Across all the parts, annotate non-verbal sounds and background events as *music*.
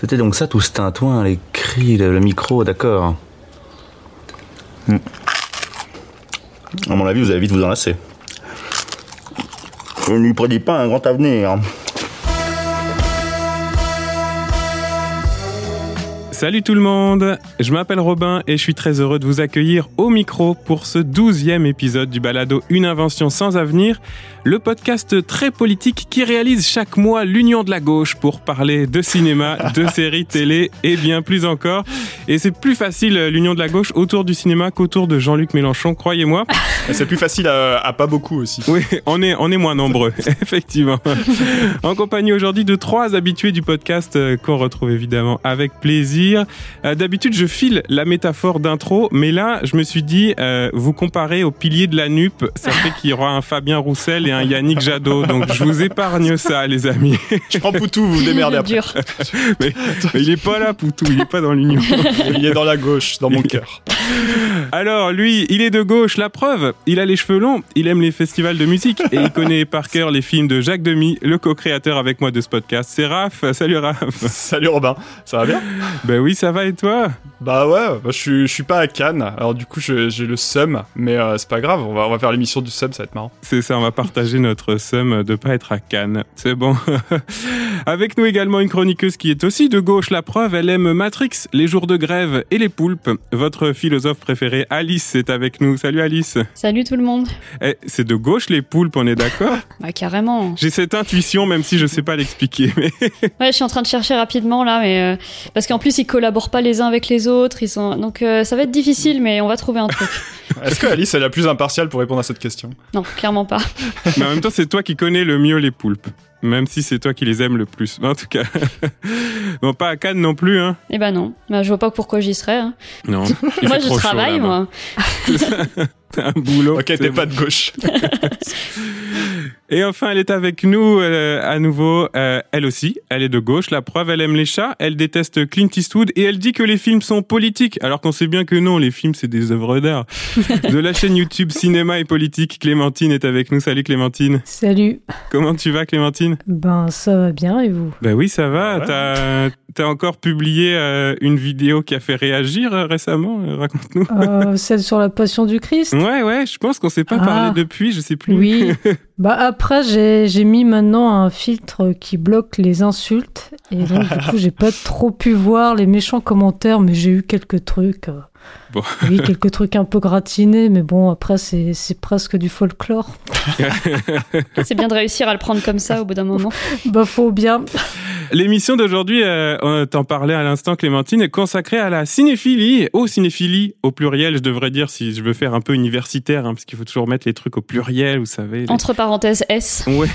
C'était donc ça tout ce tintouin, les cris, le, micro, d'accord. Hmm. À mon avis, vous allez vite vous enlacer. Je ne lui prédis pas un grand avenir. Salut tout le monde, je m'appelle Robin et je suis très heureux de vous accueillir au micro pour ce douzième épisode du balado Une invention sans avenir, le podcast très politique qui réalise chaque mois l'union de la gauche pour parler de cinéma, de *laughs* séries télé et bien plus encore. Et c'est plus facile l'union de la gauche autour du cinéma qu'autour de Jean-Luc Mélenchon, croyez-moi. *laughs* C'est plus facile à, à, pas beaucoup aussi. Oui, on est, on est moins nombreux, *laughs* effectivement. En compagnie aujourd'hui de trois habitués du podcast euh, qu'on retrouve évidemment avec plaisir. Euh, D'habitude, je file la métaphore d'intro, mais là, je me suis dit, euh, vous comparez au pilier de la NUP, ça fait qu'il y aura un Fabien Roussel et un Yannick Jadot. Donc, je vous épargne ça, les amis. Je prends Poutou, vous vous démerdez après. Dur. *laughs* mais, mais il est pas là, Poutou, il est pas dans l'union. *laughs* Il est dans la gauche, dans mon cœur. Alors, lui, il est de gauche, la preuve. Il a les cheveux longs, il aime les festivals de musique et il connaît par cœur les films de Jacques Demy, le co-créateur avec moi de ce podcast. C'est Raph. Salut Raph. Salut Robin, ça va bien? Ben oui, ça va et toi? Bah ouais, bah je, suis, je suis pas à Cannes, alors du coup j'ai le seum, mais euh, c'est pas grave, on va, on va faire l'émission du seum, ça va être marrant. C'est ça, on va partager notre somme de pas être à Cannes. C'est bon. *laughs* Avec nous également une chroniqueuse qui est aussi de gauche, la preuve, elle aime Matrix, les jours de grève et les poulpes. Votre philosophe préféré, Alice, est avec nous. Salut Alice. Salut tout le monde. Eh, c'est de gauche les poulpes, on est d'accord? *laughs* Bah carrément. J'ai cette intuition, même si je sais pas l'expliquer. Mais Ouais, je suis en train de chercher rapidement là, mais euh, parce qu'en plus ils collaborent pas les uns avec les autres, ils sont donc euh, ça va être difficile, mais on va trouver un truc. *laughs* Est-ce que Alice est la plus impartiale pour répondre à cette question? Non, clairement pas. *laughs* Mais en même temps, c'est toi qui connais le mieux les poulpes. Même si c'est toi qui les aimes le plus. En tout cas. *laughs* bon, pas à Cannes non plus, hein. Eh ben non, bah, je vois pas pourquoi j'y serais. hein. Non. Moi je travaille moi. T'as un boulot. Ok, t'es bon. pas de gauche. *laughs* Et enfin, elle est avec nous euh, à nouveau. Euh, elle aussi, elle est de gauche. La preuve, elle aime les chats. Elle déteste Clint Eastwood et elle dit que les films sont politiques, alors qu'on sait bien que non, les films c'est des œuvres d'art. *laughs* de la chaîne YouTube Cinéma et Politique, Clémentine est avec nous. Salut Clémentine. Salut. Comment tu vas Clémentine? Ben ça va bien et vous? Ben oui, ça va. Ouais. T'as T'as encore publié euh, une vidéo qui a fait réagir euh, récemment. Raconte-nous. euh, *laughs* Celle sur la passion du Christ Ouais, ouais. Je pense qu'on s'est pas Ah. parlé depuis. Je sais plus. Oui. *laughs* Bah après j'ai j'ai mis maintenant un filtre qui bloque les insultes et donc du coup j'ai pas trop pu voir les méchants commentaires mais j'ai eu quelques trucs. Bon. *laughs* Oui, quelques trucs un peu gratinés mais bon après c'est c'est presque du folklore. *laughs* C'est bien de réussir à le prendre comme ça au bout d'un moment. *laughs* Bah faut bien. L'émission d'aujourd'hui, euh, on t'en parlait à l'instant, Clémentine, est consacrée à la cinéphilie, aux cinéphilie, au pluriel, je devrais dire, si je veux faire un peu universitaire, hein, parce qu'il faut toujours mettre les trucs au pluriel, vous savez. les- Entre parenthèses S. Ouais,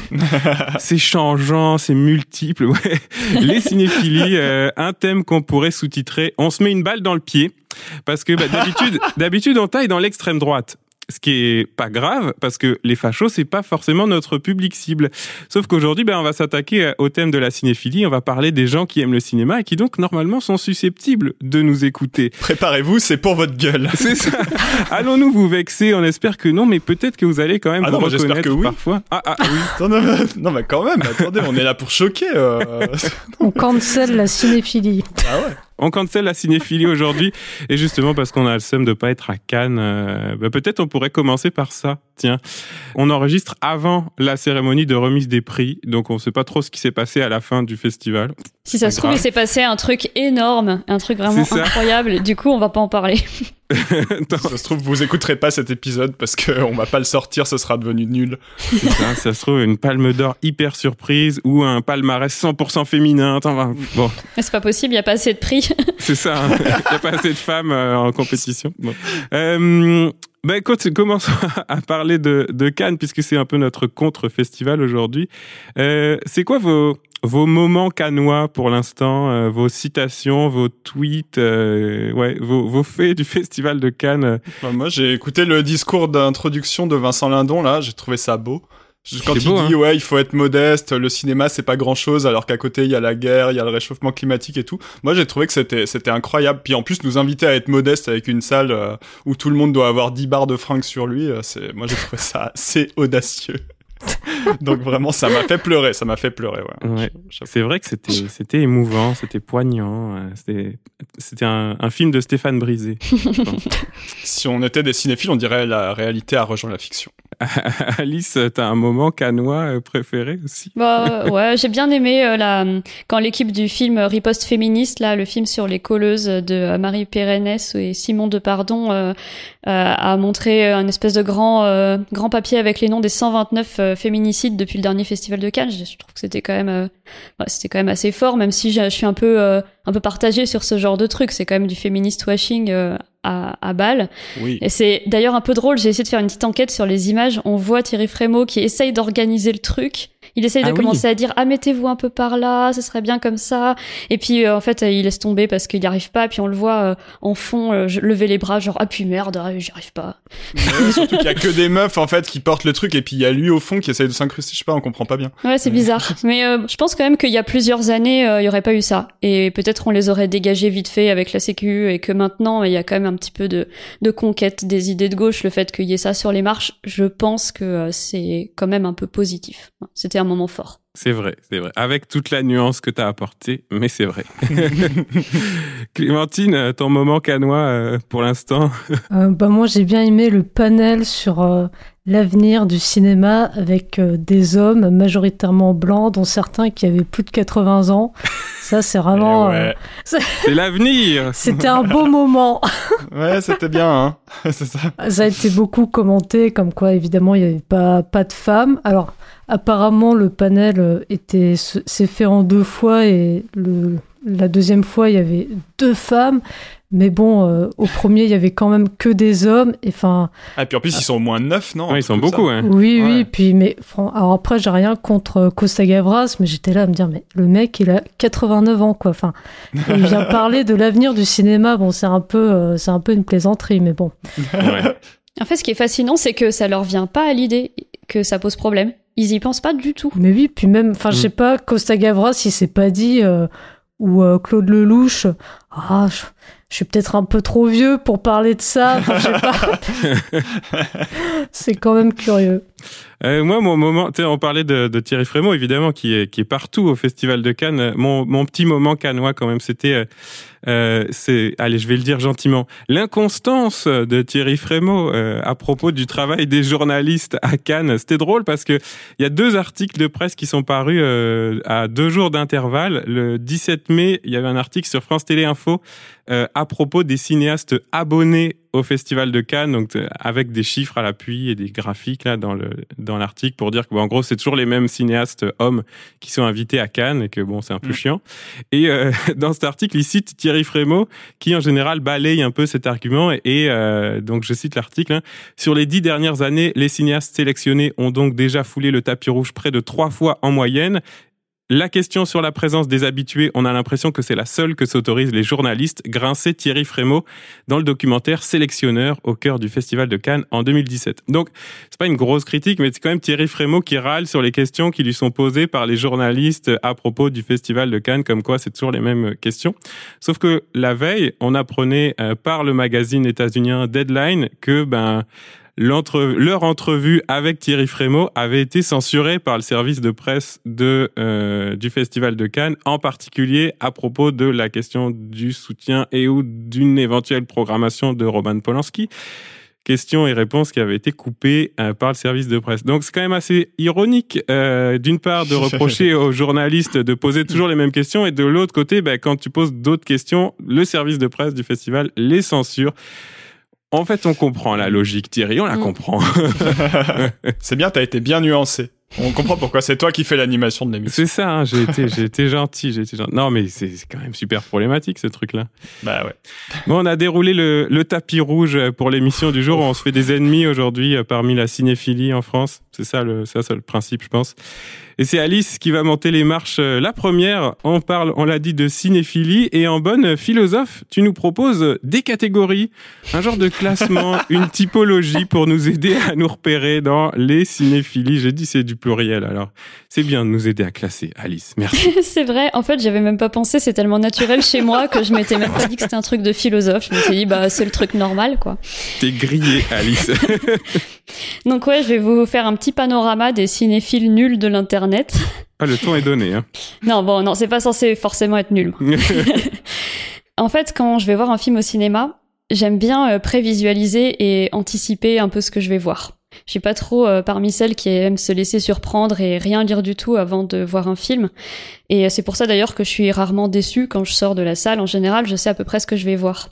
c'est changeant, c'est multiple. Ouais. Les cinéphilies, euh, un thème qu'on pourrait sous-titrer. On se met une balle dans le pied parce que bah, d'habitude, *laughs* d'habitude on taille dans l'extrême droite. Ce qui est pas grave parce que les fachos c'est pas forcément notre public cible. Sauf qu'aujourd'hui, ben on va s'attaquer euh, au thème de la cinéphilie. On va parler des gens qui aiment le cinéma et qui donc normalement sont susceptibles de nous écouter. Préparez-vous, c'est pour votre gueule. *laughs* C'est ça. Allons-nous vous vexer? On espère que non, mais peut-être que vous allez quand même Ah vous non, reconnaître que oui. parfois. Ah, ah oui. *laughs* Non, non, non, non, mais quand même, attendez, on est là pour choquer. euh. On cancel la cinéphilie. Ah ouais. On cancelle la cinéphilie aujourd'hui et justement parce qu'on a le seum de pas être à Cannes, euh, bah, peut-être on pourrait commencer par ça. Tiens, on enregistre avant la cérémonie de remise des prix, donc on sait pas trop ce qui s'est passé à la fin du festival. Si ça se trouve, il s'est passé un truc énorme, un truc vraiment incroyable. Du coup, on va pas en parler. *laughs* Ça se trouve, vous écouterez pas cet épisode parce qu'on va pas le sortir, ce sera devenu nul. ça, ça se trouve une palme d'or hyper surprise ou un palmarès 100% féminin. Attends, bon, Mais c'est pas possible, il y a pas assez de prix. c'est ça. hein. *laughs* Il n'y a pas assez de femmes euh, en compétition. Bon. Euh, bah écoute, commençons *laughs* à parler de, de Cannes puisque c'est un peu notre contre-festival aujourd'hui. Euh, c'est quoi vos, vos moments cannois pour l'instant, euh, vos citations, vos tweets, euh, ouais, vos, vos faits du *laughs* festival de Cannes? Bah, moi, j'ai écouté le discours d'introduction de Vincent Lindon, là, j'ai trouvé ça beau. Quand il beau, dit, hein. ouais, il faut être modeste, le cinéma, c'est pas grand chose, alors qu'à côté, il y a la guerre, il y a le réchauffement climatique et tout. Moi, j'ai trouvé que c'était, c'était incroyable. Puis en plus, nous inviter à être modeste avec une salle euh, où tout le monde doit avoir 10 barres de fringues sur lui, euh, c'est, moi, j'ai trouvé ça assez *laughs* audacieux. *laughs* Donc vraiment, ça m'a fait pleurer, ça m'a fait pleurer. Ouais. Ouais. C'est vrai que c'était c'était émouvant, c'était poignant, euh, c'était c'était un, un film de Stéphane Brisé. *laughs* Si on était des cinéphiles, on dirait la réalité a rejoint la fiction. *laughs* Alice, t'as un moment canois euh, préféré aussi Bah, euh, *laughs* ouais, j'ai bien aimé euh, la, quand l'équipe du film Riposte féministe, là, le film sur les colleuses de euh, Marie Pérennes et Simon Depardon, euh, euh, a montré un espèce de grand, euh, grand papier avec les noms des 129 euh, féminicides depuis le dernier festival de Cannes. Je, trouve que c'était quand même, euh, ouais, c'était quand même assez fort, même si je, je suis un peu, euh, un peu partagée sur ce genre de truc. C'est quand même du féministe washing euh, à, à balle. Oui. Et c'est d'ailleurs un peu drôle, j'ai essayé de faire une petite enquête sur les images. On voit Thierry Frémaux qui essaye d'organiser le truc. Il essaye de Ah oui. commencer à dire ah mettez-vous un peu par là, ce serait bien comme ça. Et puis euh, en fait euh, il laisse tomber parce qu'il n'y arrive pas. Puis on le voit euh, en fond euh, lever les bras genre ah puis merde ah, j'y arrive pas. Ouais, surtout qu'il y a que des meufs en fait qui portent le truc et puis il y a lui au fond qui essaye de s'incruster. Je sais pas, on comprend pas bien. Ouais c'est bizarre. Mais euh, je pense quand même qu'il y a plusieurs années euh, il y aurait pas eu ça. Et peut-être on les aurait dégagés vite fait avec la Sécu et que maintenant il y a quand même un petit peu de de conquête des idées de gauche. Le fait qu'il y ait ça sur les marches, je pense que euh, c'est quand même un peu positif. C'était un moment fort. C'est vrai, c'est vrai. Avec toute la nuance que t'as apportée, mais c'est vrai. *laughs* Clémentine, ton moment canois euh, pour l'instant Euh, bah, moi, j'ai bien aimé le panel sur euh, l'avenir du cinéma avec euh, des hommes majoritairement blancs, dont certains qui avaient plus de 80 ans. Ça, c'est vraiment. Eh euh, C'est l'avenir *laughs* C'était un beau moment. *laughs* ouais c'était bien, hein. *laughs* c'est ça. Ça a été beaucoup commenté, comme quoi, évidemment, il n'y avait pas, pas de femmes. Alors, apparemment, le panel euh, était s'est fait en deux fois et le, la deuxième fois, il y avait deux femmes. Mais bon, euh, au premier, il y avait quand même que des hommes. Et enfin, Ah, puis en plus, ils sont au moins neuf, non Ouais, Ils sont beaucoup, hein. oui, Ouais. oui. Puis, mais alors après, j'ai rien contre euh, Costa Gavras, mais j'étais là à me dire, mais le mec, il a 89 ans, quoi. Enfin, il vient *laughs* parler de l'avenir du cinéma. Bon, c'est un peu, euh, c'est un peu une plaisanterie, mais bon. Ouais. *laughs* En fait, ce qui est fascinant, c'est que ça leur vient pas à l'idée que ça pose problème. Ils y pensent pas du tout. Mais oui, puis même, enfin, je Mm. sais pas, Costa Gavras, il s'est pas dit, euh, ou euh, Claude Lelouch, ah, je, suis peut-être un peu trop vieux pour parler de ça. Enfin, je sais pas. *laughs* c'est quand même curieux. Euh, moi, mon moment, tu sais, on parlait de, de Thierry Frémaux, évidemment, qui est, qui est partout au Festival de Cannes. Mon, mon petit moment cannois, quand même, c'était, euh, c'est, allez, je vais le dire gentiment, l'inconstance de Thierry Frémaux euh, à propos du travail des journalistes à Cannes. C'était drôle parce que il y a deux articles de presse qui sont parus euh, à deux jours d'intervalle. Le 17 mai, il y avait un article sur France Télé Info euh, à propos des cinéastes abonnés au Festival de Cannes, donc euh, avec des chiffres à l'appui et des graphiques là dans le dans l'article pour dire que bon, en gros c'est toujours les mêmes cinéastes euh, hommes qui sont invités à Cannes et que bon c'est un peu Mm. chiant. Et euh, *laughs* dans cet article il cite Thierry Frémaux qui en général balaye un peu cet argument et, et, euh, donc je cite l'article hein. sur les dix dernières années les cinéastes sélectionnés ont donc déjà foulé le tapis rouge près de trois fois en moyenne la question sur la présence des habitués, on a l'impression que c'est la seule que s'autorisent les journalistes, grinçait Thierry Frémaux dans le documentaire Sélectionneur au cœur du Festival de Cannes en 2017. Donc, c'est pas une grosse critique, mais c'est quand même Thierry Frémaux qui râle sur les questions qui lui sont posées par les journalistes à propos du Festival de Cannes, comme quoi c'est toujours les mêmes questions. Sauf que la veille, on apprenait euh, par le magazine états-unien Deadline que, ben, L'entre leur entrevue avec Thierry Frémaux avait été censurée par le service de presse de euh, du Festival de Cannes, en particulier à propos de la question du soutien et ou d'une éventuelle programmation de Roman Polanski. Questions et réponses qui avaient été coupées euh, par le service de presse. Donc c'est quand même assez ironique, euh, d'une part, de *laughs* reprocher aux journalistes de poser toujours les mêmes questions, et de l'autre côté, ben, quand tu poses d'autres questions, le service de presse du festival les censure. En fait, on comprend la logique, Thierry, on la Mm. comprend. *laughs* C'est bien, t'as été bien nuancé. On comprend pourquoi c'est toi qui fais l'animation de l'émission. C'est ça, hein, j'ai été, j'ai été gentil, j'ai été gentil. Non, mais c'est quand même super problématique ce truc-là. Bah ouais. Bon, on a déroulé le, le tapis rouge pour l'émission du jour. On se fait des ennemis aujourd'hui euh, parmi la cinéphilie en France. C'est ça le, ça, c'est le principe, je pense. Et c'est Alice qui va monter les marches. euh, La première, on parle, on l'a dit, de cinéphilie. Et en bonne philosophe, tu nous proposes des catégories, un genre de classement, *laughs* une typologie pour nous aider à nous repérer dans les cinéphilies. J'ai dit c'est du pluriel, alors c'est bien de nous aider à classer. Alice, merci. *laughs* c'est vrai. En fait, j'avais même pas pensé. C'est tellement naturel chez moi que je m'étais même pas dit que c'était un truc de philosophe. Je me suis dit, bah, c'est le truc normal, quoi. T'es grillé, Alice. *laughs* Donc ouais, je vais vous faire un petit petit panorama des cinéphiles nuls de l'internet. Ah, le ton est donné. Hein. *laughs* non, bon, non, c'est pas censé forcément être nul. *laughs* *laughs* en fait, quand je vais voir un film au cinéma, j'aime bien euh, prévisualiser et anticiper un peu ce que je vais voir. Je suis pas trop euh, parmi celles qui aiment se laisser surprendre et rien lire du tout avant de voir un film. Et euh, c'est pour ça d'ailleurs que je suis rarement déçue quand je sors de la salle. En général, je sais à peu près ce que je vais voir.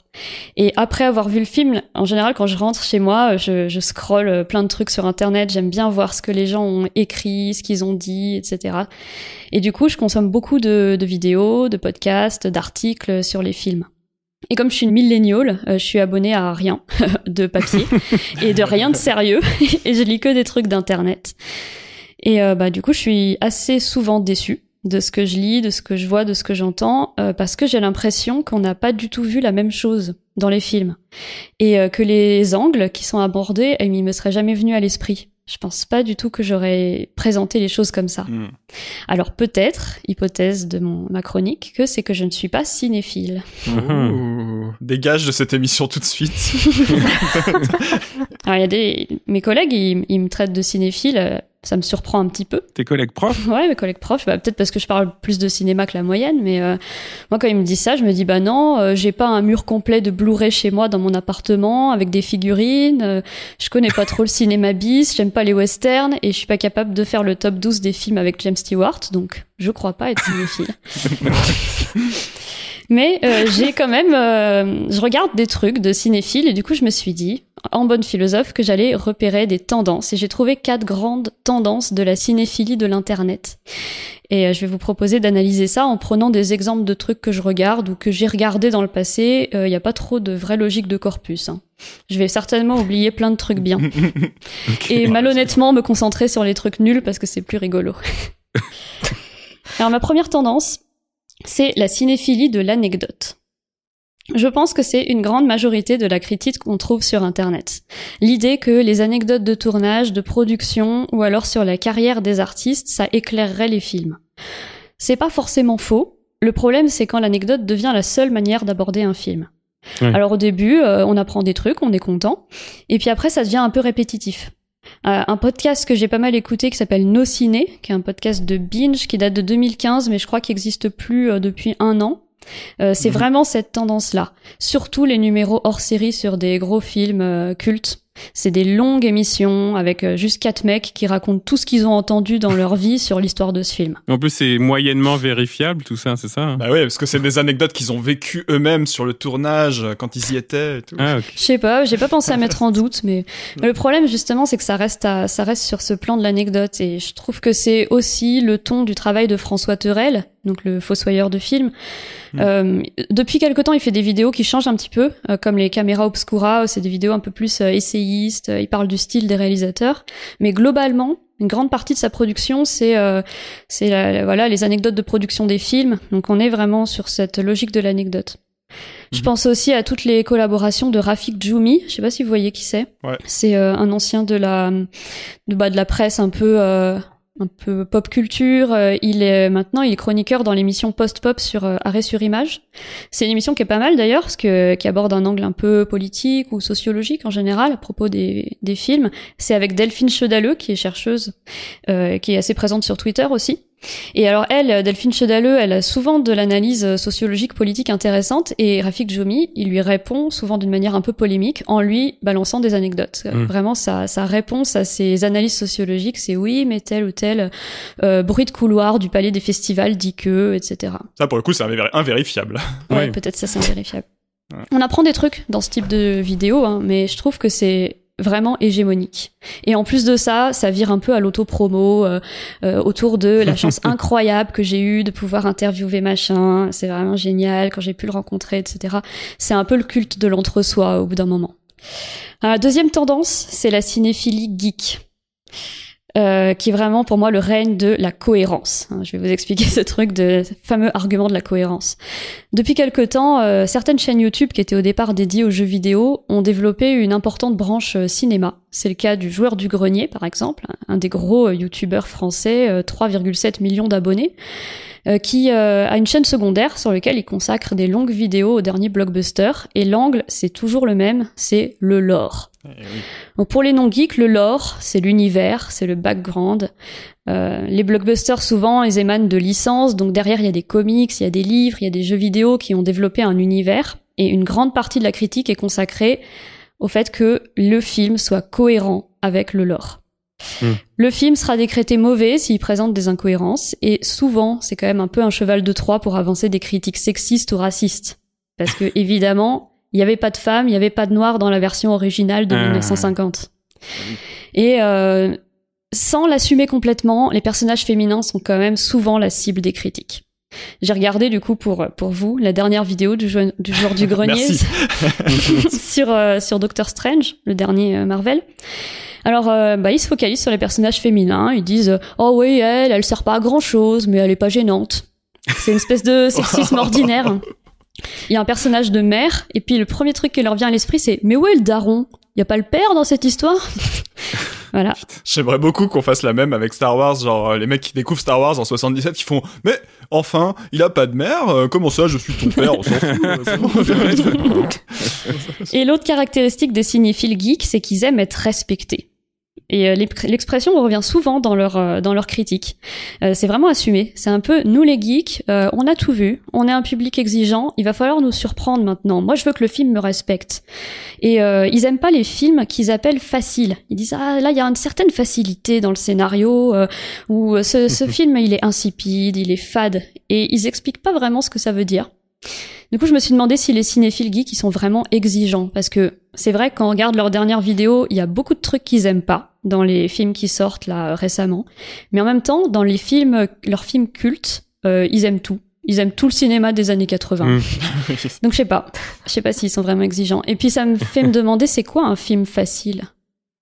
Et après avoir vu le film, en général, quand je rentre chez moi, je, je scrolle euh, plein de trucs sur Internet. J'aime bien voir ce que les gens ont écrit, ce qu'ils ont dit, etc. Et du coup, je consomme beaucoup de vidéos, de podcasts, d'articles sur les films. Et comme je suis une milléniale, euh, je suis abonnée à rien *laughs* de papier et de rien de sérieux *laughs* et je lis que des trucs d'internet. Et euh, bah du coup, je suis assez souvent déçue de ce que je lis, de ce que je vois, de ce que j'entends, euh, parce que j'ai l'impression qu'on n'a pas du tout vu la même chose dans les films et que les angles qui sont abordés, ils me seraient jamais venus à l'esprit. Je pense pas du tout que j'aurais présenté les choses comme ça. Hmm. Alors peut-être, hypothèse de mon, ma chronique, que c'est que je ne suis pas cinéphile. Ouh. Dégage de cette émission tout de suite. *laughs* Alors il y a des mes collègues, ils, ils me traitent de cinéphile, euh, ça me surprend un petit peu. Tes collègues profs? Ouais, mes collègues profs, bah, peut-être parce que je parle plus de cinéma que la moyenne, mais euh, moi quand ils me disent ça, je me dis bah non, euh, j'ai pas un mur complet de Blu-ray chez moi dans mon appartement avec des figurines, euh, je connais pas trop le cinéma bis, j'aime pas les westerns et je suis pas capable de faire le top 12 des films avec James Stewart, donc je crois pas être cinéphile. *laughs* Mais euh, j'ai quand même, euh, je regarde des trucs de cinéphiles et du coup je me suis dit, en bonne philosophe, que j'allais repérer des tendances et j'ai trouvé quatre grandes tendances de la cinéphilie de l'internet. Et euh, je vais vous proposer d'analyser ça en prenant des exemples de trucs que je regarde ou que j'ai regardé dans le passé. Il n'y a pas trop de vraie logique de corpus. hein. Je vais certainement oublier plein de trucs bien *laughs* et malhonnêtement me concentrer sur les trucs nuls parce que c'est plus rigolo. *laughs* Alors ma première tendance, c'est la cinéphilie de l'anecdote. Je pense que c'est une grande majorité de la critique qu'on trouve sur Internet. L'idée que les anecdotes de tournage, de production ou alors sur la carrière des artistes, ça éclairerait les films. C'est pas forcément faux. Le problème, c'est quand l'anecdote devient la seule manière d'aborder un film. Alors au début, euh, on apprend des trucs, on est content, et puis après, ça devient un peu répétitif. Euh, un podcast que j'ai pas mal écouté qui s'appelle No Ciné, qui est un podcast de binge qui date de 2015, mais je crois qu'il n'existe plus euh, depuis un an. Euh, c'est Mhm. vraiment cette tendance-là. Surtout les numéros hors série sur des gros films cultes. C'est des longues émissions avec euh, juste quatre mecs qui racontent tout ce qu'ils ont entendu dans leur vie sur l'histoire de ce film. En plus, c'est moyennement vérifiable, tout ça, c'est ça hein? Bah ouais, parce que c'est des anecdotes qu'ils ont vécues eux-mêmes sur le tournage euh, quand ils y étaient et tout. Ah, ok. Je sais pas, j'ai pas pensé à mettre en doute, mais, mais *laughs* le problème justement, c'est que ça reste à, ça reste sur ce plan de l'anecdote, et je trouve que c'est aussi le ton du travail de François Terrel, donc le fossoyeur de film. Mm. Euh, depuis quelque temps, il fait des vidéos qui changent un petit peu, euh, comme les caméras obscura, c'est des vidéos un peu plus euh, essayistes. euh, il parle du style des réalisateurs, mais globalement. Une grande partie de sa production, c'est euh, c'est voilà les anecdotes de production des films. Donc on est vraiment sur cette logique de l'anecdote. Je Mhm. pense aussi à toutes les collaborations de Rafik Djoumi. Je sais pas si vous voyez qui c'est. Ouais. C'est euh, un ancien de la de, bah, de la presse un peu euh, un peu pop culture. Euh, il est maintenant il est chroniqueur dans l'émission Post Pop sur euh, Arrêt sur Image. C'est une émission qui est pas mal d'ailleurs parce que qui aborde un angle un peu politique ou sociologique en général à propos des des films. C'est avec Delphine Chedaleux qui est chercheuse euh, qui est assez présente sur Twitter aussi. Et alors elle, Delphine Chedaleux, elle a souvent de l'analyse sociologique politique intéressante et Rafik Jomi, il lui répond souvent d'une manière un peu polémique en lui balançant des anecdotes. Mm. Vraiment, sa, sa réponse à ces analyses sociologiques, c'est oui, mais tel ou tel euh, bruit de couloir du palais des festivals dit que, etc. Ça, pour le coup, c'est invéri- invérifiable. Ouais, Ouais. peut-être ça c'est *laughs* invérifiable. Ouais. On apprend des trucs dans ce type de vidéo, hein, mais je trouve que c'est vraiment hégémonique. Et en plus de ça, ça vire un peu à l'auto-promo euh, euh, autour de la chance *laughs* incroyable que j'ai eue de pouvoir interviewer machin. C'est vraiment génial quand j'ai pu le rencontrer, etc. C'est un peu le culte de l'entre-soi au bout d'un moment. Euh, deuxième tendance, c'est la cinéphilie geek. Euh, qui est vraiment pour moi le règne de la cohérence. Hein, Je vais vous expliquer ce truc de fameux argument de la cohérence. Depuis quelque temps, euh, certaines chaînes YouTube qui étaient au départ dédiées aux jeux vidéo ont développé une importante branche euh, cinéma. C'est le cas du joueur du grenier, par exemple, un des gros euh, YouTubeurs français, euh, 3,7 millions d'abonnés. qui a une chaîne secondaire sur laquelle il consacre des longues vidéos aux derniers blockbusters. Et l'angle, c'est toujours le même, c'est le lore. Eh Donc pour les non-geeks, le lore, c'est l'univers, c'est le background. Euh, les blockbusters, souvent, ils émanent de licences, donc derrière, il y a des comics, il y a des livres, il y a des jeux vidéo qui ont développé un univers, et une grande partie de la critique est consacrée au fait que le film soit cohérent avec le lore. Hmm. Le film sera décrété mauvais s'il présente des incohérences, et souvent, c'est quand même un peu un cheval de Troie pour avancer des critiques sexistes ou racistes. Parce que, *laughs* évidemment, il n'y avait pas de femmes, il n'y avait pas de noirs dans la version originale de Ah. 1950. Et euh, sans l'assumer complètement, les personnages féminins sont quand même souvent la cible des critiques. J'ai regardé du coup pour pour vous la dernière vidéo du, jour- du jour du *laughs* grenier *laughs* sur euh, sur Doctor Strange, le dernier euh, Marvel. Alors, euh, bah, ils se focalisent sur les personnages féminins. Ils disent Oh oui, elle, elle sert pas à grand chose, mais elle est pas gênante. C'est une espèce de *laughs* sexisme ordinaire. Il y a un personnage de mère, et puis le premier truc qui leur vient à l'esprit, c'est Mais où est le daron? Y a pas le père dans cette histoire? *laughs* Voilà. J'aimerais beaucoup qu'on fasse la même avec Star Wars, genre euh, les mecs qui découvrent Star Wars en 77 qui font mais enfin il a pas de mère, euh, comment ça je suis ton père, on s'en fout. euh, bon. *laughs* Et l'autre caractéristique des cinéphiles geeks, c'est qu'ils aiment être respectés. Et euh, l'ex- l'expression revient souvent dans leur euh, dans leurs critiques. Euh, c'est vraiment assumé. C'est un peu nous les geeks, euh, on a tout vu, on est un public exigeant, il va falloir nous surprendre maintenant. Moi, je veux que le film me respecte. Et euh, ils aiment pas les films qu'ils appellent faciles. Ils disent ah là il y a une certaine facilité dans le scénario euh, ou ce, ce *laughs* film il est insipide, il est fade et ils expliquent pas vraiment ce que ça veut dire. Du coup, je me suis demandé si les cinéphiles geeks ils sont vraiment exigeants parce que c'est vrai quand on regarde leurs dernières vidéos, il y a beaucoup de trucs qu'ils aiment pas dans les films qui sortent là euh, récemment, mais en même temps, dans les films, leurs films cultes, euh, ils aiment tout. Ils aiment tout le cinéma des années 80. Mm. *laughs* Donc je sais pas, je sais pas s'ils sont vraiment exigeants. Et puis ça me fait me demander c'est quoi un film facile?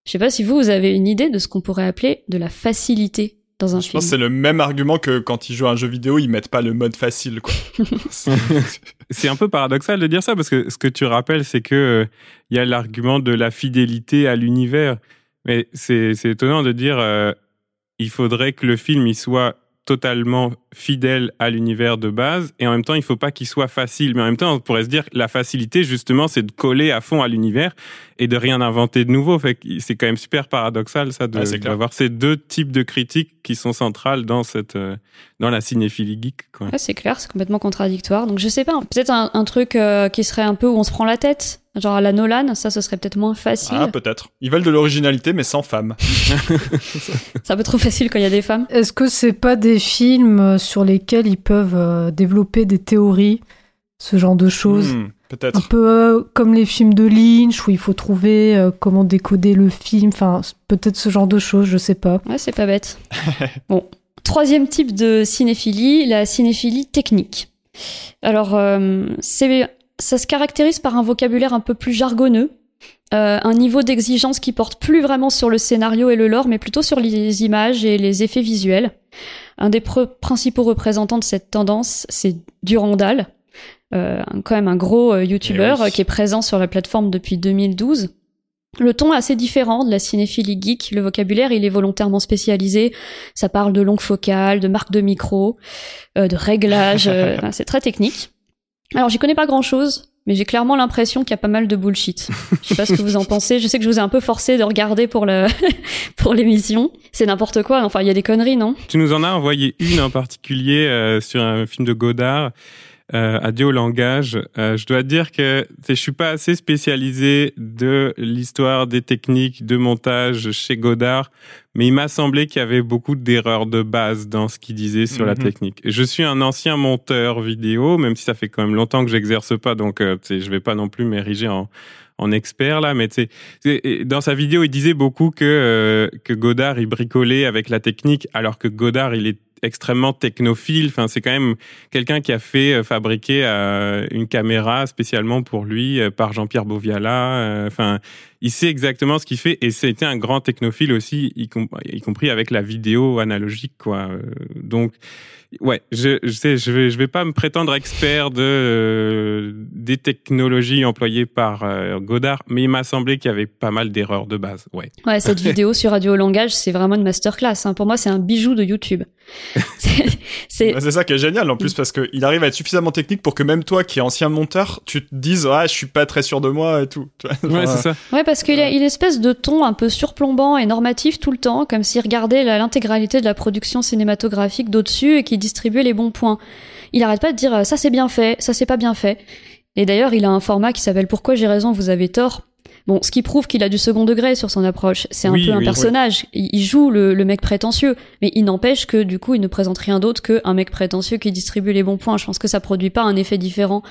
Je sais pas si vous vous avez une idée de ce qu'on pourrait appeler de la facilité dans un Je film. pense que c'est le même argument que quand ils jouent à un jeu vidéo, ils mettent pas le mode facile quoi. *laughs* C'est un peu paradoxal de dire ça parce que ce que tu rappelles, c'est que euh, il y a l'argument de la fidélité à l'univers. Mais c'est étonnant de dire euh, il faudrait que le film il soit totalement fidèle à l'univers de base et en même temps il faut pas qu'il soit facile. Mais en même temps on pourrait se dire la facilité justement c'est de coller à fond à l'univers et de rien inventer de nouveau fait c'est quand même super paradoxal ça de clair. d'avoir ces deux types de critiques qui sont centrales dans cette euh, dans la cinéphilie geek. Ouais, c'est clair, c'est complètement contradictoire. Donc je sais pas, peut-être un, un truc euh, qui serait un peu où on se prend la tête, genre à la Nolan, ça ce serait peut-être moins facile. Ah peut-être. Ils veulent de l'originalité mais sans femme. *laughs* *laughs* c'est un peu trop facile quand il y a des femmes. Est-ce que c'est pas des films euh, sur lesquels ils peuvent développer des théories, ce genre de choses? Hmm, Un peu euh, comme les films de Lynch où il faut trouver euh, comment décoder le film, enfin peut-être ce genre de choses, je sais pas. Ouais, c'est pas bête. *laughs* bon, troisième type de cinéphilie, la cinéphilie technique. Alors, euh, c'est, ça se caractérise par un vocabulaire un peu plus jargonneux, euh, un niveau d'exigence qui porte plus vraiment sur le scénario et le lore, mais plutôt sur les images et les effets visuels. Un des principaux représentants de cette tendance, c'est Durandal, euh, quand même un gros euh, youtubeur Eh oui. euh, qui est présent sur la plateforme depuis 2012. Le ton est assez différent de la cinéphilie geek. Le vocabulaire, il est volontairement spécialisé. Ça parle de longue focale, de marque de micro, euh, de réglage. euh, *laughs* c'est très technique. Alors, j'y connais pas grand chose, mais j'ai clairement l'impression qu'il y a pas mal de bullshit. Je sais pas ce que vous en pensez. Je sais que je vous ai un peu forcé de regarder pour le, *laughs* pour l'émission. C'est n'importe quoi. Enfin, il y a des conneries, non? Tu nous en as envoyé une en particulier euh, sur un film de Godard, euh, Adieu au langage. Euh, je dois dire que je suis pas assez spécialisé de l'histoire des techniques de montage chez Godard, mais il m'a semblé qu'il y avait beaucoup d'erreurs de base dans ce qu'il disait sur la Mhm. technique. Je suis un ancien monteur vidéo, même si ça fait quand même longtemps que j'exerce pas, donc euh, je vais pas non plus m'ériger en en expert là, mais tu sais, dans sa vidéo, il disait beaucoup que euh, que Godard il bricolait avec la technique, alors que Godard il est extrêmement technophile. Enfin, c'est quand même quelqu'un qui a fait euh, fabriquer euh, une caméra spécialement pour lui euh, par Jean-Pierre Boviala. Enfin, il sait exactement ce qu'il fait et c'était un grand technophile aussi, y, compris avec la vidéo analogique, quoi. Donc, ouais, je, je sais, je vais, je vais pas me prétendre expert de euh, des technologies employées par euh, Godard, mais il m'a semblé qu'il y avait pas mal d'erreurs de base, ouais. Ouais, cette *laughs* vidéo sur Radio Langage, c'est vraiment une masterclass. Hein. Pour moi, c'est un bijou de YouTube. *laughs* c'est ça qui est génial en plus parce qu'il arrive à être suffisamment technique pour que même toi qui es ancien monteur, tu te dises ah je suis pas très sûr de moi et tout. Ouais, c'est ça. Ouais, parce qu'il a une espèce de ton un peu surplombant et normatif tout le temps, comme s'il regardait l'intégralité de la production cinématographique d'au-dessus et qui distribuait les bons points. Il arrête pas de dire ça c'est bien fait, ça c'est pas bien fait. Et d'ailleurs, il a un format qui s'appelle Pourquoi j'ai raison, vous avez tort, Bon, ce qui prouve qu'il a du second degré sur son approche. C'est un peu un personnage. Il joue le, mec prétentieux, mais il n'empêche que du coup, il ne présente rien d'autre qu'un mec prétentieux qui distribue les bons points. Je pense que ça produit pas un effet différent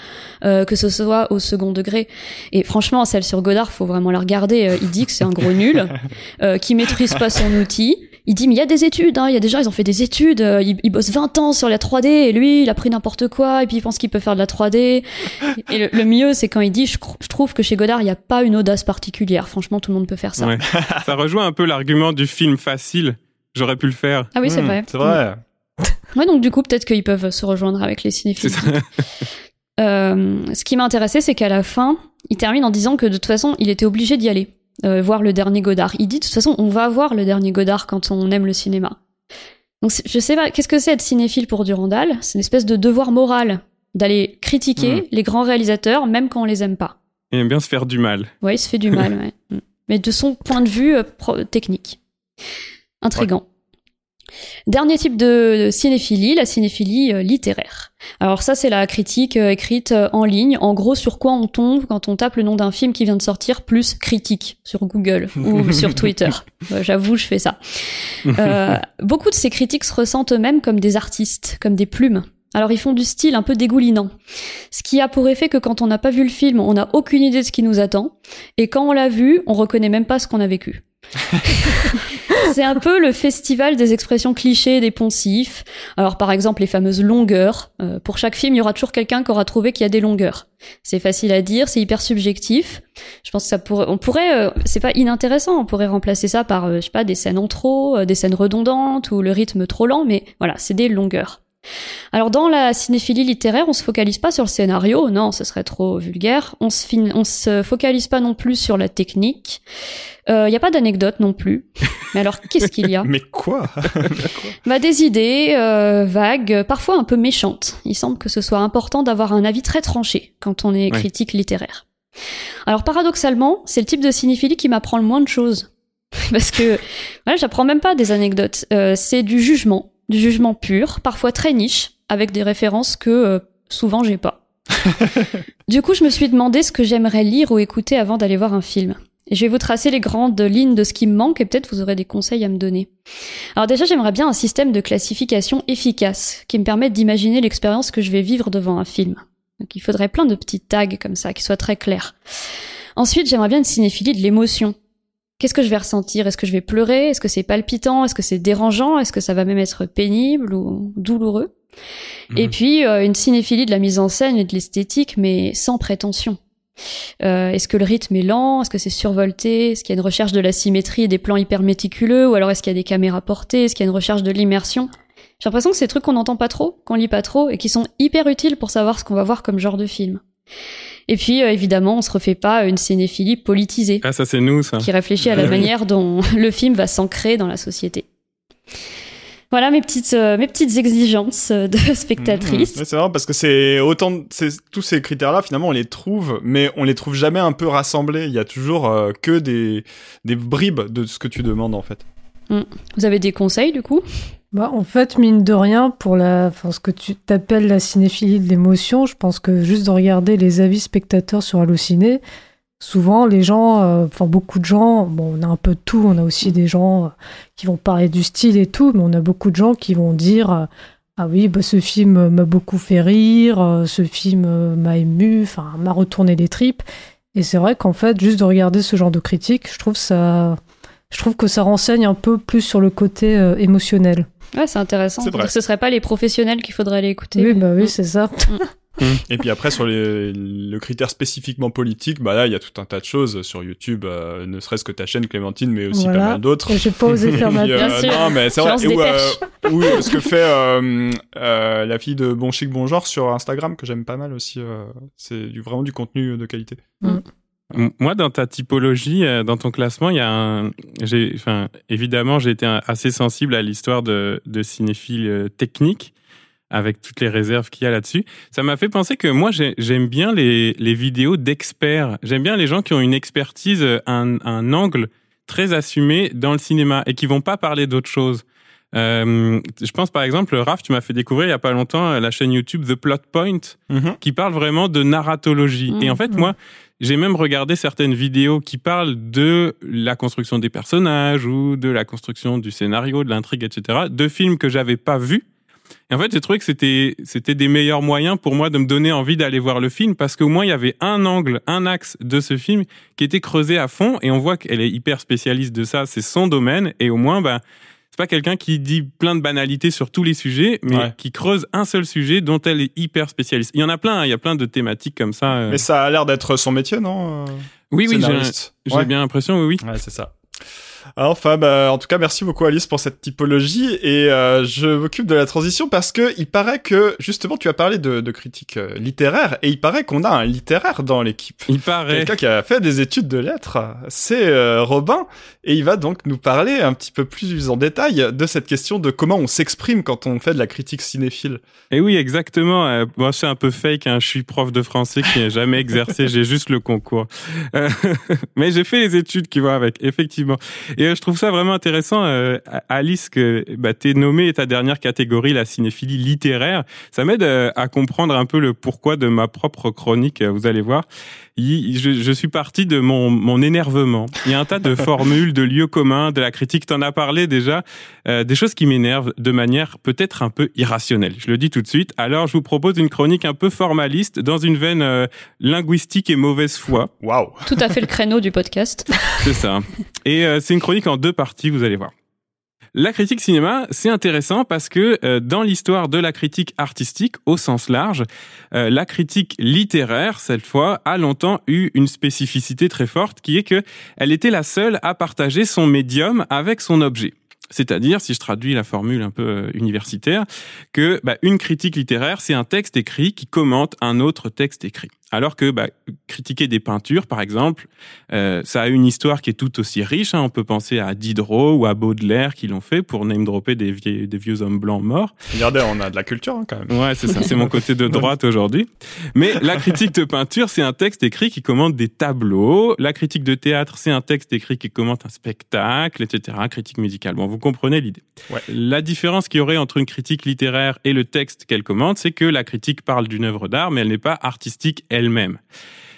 euh, que ce soit au second degré. Et franchement, celle sur Godard, faut vraiment la regarder. Euh, il dit que c'est un gros nul, *laughs* euh, qui maîtrise pas son outil il dit mais il y a des études, hein, il y a des gens ils ont fait des études, euh, ils, bossent 20 ans sur la 3D et lui il a pris n'importe quoi et puis il pense qu'il peut faire de la 3D. et le, mieux c'est quand il dit je, trouve que chez Godard il n'y a pas une audace particulière. Franchement tout le monde peut faire ça. *laughs* ça rejoint un peu l'argument du film facile. J'aurais pu le faire. Ah oui c'est hmm, vrai. C'est vrai. Ouais donc du coup peut-être qu'ils peuvent se rejoindre avec les cinéphiles. *laughs* Euh, ce qui m'a intéressé c'est qu'à la fin il termine en disant que de toute façon il était obligé d'y aller euh, voir le dernier Godard. Il dit de toute façon, on va voir le dernier Godard quand on aime le cinéma. Donc je sais pas, qu'est-ce que c'est être cinéphile pour Durandal? C'est une espèce de devoir moral d'aller critiquer mm. les grands réalisateurs, même quand on les aime pas. Il aime bien se faire du mal. Ouais, il se fait du mal, *laughs* ouais. Mm. Mais de son point de vue euh, technique. Intrigant. Dernier type de cinéphilie, la cinéphilie euh, littéraire. Alors ça, c'est la critique euh, écrite euh, en ligne. En gros, sur quoi on tombe quand on tape le nom d'un film qui vient de sortir plus critique sur Google *laughs* ou sur Twitter. J'avoue, je fais ça. *laughs* beaucoup de ces critiques se ressentent eux-mêmes comme des artistes, comme des plumes. Alors ils font du style un peu dégoulinant, ce qui a pour effet que quand on n'a pas vu le film, on n'a aucune idée de ce qui nous attend, et quand on l'a vu, on reconnaît même pas ce qu'on a vécu. *laughs* c'est un peu le festival des expressions clichés des poncifs. Alors par exemple les fameuses longueurs. Euh, pour chaque film, il y aura toujours quelqu'un qui aura trouvé qu'il y a des longueurs. C'est facile à dire, c'est hyper subjectif. Je pense que ça pourrait, on pourrait, euh, c'est pas inintéressant. On pourrait remplacer ça par, euh, je sais pas, des scènes en trop, des scènes redondantes ou le rythme trop lent. Mais voilà, c'est des longueurs. Alors dans la cinéphilie littéraire, on se focalise pas sur le scénario, non, ce serait trop vulgaire. On se, on se focalise pas non plus sur la technique. Il euh, n'y a pas d'anecdote non plus. Mais alors, qu'est-ce qu'il y a *laughs* Mais quoi, *laughs* bah, Des idées euh, vagues, parfois un peu méchantes. Il semble que ce soit important d'avoir un avis très tranché quand on est critique littéraire. Alors paradoxalement, c'est le type de cinéphilie qui m'apprend le moins de choses. *laughs* Parce que voilà, j'apprends même pas des anecdotes. Euh, c'est du jugement, du jugement pur, parfois très niche, avec des références que euh, souvent j'ai pas. *laughs* du coup, je me suis demandé ce que j'aimerais lire ou écouter avant d'aller voir un film. Et je vais vous tracer les grandes lignes de ce qui me manque et peut-être vous aurez des conseils à me donner. Alors déjà, j'aimerais bien un système de classification efficace qui me permette d'imaginer l'expérience que je vais vivre devant un film. Donc il faudrait plein de petits tags comme ça qui soient très clairs. Ensuite, j'aimerais bien une cinéphilie de l'émotion. Qu'est-ce que je vais ressentir? Est-ce que je vais pleurer? Est-ce que c'est palpitant? Est-ce que c'est dérangeant? Est-ce que ça va même être pénible ou douloureux? Et mhm. puis euh, une cinéphilie de la mise en scène et de l'esthétique, mais sans prétention. Euh, est-ce que le rythme est lent? Est-ce que c'est survolté? Est-ce qu'il y a une recherche de la symétrie et des plans hyper méticuleux Ou alors est-ce qu'il y a des caméras portées? Est-ce qu'il y a une recherche de l'immersion? J'ai l'impression que c'est des trucs qu'on n'entend pas trop, qu'on lit pas trop, et qui sont hyper utiles pour savoir ce qu'on va voir comme genre de film. Et puis, euh, évidemment, on se refait pas une cinéphilie politisée. Ah, ça c'est nous, ça. Qui réfléchit à la *laughs* manière dont le film va s'ancrer dans la société. Voilà mes petites euh, mes petites exigences euh, de *laughs* spectatrice. c'est vrai parce que c'est autant tous ces critères là finalement on les trouve mais on les trouve jamais un peu rassemblés. Il y a toujours euh, que des des bribes de ce que tu demandes en fait. Mm. Vous avez des conseils du coup? Bah, en fait, mine de rien, pour la, enfin, ce que tu t'appelles la cinéphilie de l'émotion, je pense que juste de regarder les avis spectateurs sur Allociné, souvent les gens, euh, enfin beaucoup de gens, bon on a un peu de tout, on a aussi des gens euh, qui vont parler du style et tout, mais on a beaucoup de gens qui vont dire euh, ah oui bah, ce film m'a beaucoup fait rire, ce film m'a ému, enfin m'a retourné les tripes. Et c'est vrai qu'en fait juste de regarder ce genre de critique, je trouve ça, je trouve que ça renseigne un peu plus sur le côté émotionnel. Ouais, c'est intéressant. Ce serait pas les professionnels qu'il faudrait aller écouter. Oui, bah oui, mm. c'est ça. Mm. Et puis après sur les, le critère spécifiquement politique, bah là il y a tout un tas de choses sur YouTube, euh, ne serait-ce que ta chaîne Clémentine, mais aussi Voilà. pas mal d'autres. J'ai pas osé *laughs* faire ma Bien sûr. non mais c'est vrai. Et où, euh, où, euh, ce que fait euh, euh, la fille de Bon Chic Bon Genre sur Instagram que j'aime pas mal aussi. euh, c'est du, vraiment du contenu de qualité. M- Moi, dans ta typologie, euh, dans ton classement, il y a un. J'ai, enfin, évidemment, j'ai été assez sensible à l'histoire de, de cinéphiles euh, techniques, avec toutes les réserves qu'il y a là-dessus. Ça m'a fait penser que moi, j'ai- j'aime bien les, les vidéos d'experts. J'aime bien les gens qui ont une expertise, euh, un, un angle très assumé dans le cinéma et qui vont pas parler d'autre chose. Euh, je pense par exemple, Raph, tu m'as fait découvrir il y a pas longtemps la chaîne YouTube The Plot Point, qui parle vraiment de narratologie. Et en fait, Mhm. moi, j'ai même regardé certaines vidéos qui parlent de la construction des personnages ou de la construction du scénario, de l'intrigue, etc. De films que j'avais pas vus. Et en fait, j'ai trouvé que c'était c'était des meilleurs moyens pour moi de me donner envie d'aller voir le film parce qu'au moins il y avait un angle, un axe de ce film qui était creusé à fond et on voit qu'elle est hyper spécialiste de ça, c'est son domaine et au moins ben c'est pas quelqu'un qui dit plein de banalités sur tous les sujets, mais Ouais. qui creuse un seul sujet dont elle est hyper spécialiste. Il y en a plein, hein, il y a plein de thématiques comme ça. euh. Mais ça a l'air d'être son métier, non euh, oui, oui, j'ai scénariste j'ai Ouais. bien l'impression, oui, oui. Ouais, c'est ça. Enfin, bah, en tout cas, merci beaucoup Alice pour cette typologie et euh, je m'occupe de la transition parce que il paraît que justement tu as parlé de, de critique euh, littéraire et il paraît qu'on a un littéraire dans l'équipe. Il paraît. Quelqu'un qui a fait des études de lettres, c'est euh, Robin, et il va donc nous parler un petit peu plus en détail de cette question de comment on s'exprime quand on fait de la critique cinéphile. Et oui, exactement. Euh, moi, c'est un peu fake. Hein. Je suis prof de français qui n'a jamais exercé. J'ai juste le concours. Euh, *laughs* mais j'ai fait les études qui vont avec, effectivement. Et euh, je trouve ça vraiment intéressant, euh, Alice, que bah, t'es nommé ta dernière catégorie, la cinéphilie littéraire. Ça m'aide euh, à comprendre un peu le pourquoi de ma propre chronique. euh, Vous allez voir. Je, je suis parti de mon, mon énervement. Il y a un tas de *laughs* formules, de lieux communs, de la critique. T'en as parlé déjà. Euh, des choses qui m'énervent de manière peut-être un peu irrationnelle. Je le dis tout de suite. Alors, je vous propose une chronique un peu formaliste dans une veine euh, linguistique et mauvaise foi. Waouh Tout à fait le créneau du podcast. C'est ça. Et euh, c'est une chronique en deux parties, vous allez voir. La critique cinéma, c'est intéressant parce que euh, dans l'histoire de la critique artistique au sens large, euh, la critique littéraire, cette fois, a longtemps eu une spécificité très forte qui est que elle était la seule à partager son médium avec son objet. C'est-à-dire, si je traduis la formule un peu euh, universitaire, que bah, une critique littéraire, c'est un texte écrit qui commente un autre texte écrit. Alors que bah, critiquer des peintures, par exemple, euh, ça a une histoire qui est tout aussi riche. hein. On peut penser à Diderot ou à Baudelaire qui l'ont fait pour name dropper des vieux, des vieux hommes blancs morts. Regardez, on a de la culture hein, quand même. Ouais, c'est ça, c'est mon côté de *laughs* droite aujourd'hui. Mais la critique de peinture, c'est un texte écrit qui commente des tableaux. La critique de théâtre, c'est un texte écrit qui commente un spectacle, etc. Critique musicale. Bon, vous comprenez l'idée. Ouais. La différence qu'il y aurait entre une critique littéraire et le texte qu'elle commente, c'est que la critique parle d'une œuvre d'art, mais elle n'est pas artistique elle-même.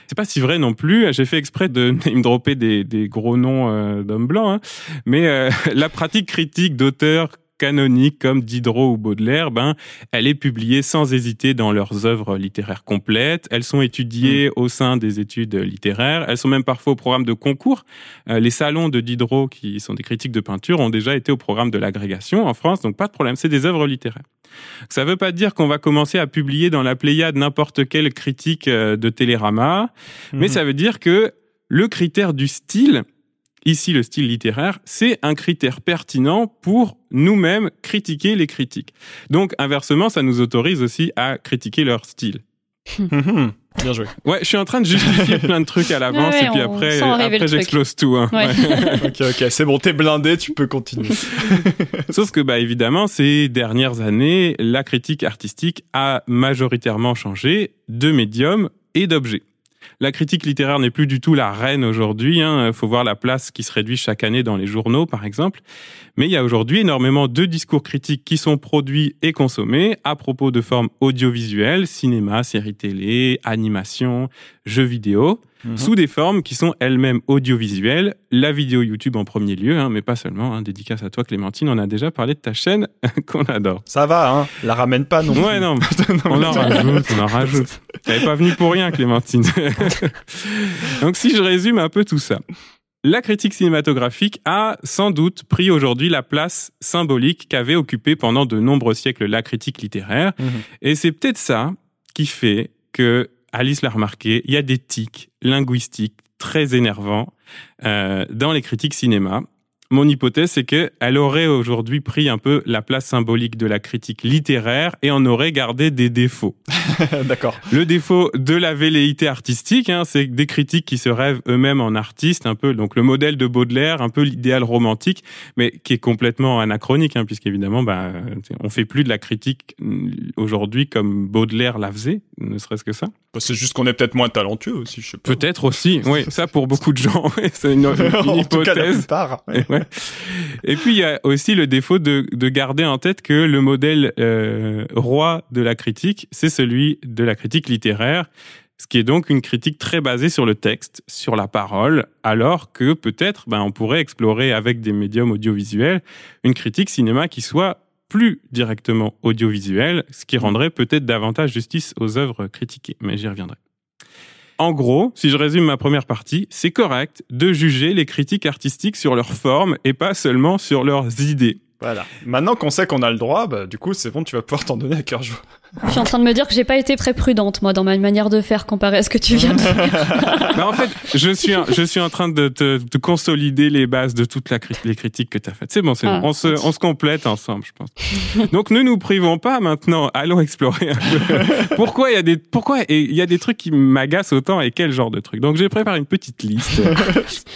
C'est pas si vrai non plus. J'ai fait exprès de *laughs* name dropper des, des gros noms euh, d'hommes blancs, hein. mais euh, *laughs* la pratique critique d'auteurs canoniques comme Diderot ou Baudelaire, ben, elle est publiée sans hésiter dans leurs œuvres littéraires complètes. Elles sont étudiées au sein des études littéraires. Elles sont même parfois au programme de concours. Euh, les salons de Diderot, qui sont des critiques de peinture, ont déjà été au programme de l'agrégation en France, donc pas de problème. C'est des œuvres littéraires. Ça veut pas dire qu'on va commencer à publier dans la Pléiade n'importe quelle critique euh, de Télérama, mais Mhm. ça veut dire que le critère du style, ici le style littéraire, c'est un critère pertinent pour nous-mêmes critiquer les critiques. Donc inversement, ça nous autorise aussi à critiquer leur style. Mhm. Bien joué. Ouais, je suis en train de justifier plein de trucs à l'avance Ouais, et puis on après, après j'explose tout. hein. Ouais. *laughs* *laughs* ok, ok, c'est bon, t'es blindé, tu peux continuer. *laughs* Sauf que, bah, évidemment, ces dernières années, la critique artistique a majoritairement changé de médium et d'objet. La critique littéraire n'est plus du tout la reine aujourd'hui. Il faut voir la place qui se réduit chaque année dans les journaux, par exemple. Mais il y a aujourd'hui énormément de discours critiques qui sont produits et consommés à propos de formes audiovisuelles, cinéma, séries télé, animation, jeux vidéo, Mhm. sous des formes qui sont elles-mêmes audiovisuelles, la vidéo YouTube en premier lieu, hein, mais pas seulement. Hein, dédicace à toi, Clémentine, on a déjà parlé de ta chaîne *laughs* qu'on adore. Ça va, hein La ramène pas non. Ouais, non, *laughs* on en rajoute, on en rajoute. T'avais pas venu pour rien, Clémentine. *laughs* Donc, si je résume un peu tout ça. La critique cinématographique a sans doute pris aujourd'hui la place symbolique qu'avait occupée pendant de nombreux siècles la critique littéraire. Mhm. Et c'est peut-être ça qui fait que, Alice l'a remarqué, il y a des tics linguistiques très énervants euh, dans les critiques cinéma. Mon hypothèse, c'est qu'elle aurait aujourd'hui pris un peu la place symbolique de la critique littéraire et en aurait gardé des défauts. *laughs* D'accord. Le défaut de la velléité artistique, hein, c'est des critiques qui se rêvent eux-mêmes en artistes, un peu donc le modèle de Baudelaire, un peu l'idéal romantique, mais qui est complètement anachronique, hein, puisqu'évidemment, bah, on fait plus de la critique aujourd'hui comme Baudelaire la faisait, ne serait-ce que ça. Bah, c'est juste qu'on est peut-être moins talentueux aussi, je sais pas. Peut-être aussi, oui, ça pour beaucoup de gens, *laughs* c'est une, une *laughs* en tout cas, la hypothèse. plupart. Et, ouais. *laughs* Et puis il y a aussi le défaut de, de garder en tête que le modèle euh, roi de la critique, c'est celui de la critique littéraire, ce qui est donc une critique très basée sur le texte, sur la parole, alors que peut-être ben, on pourrait explorer avec des médiums audiovisuels une critique cinéma qui soit plus directement audiovisuelle, ce qui rendrait peut-être davantage justice aux œuvres critiquées. Mais j'y reviendrai. En gros, si je résume ma première partie, c'est correct de juger les critiques artistiques sur leur forme et pas seulement sur leurs idées. Voilà. Maintenant qu'on sait qu'on a le droit, bah, du coup, c'est bon, tu vas pouvoir t'en donner à cœur joie. Je suis en train de me dire que j'ai pas été très prudente, moi, dans ma manière de faire comparé à ce que tu viens de *laughs* faire. Bah, en fait, je suis, je suis en train de te de consolider les bases de toutes la, cri- les critiques que tu as faites. C'est bon, c'est Ah. bon. On se, on se complète ensemble, je pense. Donc, ne nous privons pas maintenant. Allons explorer un peu. pourquoi il y a des, pourquoi et il y a des trucs qui m'agacent autant et quel genre de trucs? Donc, j'ai préparé une petite liste.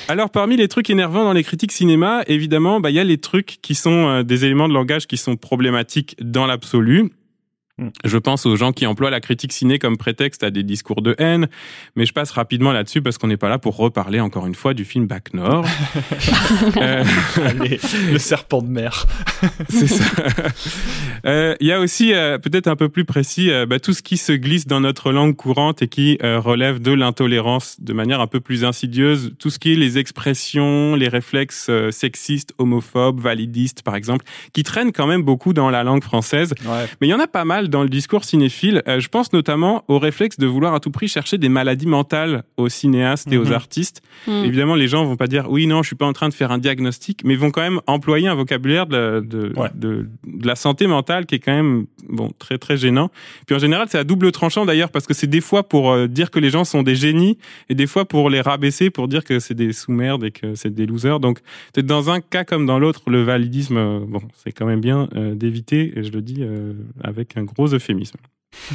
Alors, parmi les trucs énervants dans les critiques cinéma, évidemment, bah, il y a les trucs qui sont euh, des éléments de langage qui sont problématiques dans l'absolu. Hmm. Je pense aux gens qui emploient la critique ciné comme prétexte à des discours de haine, mais je passe rapidement là-dessus parce qu'on n'est pas là pour reparler encore une fois du film Bac Nord. *laughs* Euh, Allez, le serpent de mer. *laughs* c'est ça. Euh, Il y a aussi, euh, peut-être un peu plus précis, euh, bah, tout ce qui se glisse dans notre langue courante et qui euh, relève de l'intolérance de manière un peu plus insidieuse. Tout ce qui est les expressions, les réflexes euh, sexistes, homophobes, validistes, par exemple, qui traînent quand même beaucoup dans la langue française. Ouais. Mais il y en a pas mal dans le discours cinéphile. Euh, je pense notamment au réflexe de vouloir à tout prix chercher des maladies mentales aux cinéastes et aux Mhm. artistes. Hmm. Évidemment, les gens vont pas dire oui, non, je suis pas en train de faire un diagnostic, mais vont quand même employer un vocabulaire de, la- de, Ouais. de, de la santé mentale qui est quand même bon très très gênant. Puis en général, c'est à double tranchant d'ailleurs parce que c'est des fois pour euh, dire que les gens sont des génies et des fois pour les rabaisser pour dire que c'est des sous-merdes et que c'est des losers. Donc peut-être dans un cas comme dans l'autre, le validisme, euh, bon, c'est quand même bien euh, d'éviter, et je le dis avec un gros euphémisme. *laughs*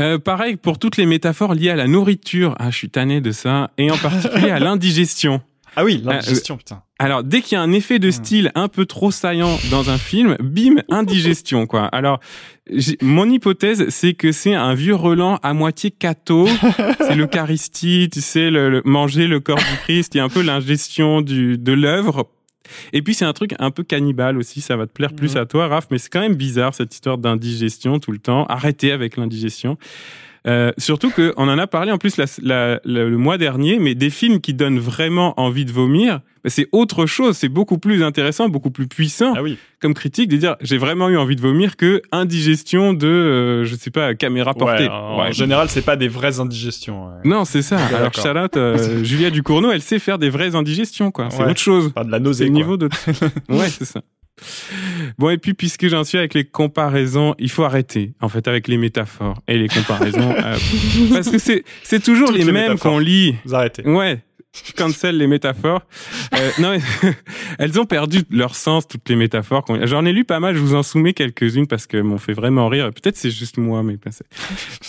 Euh, pareil pour toutes les métaphores liées à la nourriture. Ah, je suis tanné de ça. Et en particulier à *laughs* l'indigestion. Ah oui, l'indigestion, putain. Alors, dès qu'il y a un effet de style un peu trop saillant dans un film, bim, indigestion, quoi. Alors, mon hypothèse, c'est que c'est un vieux Roland à moitié catho. c'est l'Eucharistie, tu sais, le, le- manger le corps du Christ. Il y a un peu l'ingestion du, de l'œuvre. Et puis, c'est un truc un peu cannibale aussi. Ça va te plaire plus Mhm. à toi, Raph. Mais c'est quand même bizarre, cette histoire d'indigestion tout le temps. Arrêtez avec l'indigestion. Euh, surtout qu'on en a parlé en plus la- la- la- le mois dernier, mais des films qui donnent vraiment envie de vomir, bah, c'est autre chose, c'est beaucoup plus intéressant, beaucoup plus puissant Ah oui. comme critique de dire j'ai vraiment eu envie de vomir que indigestion de, euh, je sais pas, caméra portée. Ouais, en Ouais. général, c'est pas des vraies indigestions. ouais. Non, c'est ça. Alors. Charlotte, euh, *laughs* Julia Ducournau, elle sait faire des vraies indigestions, quoi. C'est autre chose. Pas de la C'est nausée, quoi. niveau de. *laughs* ouais, c'est ça. Bon, et puis, puisque j'en suis avec les comparaisons, il faut arrêter, en fait, avec les métaphores et les comparaisons. *laughs* euh, parce que c'est, c'est toujours les, les mêmes qu'on lit. Vous arrêtez. Ouais. Cancel les métaphores. Euh, non, *laughs* elles ont perdu leur sens, toutes les métaphores. J'en ai lu pas mal, je vous en soumets quelques-unes parce que m'ont fait vraiment rire. Peut-être c'est juste moi, mais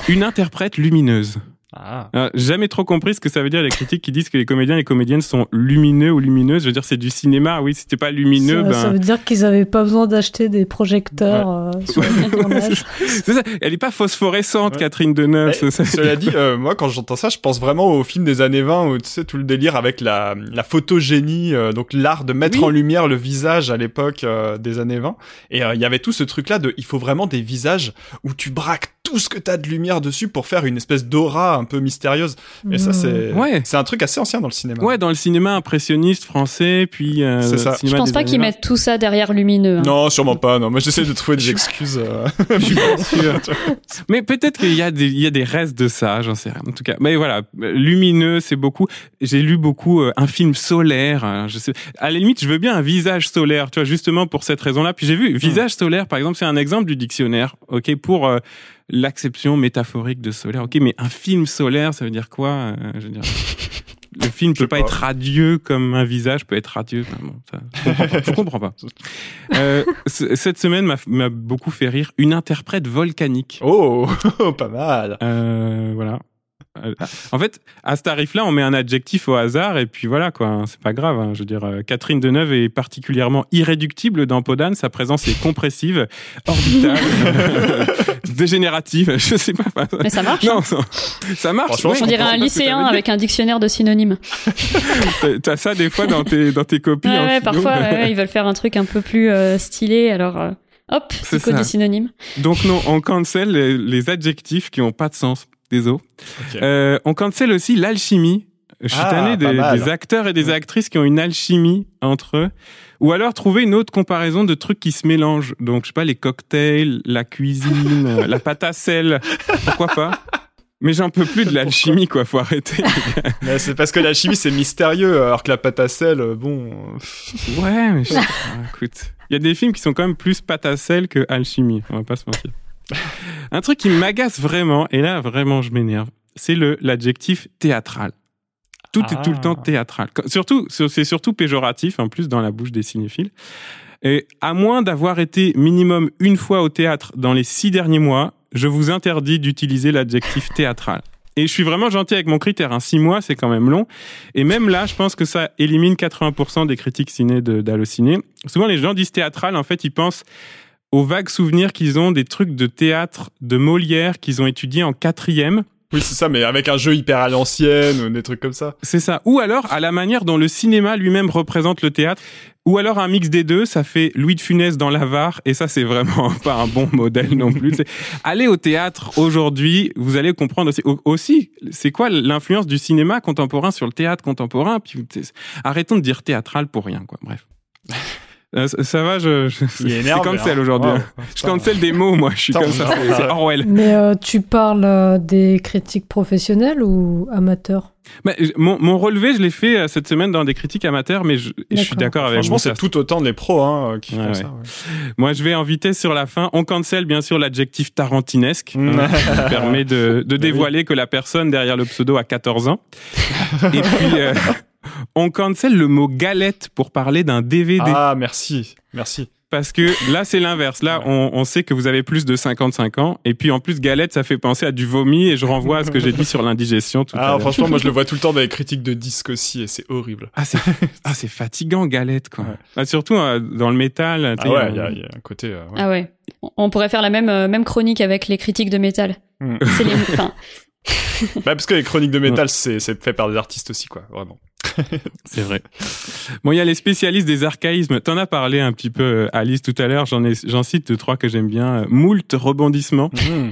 Une interprète lumineuse. Ah. Euh, jamais trop compris ce que ça veut dire les critiques qui disent que les comédiens et les comédiennes sont lumineux ou lumineuses. Je veux dire, c'est du cinéma. Oui, si t'es pas lumineux, ça, ben. ça veut dire qu'ils avaient pas besoin d'acheter des projecteurs euh, sur tournage. *laughs* c'est ça. Elle est pas phosphorescente, Ouais. Catherine Deneuve. Eh, ça- ça- Cela dit, euh, moi, quand j'entends ça, je pense vraiment au film des années 20 où tu sais tout le délire avec la, la photogénie, euh, donc l'art de mettre Oui. en lumière le visage à l'époque euh, des années 20. Et euh, il y avait tout ce truc-là de, il faut vraiment des visages où tu braques tout ce que t'as de lumière dessus pour faire une espèce d'aura un peu mystérieuse. Et ça, c'est, Ouais. c'est un truc assez ancien dans le cinéma. Ouais, dans le cinéma impressionniste français, puis. euh, C'est ça. Je pense pas qu'ils 20. mettent tout ça derrière lumineux. hein. Non, sûrement pas. Non, moi j'essaie de trouver des *laughs* excuses. euh. *laughs* *laughs* Je suis pas sûr. Mais peut-être qu'il y a des, il y a des restes de ça, j'en sais rien. En tout cas, mais voilà, lumineux, c'est beaucoup. J'ai lu beaucoup euh, un film solaire. hein, je sais. À la limite, je veux bien un visage solaire, tu vois, justement pour cette raison-là. Puis j'ai vu visage solaire, par exemple, c'est un exemple du dictionnaire. Ok, pour euh, l'acception métaphorique de solaire. Ok, mais un film solaire, ça veut dire quoi euh, Je veux dire, le film *laughs* peut pas, pas. être radieux comme un visage peut être radieux. Enfin, bon, ça, je comprends pas. Je comprends pas. *laughs* Euh, cette semaine m'a- m'a beaucoup fait rire une interprète volcanique. Oh, *laughs* pas mal. Euh, voilà. En fait, à ce tarif-là, on met un adjectif au hasard et puis voilà quoi. hein, C'est pas grave. hein. Je veux dire, euh, Catherine Deneuve est particulièrement irréductible dans Podane. Sa présence est compressive, orbitale, *laughs* dégénérative. Je sais pas. Mais ça marche. non, ça, ça marche. Franchement, ouais, je On dirait un lycéen avec un dictionnaire de synonymes. *laughs* T'as- ça des fois dans tes dans tes copies. Ouais, philo. parfois, ouais, ouais, ils veulent faire un truc un peu plus euh, stylé, alors euh, hop, C'est ça. des synonymes. Donc non, on cancel les, les adjectifs qui ont pas de sens. Désolé. Euh, on cancel aussi l'alchimie. Je suis Ah, tanné des, acteurs et des actrices qui ont une alchimie entre eux. Ou alors trouver une autre comparaison de trucs qui se mélangent. Donc, je sais pas, les cocktails, la cuisine, *laughs* la pâte à sel. Pourquoi pas? Mais j'en peux plus de l'alchimie, quoi. Faut arrêter. *laughs* Mais c'est parce que la chimie c'est mystérieux, alors que la pâte à sel, euh, bon. euh, Ouais, mais je... ah, *laughs* écoute. Il y a des films qui sont quand même plus pâte à sel que alchimie. On va pas se mentir. *laughs* Un truc qui m'agace vraiment, et là vraiment je m'énerve, c'est le l'adjectif théâtral. Tout est tout le Ah. temps théâtral. Quand- Surtout, c'est surtout péjoratif en plus dans la bouche des cinéphiles. Et à moins d'avoir été minimum une fois au théâtre dans les six derniers mois, je vous interdis d'utiliser l'adjectif *laughs* théâtral. Et je suis vraiment gentil avec mon critère. Hein. Six mois, c'est quand même long. Et même là, je pense que ça élimine 80% des critiques ciné d'Allociné. Souvent, les gens disent théâtral. En fait, ils pensent aux vagues souvenirs qu'ils ont des trucs de théâtre de Molière qu'ils ont étudiés en quatrième. Oui, c'est ça, mais avec un jeu hyper à l'ancienne, ou des trucs comme ça. C'est ça. Ou alors à la manière dont le cinéma lui-même représente le théâtre. Ou alors un mix des deux, ça fait Louis de Funès dans l'avare, et ça c'est vraiment *laughs* pas un bon modèle non plus. Allez au théâtre aujourd'hui, vous allez comprendre aussi. au- aussi c'est quoi l'influence du cinéma contemporain sur le théâtre contemporain? Puis arrêtons de dire théâtral pour rien, quoi. Bref. *laughs* Euh, ça, va, je, je c'est cancel hein. aujourd'hui. Wow. hein. Je cancel des mots, moi. Je suis comme ça. C'est. Orwell. Mais euh, tu parles euh, des critiques professionnelles ou amateurs? Bah, mon, mon relevé, je l'ai fait cette semaine dans des critiques amateurs, mais je, je suis D'accord. avec Franchement, vous. c'est tout autant les pros hein, qui Ouais, font ouais. ça. ouais. Moi, je vais en vitesse sur la fin. On cancelle bien sûr l'adjectif tarantinesque, Mm. hein, qui permet de, de *laughs* oui. dévoiler que la personne derrière le pseudo a 14 ans. Et puis, euh, *laughs* on cancelle le mot galette pour parler d'un DVD. Ah, merci, merci. Parce que là, c'est l'inverse. Là, on, on sait que vous avez plus de 55 ans. Et puis, en plus, galette, ça fait penser à du vomi. Et je renvoie à ce que j'ai dit sur l'indigestion tout à Ah, l'heure. franchement, moi je le vois tout le temps dans les critiques de disques aussi, et c'est horrible. Ah, c'est ah, c'est fatigant, galette, quoi. Ouais. Ah, surtout euh, dans le métal. Ah ouais, on- il y, a- il y a un côté. euh, ouais. Ah ouais. On- pourrait faire la même, euh, même chronique avec les critiques de métal. Mm. C'est les, *laughs* enfin, Bah, parce que les chroniques de métal, c'est c'est fait par des artistes aussi, quoi, vraiment. *laughs* C'est vrai. Bon, il y a les spécialistes des archaïsmes. T'en as parlé un petit peu, euh, Alice, tout à l'heure. J'en ai, j'en cite deux, trois que j'aime bien. Moult rebondissements. Mm.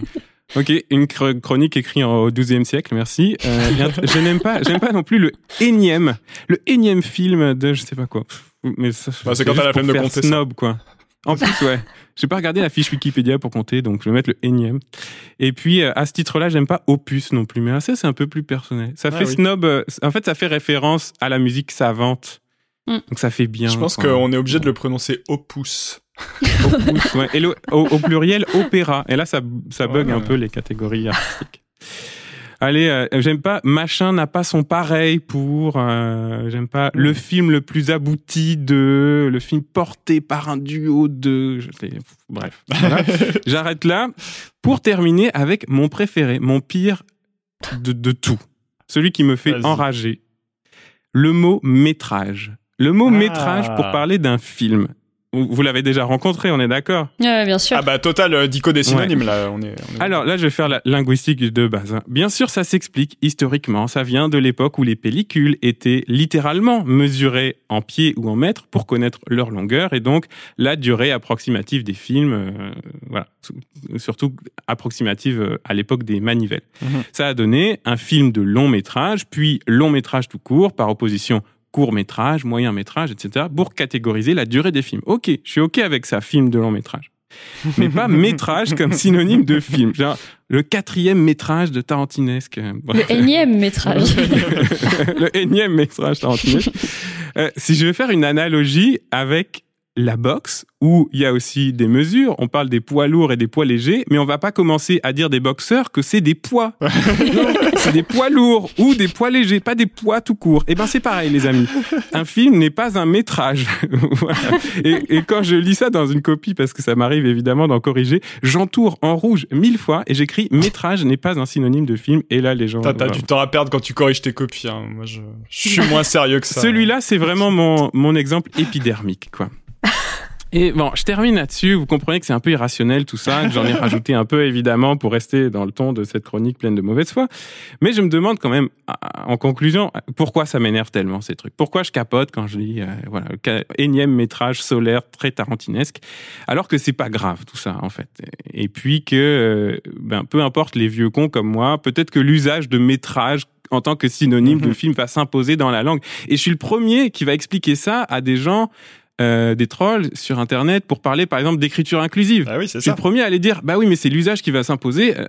Ok, une chr- chronique écrite au XIIe siècle, merci. Euh, je n'aime pas, j'aime pas non plus le énième, le énième film de je sais pas quoi. Mais ça, Bah, c'est quand t'as la flemme de compter ça. snob, quoi. En plus, ouais. J'ai pas regardé la fiche Wikipédia pour compter, donc je vais mettre le énième. Et puis, euh, à ce titre-là, j'aime pas Opus non plus. Mais ça, c'est un peu plus personnel. Ça Ah fait oui. snob. euh, en fait, ça fait référence à la musique savante. Mm. Donc ça fait bien. Je pense qu'on est obligé de le prononcer opus. *laughs* Opus, ouais. Et le- au, au pluriel, opéra. Et là, ça, ça bug Ouais. un peu les catégories artistiques. Allez, euh, j'aime pas machin n'a pas son pareil pour. euh, j'aime pas le film le plus abouti de. Le film porté par un duo de. je sais- bref. *laughs* Voilà. J'arrête là pour terminer avec mon préféré, mon pire de, de tout. Celui qui me fait enrager. Le mot métrage. Le mot Ah. métrage pour parler d'un film. Vous, vous l'avez déjà rencontré, on est d'accord ouais, bien sûr. Ah bah total, euh, dico des synonymes là, on est. on est- alors là, je vais faire la linguistique de base. hein. Bien sûr, ça s'explique historiquement. Ça vient de l'époque où les pellicules étaient littéralement mesurées en pieds ou en mètres pour connaître leur longueur et donc la durée approximative des films. euh, voilà, surtout approximative euh, à l'époque des manivelles. Mhm. Ça a donné un film de long métrage, puis long métrage tout court, par opposition court métrage, moyen métrage, etc., pour catégoriser la durée des films. Ok, je suis ok avec ça, film de long métrage mais pas *laughs* métrage comme synonyme de film. Genre, le quatrième métrage de Tarantinesque. euh. Le énième métrage. *laughs* le énième métrage tarantinesque. Euh, si je vais faire une analogie avec la boxe où il y a aussi des mesures. On parle des poids lourds et des poids légers, mais on va pas commencer à dire des boxeurs que c'est des poids. *laughs* C'est des poids lourds ou des poids légers, pas des poids tout court. Et ben c'est pareil, les amis. Un film n'est pas un métrage. *laughs* Voilà. et, et quand je lis ça dans une copie, parce que ça m'arrive évidemment d'en corriger, j'entoure en rouge mille fois et j'écris métrage n'est pas un synonyme de film. Et là, les gens. T'as t'as voilà. du temps à perdre quand tu corriges tes copies. Hein. Moi, je, je suis moins sérieux que ça. Celui-là, c'est vraiment mon, mon exemple épidermique, quoi. Et bon, je termine là-dessus. Vous comprenez que c'est un peu irrationnel tout ça, que j'en ai *laughs* rajouté un peu évidemment pour rester dans le ton de cette chronique pleine de mauvaise foi. Mais je me demande quand même, en conclusion, pourquoi ça m'énerve tellement ces trucs? Pourquoi je capote quand je lis, euh, voilà, énième métrage solaire très tarantinesque, alors que c'est pas grave tout ça en fait? Et puis que, euh, ben, peu importe les vieux cons comme moi, peut-être que l'usage de métrage en tant que synonyme de Mhm. film va s'imposer dans la langue. Et je suis le premier qui va expliquer ça à des gens, euh, des trolls sur Internet pour parler par exemple d'écriture inclusive. Ah oui, c'est ça. le premier à aller dire, bah oui, mais c'est l'usage qui va s'imposer. euh,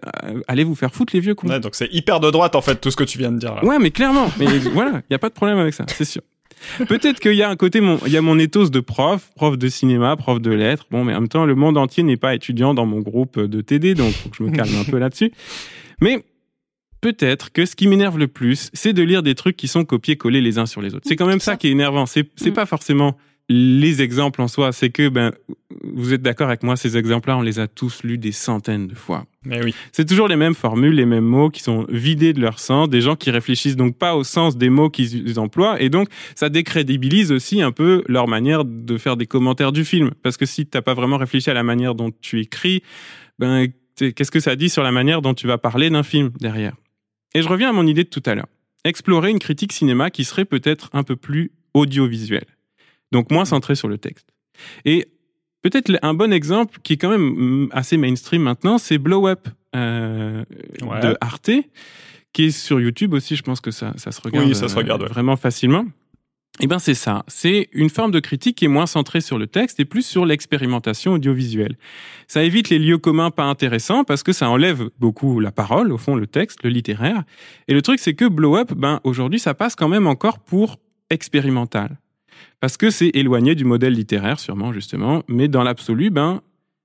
allez vous faire foutre les vieux cons. Ouais, donc c'est hyper de droite en fait tout ce que tu viens de dire là. Ouais, mais clairement. Mais *laughs* voilà, il y a pas de problème avec ça, c'est sûr. Peut-être qu'il y a un côté, mon, il y a mon ethos de prof, prof de cinéma, prof de lettres. Bon, mais en même temps, le monde entier n'est pas étudiant dans mon groupe de TD, donc faut que je me calme un peu là-dessus. Mais peut-être que ce qui m'énerve le plus, c'est de lire des trucs qui sont copiés-collés les uns sur les autres. C'est quand même ça qui est énervant. C'est, c'est Mm. pas forcément les exemples en soi. C'est que, ben, vous êtes d'accord avec moi, ces exemples-là, on les a tous lus des centaines de fois. Mais oui. C'est toujours les mêmes formules, les mêmes mots qui sont vidés de leur sens, des gens qui réfléchissent donc pas au sens des mots qu'ils emploient, et donc ça décrédibilise aussi un peu leur manière de faire des commentaires du film. Parce que si t'as pas vraiment réfléchi à la manière dont tu écris, ben qu'est-ce que ça dit sur la manière dont tu vas parler d'un film derrière? Et je reviens à mon idée de tout à l'heure. Explorer une critique cinéma qui serait peut-être un peu plus audiovisuelle, donc moins centrée sur le texte. Et Peut-être un bon exemple qui est quand même mm, assez mainstream maintenant, c'est Blow Up euh, Ouais. de Arte, qui est sur YouTube aussi. Je pense que ça, ça se regarde, Oui, ça se regarde, ouais. vraiment facilement. Eh ben c'est ça. C'est une forme de critique qui est moins centrée sur le texte et plus sur l'expérimentation audiovisuelle. Ça évite les lieux communs pas intéressants parce que ça enlève beaucoup la parole, au fond, le texte, le littéraire. Et le truc, c'est que Blow Up, ben aujourd'hui, ça passe quand même encore pour expérimental parce que c'est éloigné du modèle littéraire, sûrement, justement, mais dans l'absolu, ben,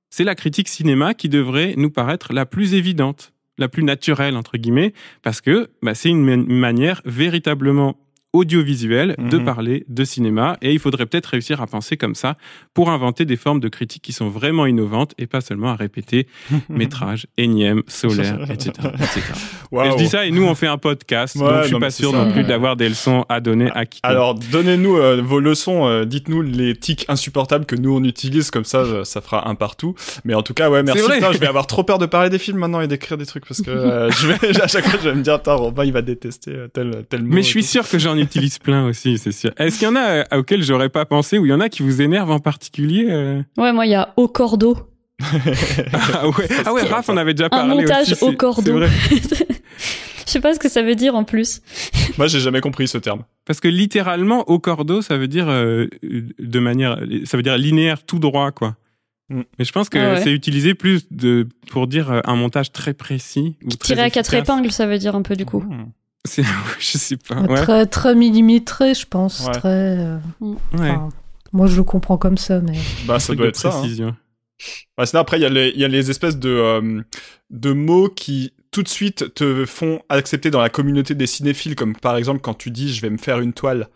c'est la critique cinéma qui devrait nous paraître la plus évidente, la plus naturelle, entre guillemets, parce que ben, c'est une, ma- une manière véritablement audiovisuelle de Mhm. parler de cinéma, et il faudrait peut-être réussir à penser comme ça pour inventer des formes de critique qui sont vraiment innovantes et pas seulement à répéter *laughs* métrage, énième, solaire, etc. *laughs* etc. Et Waouh. je dis ça, et nous, on fait un podcast, Ouais, donc je suis non, pas sûr non plus d'avoir des leçons à donner à qui. Alors, donnez-nous euh, vos leçons, euh, dites-nous les tics insupportables que nous on utilise, comme ça, ça fera un partout. Mais en tout cas, ouais, merci. Putain, je vais avoir trop peur de parler des films maintenant et d'écrire des trucs parce que euh, je vais, *laughs* à chaque fois, je vais me dire, putain, Robin, il va détester euh, tel, tel mot. Mais et je suis sûr que j'en utilise plein aussi, c'est sûr. Est-ce qu'il y en a euh, auxquels j'aurais pas pensé ou il y en a qui vous énervent en particulier euh Ouais, moi, il y a au cordeau. *laughs* Ah ouais, ah ouais, Raph, on avait déjà Un parlé montage aussi, au cordeau. *laughs* Je sais pas ce que ça veut dire en plus. Moi, j'ai jamais compris ce terme. Parce que littéralement, au cordeau, ça veut dire euh, de manière, ça veut dire linéaire, tout droit, quoi. Mm. Mais je pense que Ah ouais. c'est utilisé plus de pour dire un montage très précis. Ou très Tirer à quatre épingles, ça veut dire un peu du coup. Hmm. C'est- *laughs* je sais pas. Ouais. Très, très millimétré, je pense. Ouais. Très, euh, ouais. enfin, moi, je le comprends comme ça, mais Bah, ça doit de être ça. hein. précision. Ouais, sinon, après, il y, a les- il y a les espèces de, euh, de mots qui tout de suite te font accepter dans la communauté des cinéphiles, comme par exemple quand tu dis je vais me faire une toile.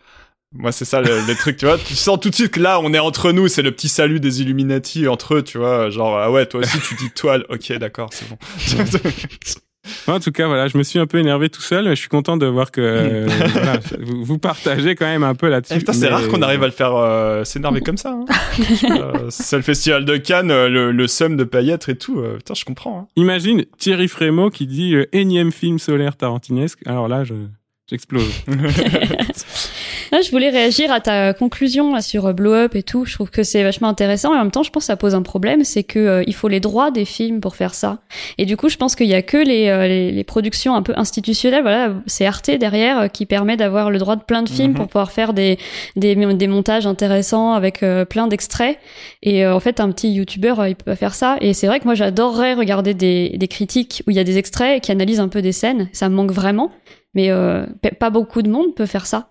Moi, c'est ça le, le truc, tu vois. Tu sens tout de suite que là, on est entre nous, c'est le petit salut des Illuminati entre eux, tu vois. Genre, ah ouais, toi aussi, tu dis toile. Ok, d'accord, c'est bon. *laughs* *laughs* En tout cas, voilà, je me suis un peu énervé tout seul. Je suis content de voir que euh, voilà, vous, vous partagez quand même un peu là-dessus. Eh, putain, c'est Mais- rare qu'on arrive à le faire euh, s'énerver comme ça. Hein. *laughs* Euh, c'est le festival de Cannes, euh, le, le seum de paillettes et tout. euh, putain, je comprends. Hein. Imagine Thierry Frémaux qui dit énième film solaire tarantinesque. Alors là, je j'explose. *laughs* *laughs* Là, je voulais réagir à ta conclusion là, sur euh, Blow Up et tout. Je trouve que c'est vachement intéressant. Et en même temps, je pense que ça pose un problème, c'est que euh, il faut les droits des films pour faire ça. Et du coup, je pense qu'il y a que les, euh, les, les productions un peu institutionnelles. Voilà, c'est Arte derrière euh, qui permet d'avoir le droit de plein de films Mhm. pour pouvoir faire des, des des montages intéressants avec euh, plein d'extraits. Et en fait, un petit YouTuber, euh, il peut pas faire ça. Et c'est vrai que moi, j'adorerais regarder des, des critiques où il y a des extraits qui analysent un peu des scènes. Ça me manque vraiment. Mais euh, pas beaucoup de monde peut faire ça.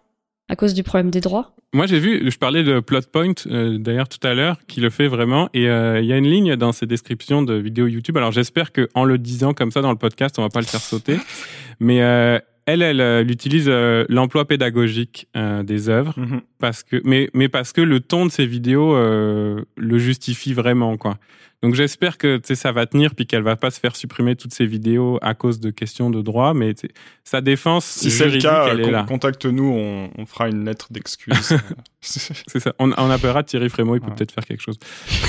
À cause du problème des droits. Moi, j'ai vu, je parlais de Plotpoint euh, d'ailleurs tout à l'heure, qui le fait vraiment. Et euh, il y a une ligne dans ses descriptions de vidéos YouTube. Alors j'espère que en le disant comme ça dans le podcast, on va pas le faire sauter. *laughs* Mais euh, elle, elle, elle utilise l'emploi pédagogique des œuvres Mhm. parce que, mais mais parce que le ton de ses vidéos le justifie vraiment quoi. Donc j'espère que ça va tenir puis qu'elle va pas se faire supprimer toutes ses vidéos à cause de questions de droit, mais sa défense Si c'est le juridique, cas, elle est con- là. contacte-nous, on, on fera une lettre d'excuse. *laughs* *laughs* C'est ça. On, on appellera Thierry Frémaux, il peut Ouais. peut-être faire quelque chose.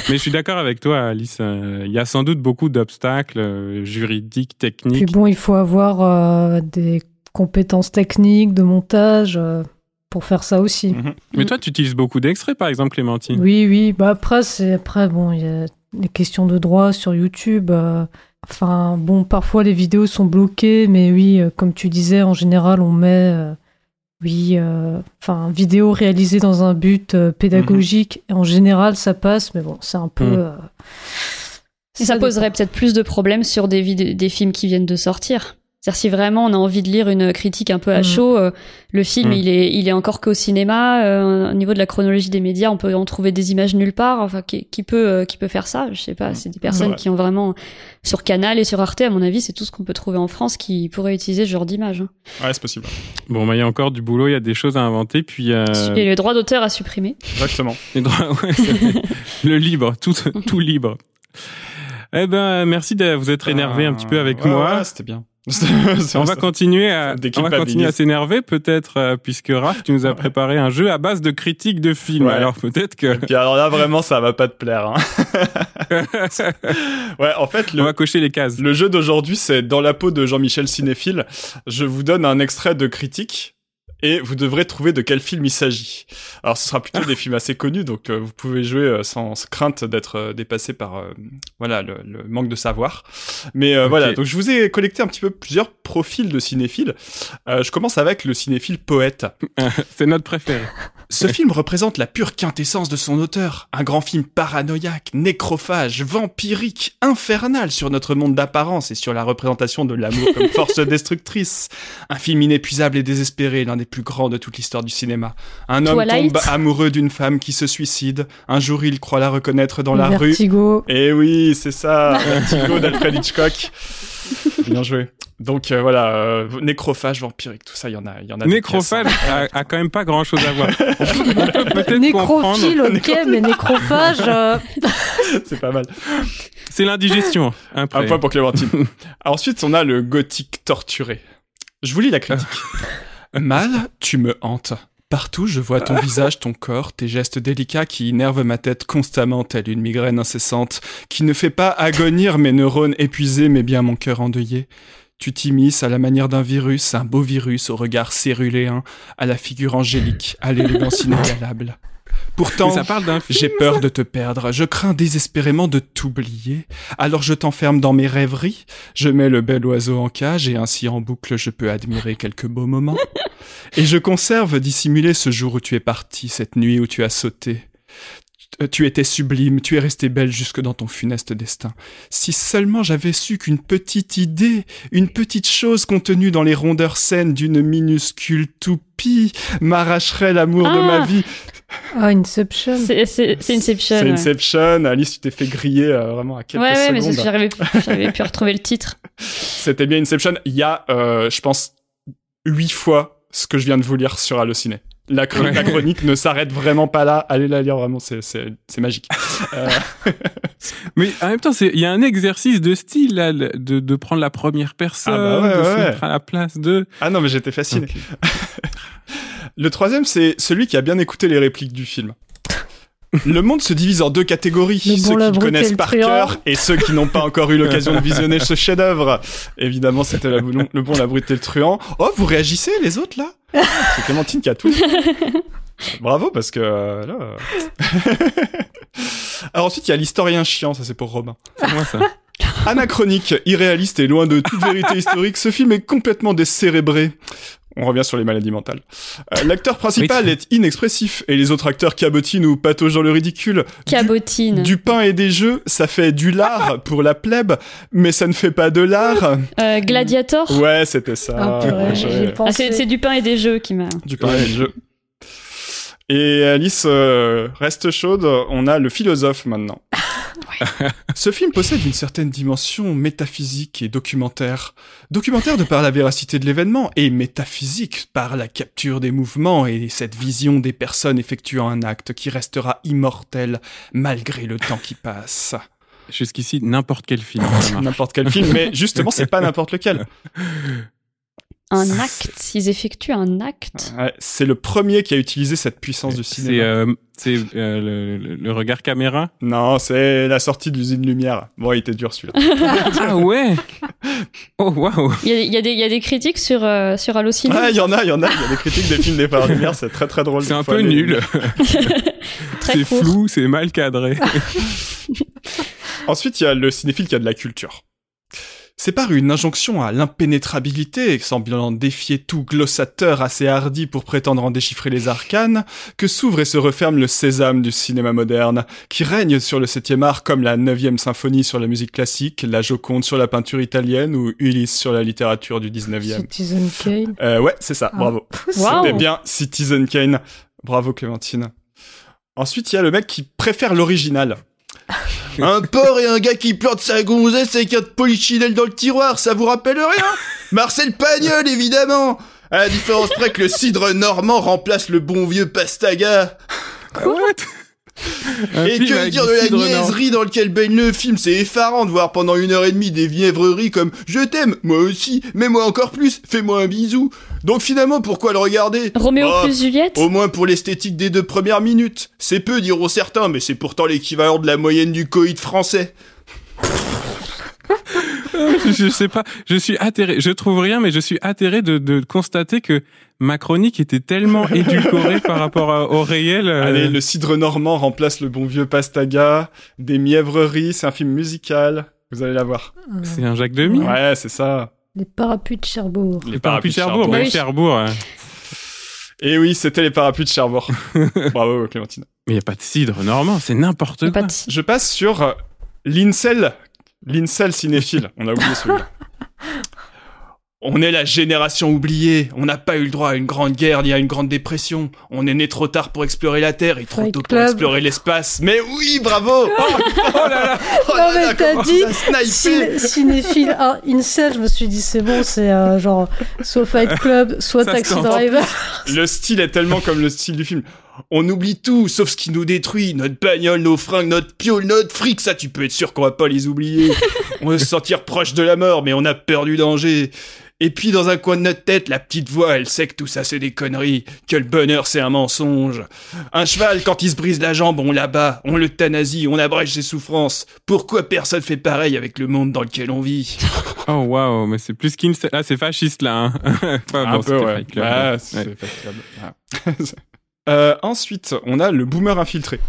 Mais je suis d'accord avec toi, Alice. euh, Il y a sans doute beaucoup d'obstacles euh, juridiques, Puis techniques. bon, il faut avoir euh, des compétences techniques, de montage euh, pour faire ça aussi. Mhm. Mais toi, tu utilises beaucoup d'extraits, par exemple, Clémentine. Oui, oui. Bah après, c'est après bon, il y a les questions de droit sur YouTube. euh, Enfin, bon, parfois les vidéos sont bloquées, mais oui, euh, comme tu disais, en général, on met, euh, oui, euh, enfin, vidéo réalisée dans un but euh, pédagogique. Et en général, ça passe, mais bon, c'est un peu. Mhm. euh, ça poserait peut-être plus de problèmes sur des, des films qui viennent de sortir. C'est-à-dire si vraiment on a envie de lire une critique un peu à Mm. chaud, euh, le film Mm. il est il est encore qu'au cinéma. euh, au niveau de la chronologie des médias, on peut en trouver des images nulle part. Enfin, qui, qui peut euh, qui peut faire ça? Je sais pas. C'est des personnes Ouais. qui ont vraiment sur Canal et sur Arte. À mon avis, c'est tout ce qu'on peut trouver en France qui pourrait utiliser ce genre d'image. hein. Ouais, c'est possible. Bon, bah, il y a encore du boulot, il y a des choses à inventer. Puis euh, Et le droit d'auteur à supprimer. Exactement. *laughs* les droits- ouais, le libre, tout, tout libre. Eh ben, merci de vous être énervé un petit peu avec Ouais, moi. ouais, c'était bien. On va continuer à, Ça on va déculpabilise. continuer à s'énerver peut-être euh, puisque Raph, tu nous as préparé un jeu à base de critiques de films. Ouais. Alors peut-être que Puis alors là, vraiment, ça va pas te plaire. hein. *laughs* Ouais, en fait, on le, va cocher les cases. Le jeu d'aujourd'hui, c'est dans la peau de Jean-Michel Cinéphile. Je vous donne un extrait de critique et vous devrez trouver de quel film il s'agit. Alors, ce sera plutôt *laughs* des films assez connus, donc euh, vous pouvez jouer euh, sans crainte d'être euh, dépassé par euh, voilà le, le manque de savoir. Mais euh, Ok. voilà, donc je vous ai collecté un petit peu plusieurs profils de cinéphiles. Euh, je commence avec le cinéphile poète. *laughs* C'est notre préféré. Ce film représente la pure quintessence de son auteur. Un grand film paranoïaque, nécrophage, vampirique, infernal sur notre monde d'apparence et sur la représentation de l'amour comme *laughs* force destructrice. Un film inépuisable et désespéré, l'un des plus grands de toute l'histoire du cinéma. Un homme Twilight. tombe amoureux d'une femme qui se suicide. Un jour, il croit la reconnaître dans la rue. Vertigo. Eh oui, c'est ça, Vertigo d'Alfred Hitchcock. *laughs* Bien joué. Donc euh, voilà, euh, nécrophage, vampirique, tout ça, il y en a, il y en a. Nécrophage hein. a, a quand même pas grand chose à voir. *laughs* Peut-être. Nécrophile, ok, mais nécrophage. euh, *laughs* C'est pas mal. C'est l'indigestion. hein, Un point pour Clémentine. Ensuite, on a le gothique torturé. Je vous lis la critique. Mal, tu me hantes. Partout, je vois ton *laughs* visage, ton corps, tes gestes délicats qui énervent ma tête constamment, telle une migraine incessante, qui ne fait pas agonir mes neurones épuisés, mais bien mon cœur endeuillé. Tu t'immisces à la manière d'un virus, un beau virus au regard céruléen, à la figure angélique, à l'élégance *laughs* inégalable. Pourtant, j'ai peur de te perdre, je crains désespérément de t'oublier. Alors je t'enferme dans mes rêveries, je mets le bel oiseau en cage et ainsi en boucle je peux admirer quelques beaux moments. Et je conserve dissimulé ce jour où tu es parti, cette nuit où tu as sauté. Tu étais sublime, tu es restée belle jusque dans ton funeste destin. Si seulement j'avais su qu'une petite idée, une petite chose contenue dans les rondeurs saines d'une minuscule toupie m'arracherait l'amour de Ah. ma vie. Ah, Inception. C'est c'est- c'est Inception. C'est ouais. Inception. Alice, tu t'es fait griller euh, vraiment à quelques Ouais, ouais, mais secondes. c'est- j'arrivais j'arrivais plus à retrouver le titre. *laughs* C'était bien Inception. Il y a, euh, je pense, huit fois ce que je viens de vous lire sur Allociné. La, chron- Ouais. la chronique ne s'arrête vraiment pas là. Allez la lire, vraiment, c'est, c'est, c'est magique. *laughs* Euh, *laughs* Mais en même temps, c'est- il y a un exercice de style là, de, de prendre la première personne, Ah bah ouais, de se ouais. mettre à la place de. Ah non, mais j'étais fasciné. Le troisième, c'est celui qui a bien écouté les répliques du film. *laughs* Le monde se divise en deux catégories, bon, ceux qui connaissent par cœur et ceux qui n'ont pas encore eu l'occasion de visionner ce *laughs* chef-d'œuvre. Évidemment, c'était le bon, la brute et le truand. Oh, vous réagissez les autres là? *laughs* C'est Clémentine qui a tout. Bravo parce que euh, là. euh. *laughs* Alors ensuite, il y a l'historien chiant, ça c'est pour Robin. C'est moi ça. *laughs* Anachronique, irréaliste et loin de toute vérité historique, ce film est complètement décérébré. On revient sur les maladies mentales. Euh, L'acteur principal Oui. est inexpressif et les autres acteurs cabotinent ou pataugent dans le ridicule. Cabotine. Du pain et des jeux, ça fait du lard *laughs* pour la plèbe, mais ça ne fait pas de l'art. Euh, Gladiator? Ouais, c'était ça. Ah, Ouais, Ah, c'est du pain et des jeux qui m'a. du pain et des jeux. Et Alice euh, reste chaude, on a le philosophe maintenant. *laughs* *laughs* Ce film possède une certaine dimension métaphysique et documentaire. Documentaire de par la véracité de l'événement et métaphysique par la capture des mouvements et cette vision des personnes effectuant un acte qui restera immortel malgré le temps qui passe. Jusqu'ici, n'importe quel film. *laughs* N'importe quel film, mais justement, c'est pas n'importe lequel. Un acte, ils effectuent un acte. Ouais, c'est le premier qui a utilisé cette puissance du C'est cinéma. euh, c'est, euh, le, le- le regard caméra? Non, c'est la sortie de l'usine Lumière. Bon, il était dur celui-là. ah ouais. *laughs* Oh waouh. Il y y a des, il y a des critiques sur, euh, sur Allociné. Ah, il y en a, il y en a. Il y a des critiques des films des frères Lumière, c'est très très drôle. C'est un peu nul. *laughs* C'est flou, c'est mal cadré. *laughs* Ensuite, il y a le cinéphile qui a de la culture. C'est par une injonction à l'impénétrabilité, semblant défier tout glossateur assez hardi pour prétendre en déchiffrer les arcanes, que s'ouvre et se referme le sésame du cinéma moderne, qui règne sur le septième art comme la neuvième symphonie sur la musique classique, la Joconde sur la peinture italienne ou Ulysse sur la littérature du 19e. Citizen Kane. Euh, ouais, c'est ça, Ah. bravo. Waouh. C'était bien Citizen Kane. Bravo Clémentine. Ensuite, il y a le mec qui préfère l'original. *laughs* un porc et un gars qui plante sa gonzesse avec un polichinelle dans le tiroir, ça vous rappelle rien? Marcel Pagnol, évidemment! À la différence près que le cidre normand remplace le bon vieux pastaga. What? Un et que dire de la niaiserie dans lequel baigne le film? C'est effarant de voir pendant une heure et demie des vièvreries comme « Je t'aime, moi aussi, mais moi encore plus, fais-moi un bisou ». Donc finalement, pourquoi le regarder Roméo Oh, plus Juliette Au moins pour l'esthétique des deux premières minutes. C'est peu, diront certains, mais c'est pourtant l'équivalent de la moyenne du coït français. *laughs* je, sais pas, je suis atterré, je trouve rien, mais je suis atterré de, de constater que ma chronique était tellement *laughs* édulcorée par rapport à- au réel. euh, Allez, le cidre normand remplace le bon vieux pastaga. Des mièvreries, c'est un film musical. Vous allez la voir. C'est un Jacques Demy. Ouais, c'est ça. Les parapluies de Cherbourg. Les Parapluie de Cherbourg, Oui. Cherbourg. Et oui, c'était les parapluies de Cherbourg. *laughs* Bravo, Clémentine. Mais y a pas de cidre normand, c'est n'importe quoi. Je passe sur euh, l'Incel. L'Incel cinéphile. On a oublié celui-là. *laughs* On est la génération oubliée. On n'a pas eu le droit à une grande guerre ni à une grande dépression. On est né trop tard pour explorer la Terre et trop Fight tôt pour explorer l'espace. Mais oui, bravo *laughs* Oh, oh là là Oh Non, là mais t'as dit Ciné- cinéphile ah, incel, je me suis dit c'est bon, c'est euh, genre soit Fight Club, soit Ça Taxi. Driver. Le style est tellement comme le style du film. On oublie tout, sauf ce qui nous détruit. Notre bagnole, nos fringues, notre piole, notre fric. Ça, tu peux être sûr qu'on va pas les oublier. On veut se *laughs* sentir proche de la mort, mais on a peur du danger. Et puis, dans un coin de notre tête, la petite voix, elle sait que tout ça, c'est des conneries. Que le bonheur, c'est un mensonge. Un cheval, quand il se brise la jambe, on l'abat, on l'euthanasie, on abrège ses souffrances. Pourquoi personne fait pareil avec le monde dans lequel on vit? *laughs* Oh waouh, mais c'est plus qu'une. Ah, c'est fasciste là. Hein. *laughs* Enfin, bon, c'était Fight Club, Ouais, Club. Ouais. *laughs* Euh, ensuite, on a le boomer infiltré.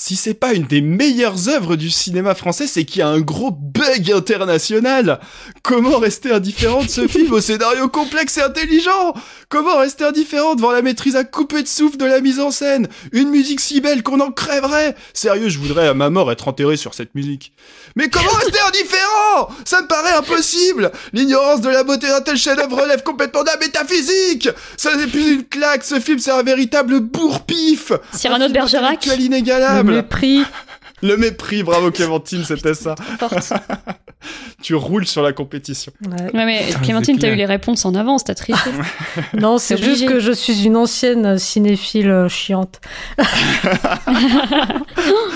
Si c'est pas une des meilleures œuvres du cinéma français, c'est qu'il y a un gros bug international. Comment rester indifférent de ce *laughs* film au scénario complexe et intelligent? Comment rester indifférent devant la maîtrise à couper de souffle de la mise en scène? Une musique si belle qu'on en crèverait? Sérieux, je voudrais à ma mort être enterré sur cette musique. Mais comment *laughs* rester indifférent? Ça me paraît impossible! L'ignorance de la beauté d'un tel chef-d'œuvre relève complètement de la métaphysique! Ça n'est plus une claque, ce film c'est un véritable bourre-pif! Cyrano Un de Bergerac inégalable mépris. Le mépris, bravo Clémentine, c'était ça. *laughs* Tu roules sur la compétition. Ouais. Ouais, mais Putain, Clémentine, t'as eu les réponses en avance, t'as triché. *laughs* *laughs* Non, c'est juste que je suis une ancienne euh, cinéphile euh, chiante.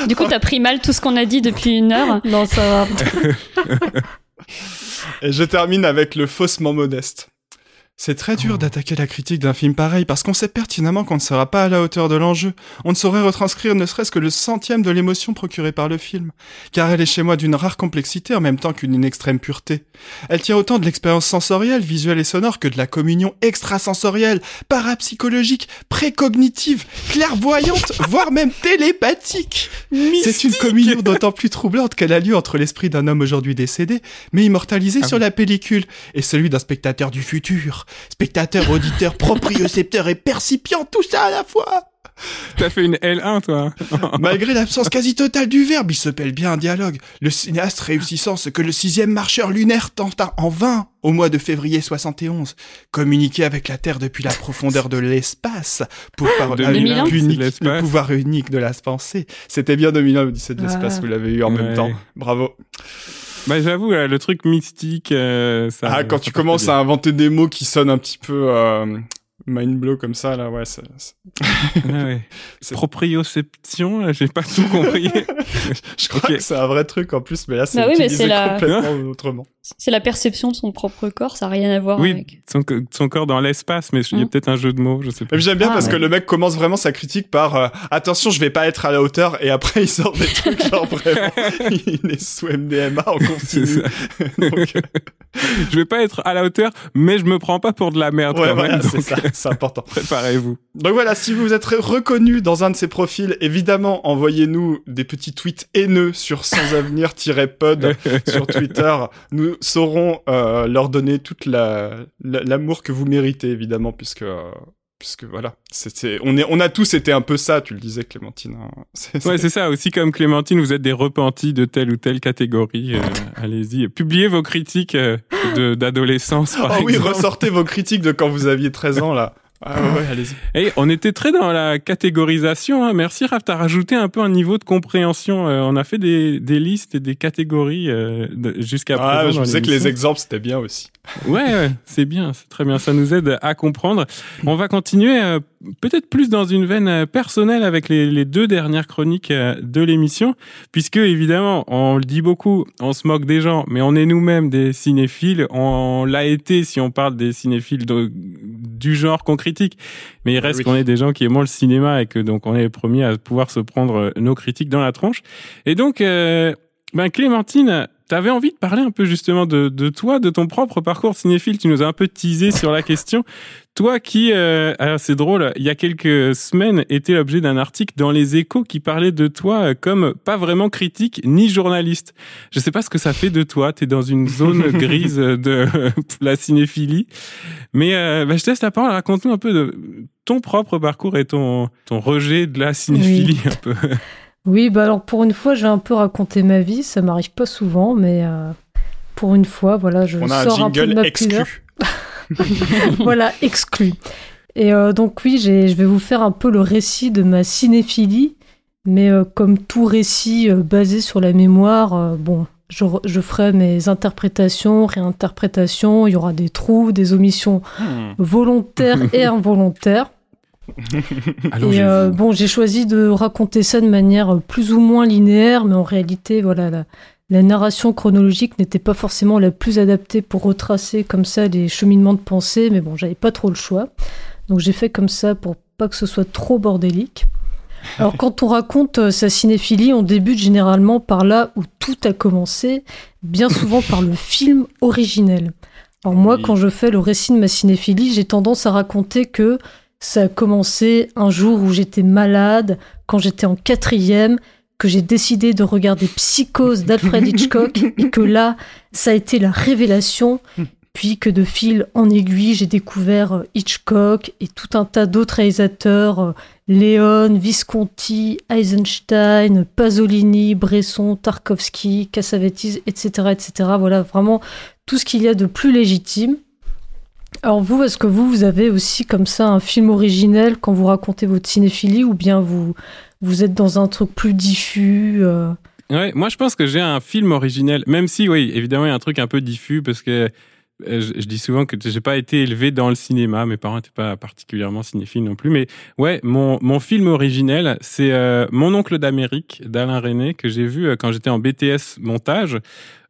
du coup, t'as pris mal tout ce qu'on a dit depuis une heure. Non, ça va. Et je termine avec le faussement modeste. C'est très dur d'attaquer la critique d'un film pareil parce qu'on sait pertinemment qu'on ne sera pas à la hauteur de l'enjeu. On ne saurait retranscrire ne serait-ce que le centième de l'émotion procurée par le film. Car elle est chez moi d'une rare complexité en même temps qu'une extrême pureté. Elle tient autant de l'expérience sensorielle, visuelle et sonore que de la communion extrasensorielle, parapsychologique, précognitive, clairvoyante, *laughs* voire même télépathique. C'est une communion d'autant plus troublante qu'elle a lieu entre l'esprit d'un homme aujourd'hui décédé, mais immortalisé Ah sur la pellicule, et celui d'un spectateur du futur. Spectateur, auditeur, propriocepteur et percipient, tout ça à la fois. T'as fait une L1, toi. *laughs* Malgré l'absence quasi totale du verbe, il se pèle bien un dialogue. Le cinéaste réussissant ce que le sixième marcheur lunaire tenta en vain au mois de février 71, communiquer avec la Terre depuis la profondeur de l'espace pour par De avec Milan unique- C'est le pouvoir unique de la pensée. C'était bien 2001, l'Odyssée de l'espace, Ah. vous l'avez eu en même temps. Bravo. Bah, j'avoue, là, le truc mystique, euh, ça. ah, quand ça tu commences bien. à inventer des mots qui sonnent un petit peu euh, mind blow comme ça, là, ouais, c'est- c'est- Ah ouais. *laughs* C'est- Proprioception, là, j'ai pas tout compris. *laughs* je crois Ok. que c'est un vrai truc en plus, mais là, c'est Bah oui, mais la- complètement autrement. C'est la perception de son propre corps, ça n'a rien à voir oui, avec. son, co- son corps dans l'espace, mais il y a Mm. peut-être un jeu de mots, je sais pas. j'aime bien Ah, parce ouais. que le mec commence vraiment sa critique par euh, attention, je vais pas être à la hauteur et après il sort des trucs *laughs* genre vraiment il est sous MDMA en continu. ça. *laughs* Donc, euh, Je vais pas être à la hauteur, mais je me prends pas pour de la merde ouais, quand voilà, même. c'est ça, c'est important. Préparez-vous. Donc voilà, si vous êtes reconnu dans un de ces profils, évidemment, envoyez-nous des petits tweets haineux sur sansavenir-pod sur Twitter. Nous saurons euh, leur donner toute la la- l'amour que vous méritez, évidemment, puisque euh, puisque voilà, c'était on est on a tous été un peu ça. Tu le disais, Clémentine. hein. *laughs* C'est- Ouais, c'est ça. Aussi comme Clémentine, vous êtes des repentis de telle ou telle catégorie. euh, allez-y, publiez vos critiques euh, de- d'adolescence. par Oh oui, ressortez vos critiques de quand vous aviez 13 ans, là. Ah ouais, ouais, allez-y. *laughs* Et on était très dans la catégorisation. Hein. Merci Raph, t'as rajouté un peu un niveau de compréhension. Euh, on a fait des, des listes et des catégories euh, de- jusqu'à Ah, présent. je me disais que les exemples, c'était bien aussi. Ouais, ouais, c'est bien, c'est très bien. Ça nous aide à comprendre. On va continuer euh, peut-être plus dans une veine euh, personnelle avec les, les deux dernières chroniques euh, de l'émission, puisque évidemment, on le dit beaucoup, on se moque des gens, mais on est nous-mêmes des cinéphiles. On l'a été si on parle des cinéphiles de- du genre qu'on critique, mais il reste Oui. qu'on est des gens qui aiment le cinéma et que donc on est les premiers à pouvoir se prendre nos critiques dans la tronche. Et donc, euh, ben Clémentine, t'avais envie de parler un peu justement de, de toi, de ton propre parcours cinéphile. Tu nous as un peu teasé sur la question. Toi qui, euh, alors c'est drôle, il y a quelques semaines, était l'objet d'un article dans Les Échos qui parlait de toi euh, comme pas vraiment critique ni journaliste. Je sais pas ce que ça fait de toi. T'es dans une zone *laughs* grise de *laughs* la cinéphilie. Mais euh, bah, je te laisse la parole. Raconte-nous un peu de ton propre parcours et ton ton rejet de la cinéphilie un peu. Oui, bah alors pour une fois, je vais un peu raconter ma vie. Ça m'arrive pas souvent, mais euh, pour une fois, voilà, je On a un sors un, peu de ma exclu. *laughs* voilà, exclu. Et euh, donc oui, je vais vous faire un peu le récit de ma cinéphilie, mais euh, comme tout récit basé sur la mémoire, bon, je ferai mes interprétations, réinterprétations, il y aura des trous, des omissions Hmm. volontaires et *laughs* involontaires. *laughs* Et euh, bon, j'ai choisi de raconter ça de manière plus ou moins linéaire, mais en réalité, voilà, la, la narration chronologique n'était pas forcément la plus adaptée pour retracer comme ça les cheminements de pensée, mais bon, j'avais pas trop le choix. Donc j'ai fait comme ça pour pas que ce soit trop bordélique. Alors quand on raconte euh, sa cinéphilie, on débute généralement par là où tout a commencé, bien souvent par le film originel. Alors moi, Oui. quand je fais le récit de ma cinéphilie, j'ai tendance à raconter que ça a commencé un jour où j'étais malade, quand j'étais en quatrième, que j'ai décidé de regarder Psychose d'Alfred Hitchcock, *laughs* et que là, ça a été la révélation, puis que de fil en aiguille, j'ai découvert euh, Hitchcock et tout un tas d'autres réalisateurs, euh, Léon, Visconti, Eisenstein, Pasolini, Bresson, Tarkovsky, Cassavetes, etc., etc. Voilà, vraiment tout ce qu'il y a de plus légitime. Alors vous, est-ce que vous, vous avez aussi comme ça un film originel quand vous racontez votre cinéphilie ou bien vous, vous êtes dans un truc plus diffus euh, Ouais, moi je pense que j'ai un film originel, même si, oui, évidemment, il y a un truc un peu diffus parce que euh, je, je dis souvent que j'ai pas été élevé dans le cinéma, mes parents n'étaient pas particulièrement cinéphiles non plus, mais ouais, mon, mon film originel, c'est euh, Mon oncle d'Amérique d'Alain René que j'ai vu euh, quand j'étais en BTS montage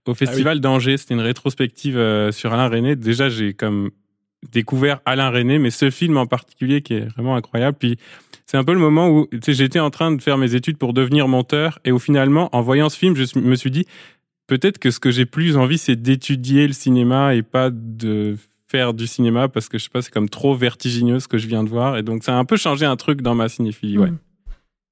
au Festival d'Angers. C'était une rétrospective euh, sur Alain René. Déjà, j'ai comme découvert Alain René, mais ce film en particulier qui est vraiment incroyable. Puis c'est un peu le moment où j'étais en train de faire mes études pour devenir monteur et où finalement, en voyant ce film, je me suis dit peut-être que ce que j'ai plus envie, c'est d'étudier le cinéma et pas de faire du cinéma parce que je sais pas, c'est comme trop vertigineux ce que je viens de voir et donc ça a un peu changé un truc dans ma cinéphilie. Ouais.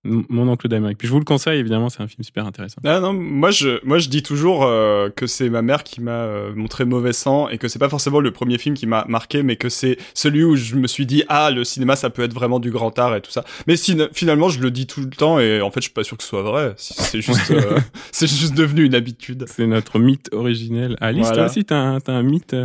Mon oncle d'Amérique. Puis je vous le conseille, évidemment, c'est un film super intéressant. Ah non, moi je, moi je dis toujours euh, que c'est ma mère qui m'a euh, montré Mauvais Sang et que c'est pas forcément le premier film qui m'a marqué, mais que c'est celui où je me suis dit ah le cinéma ça peut être vraiment du grand art et tout ça. Mais si, finalement je le dis tout le temps et en fait je suis pas sûr que ce soit vrai. C'est juste, euh, *laughs* c'est juste devenu une habitude. C'est notre mythe originel. Alice, toi aussi t'as un, as un mythe.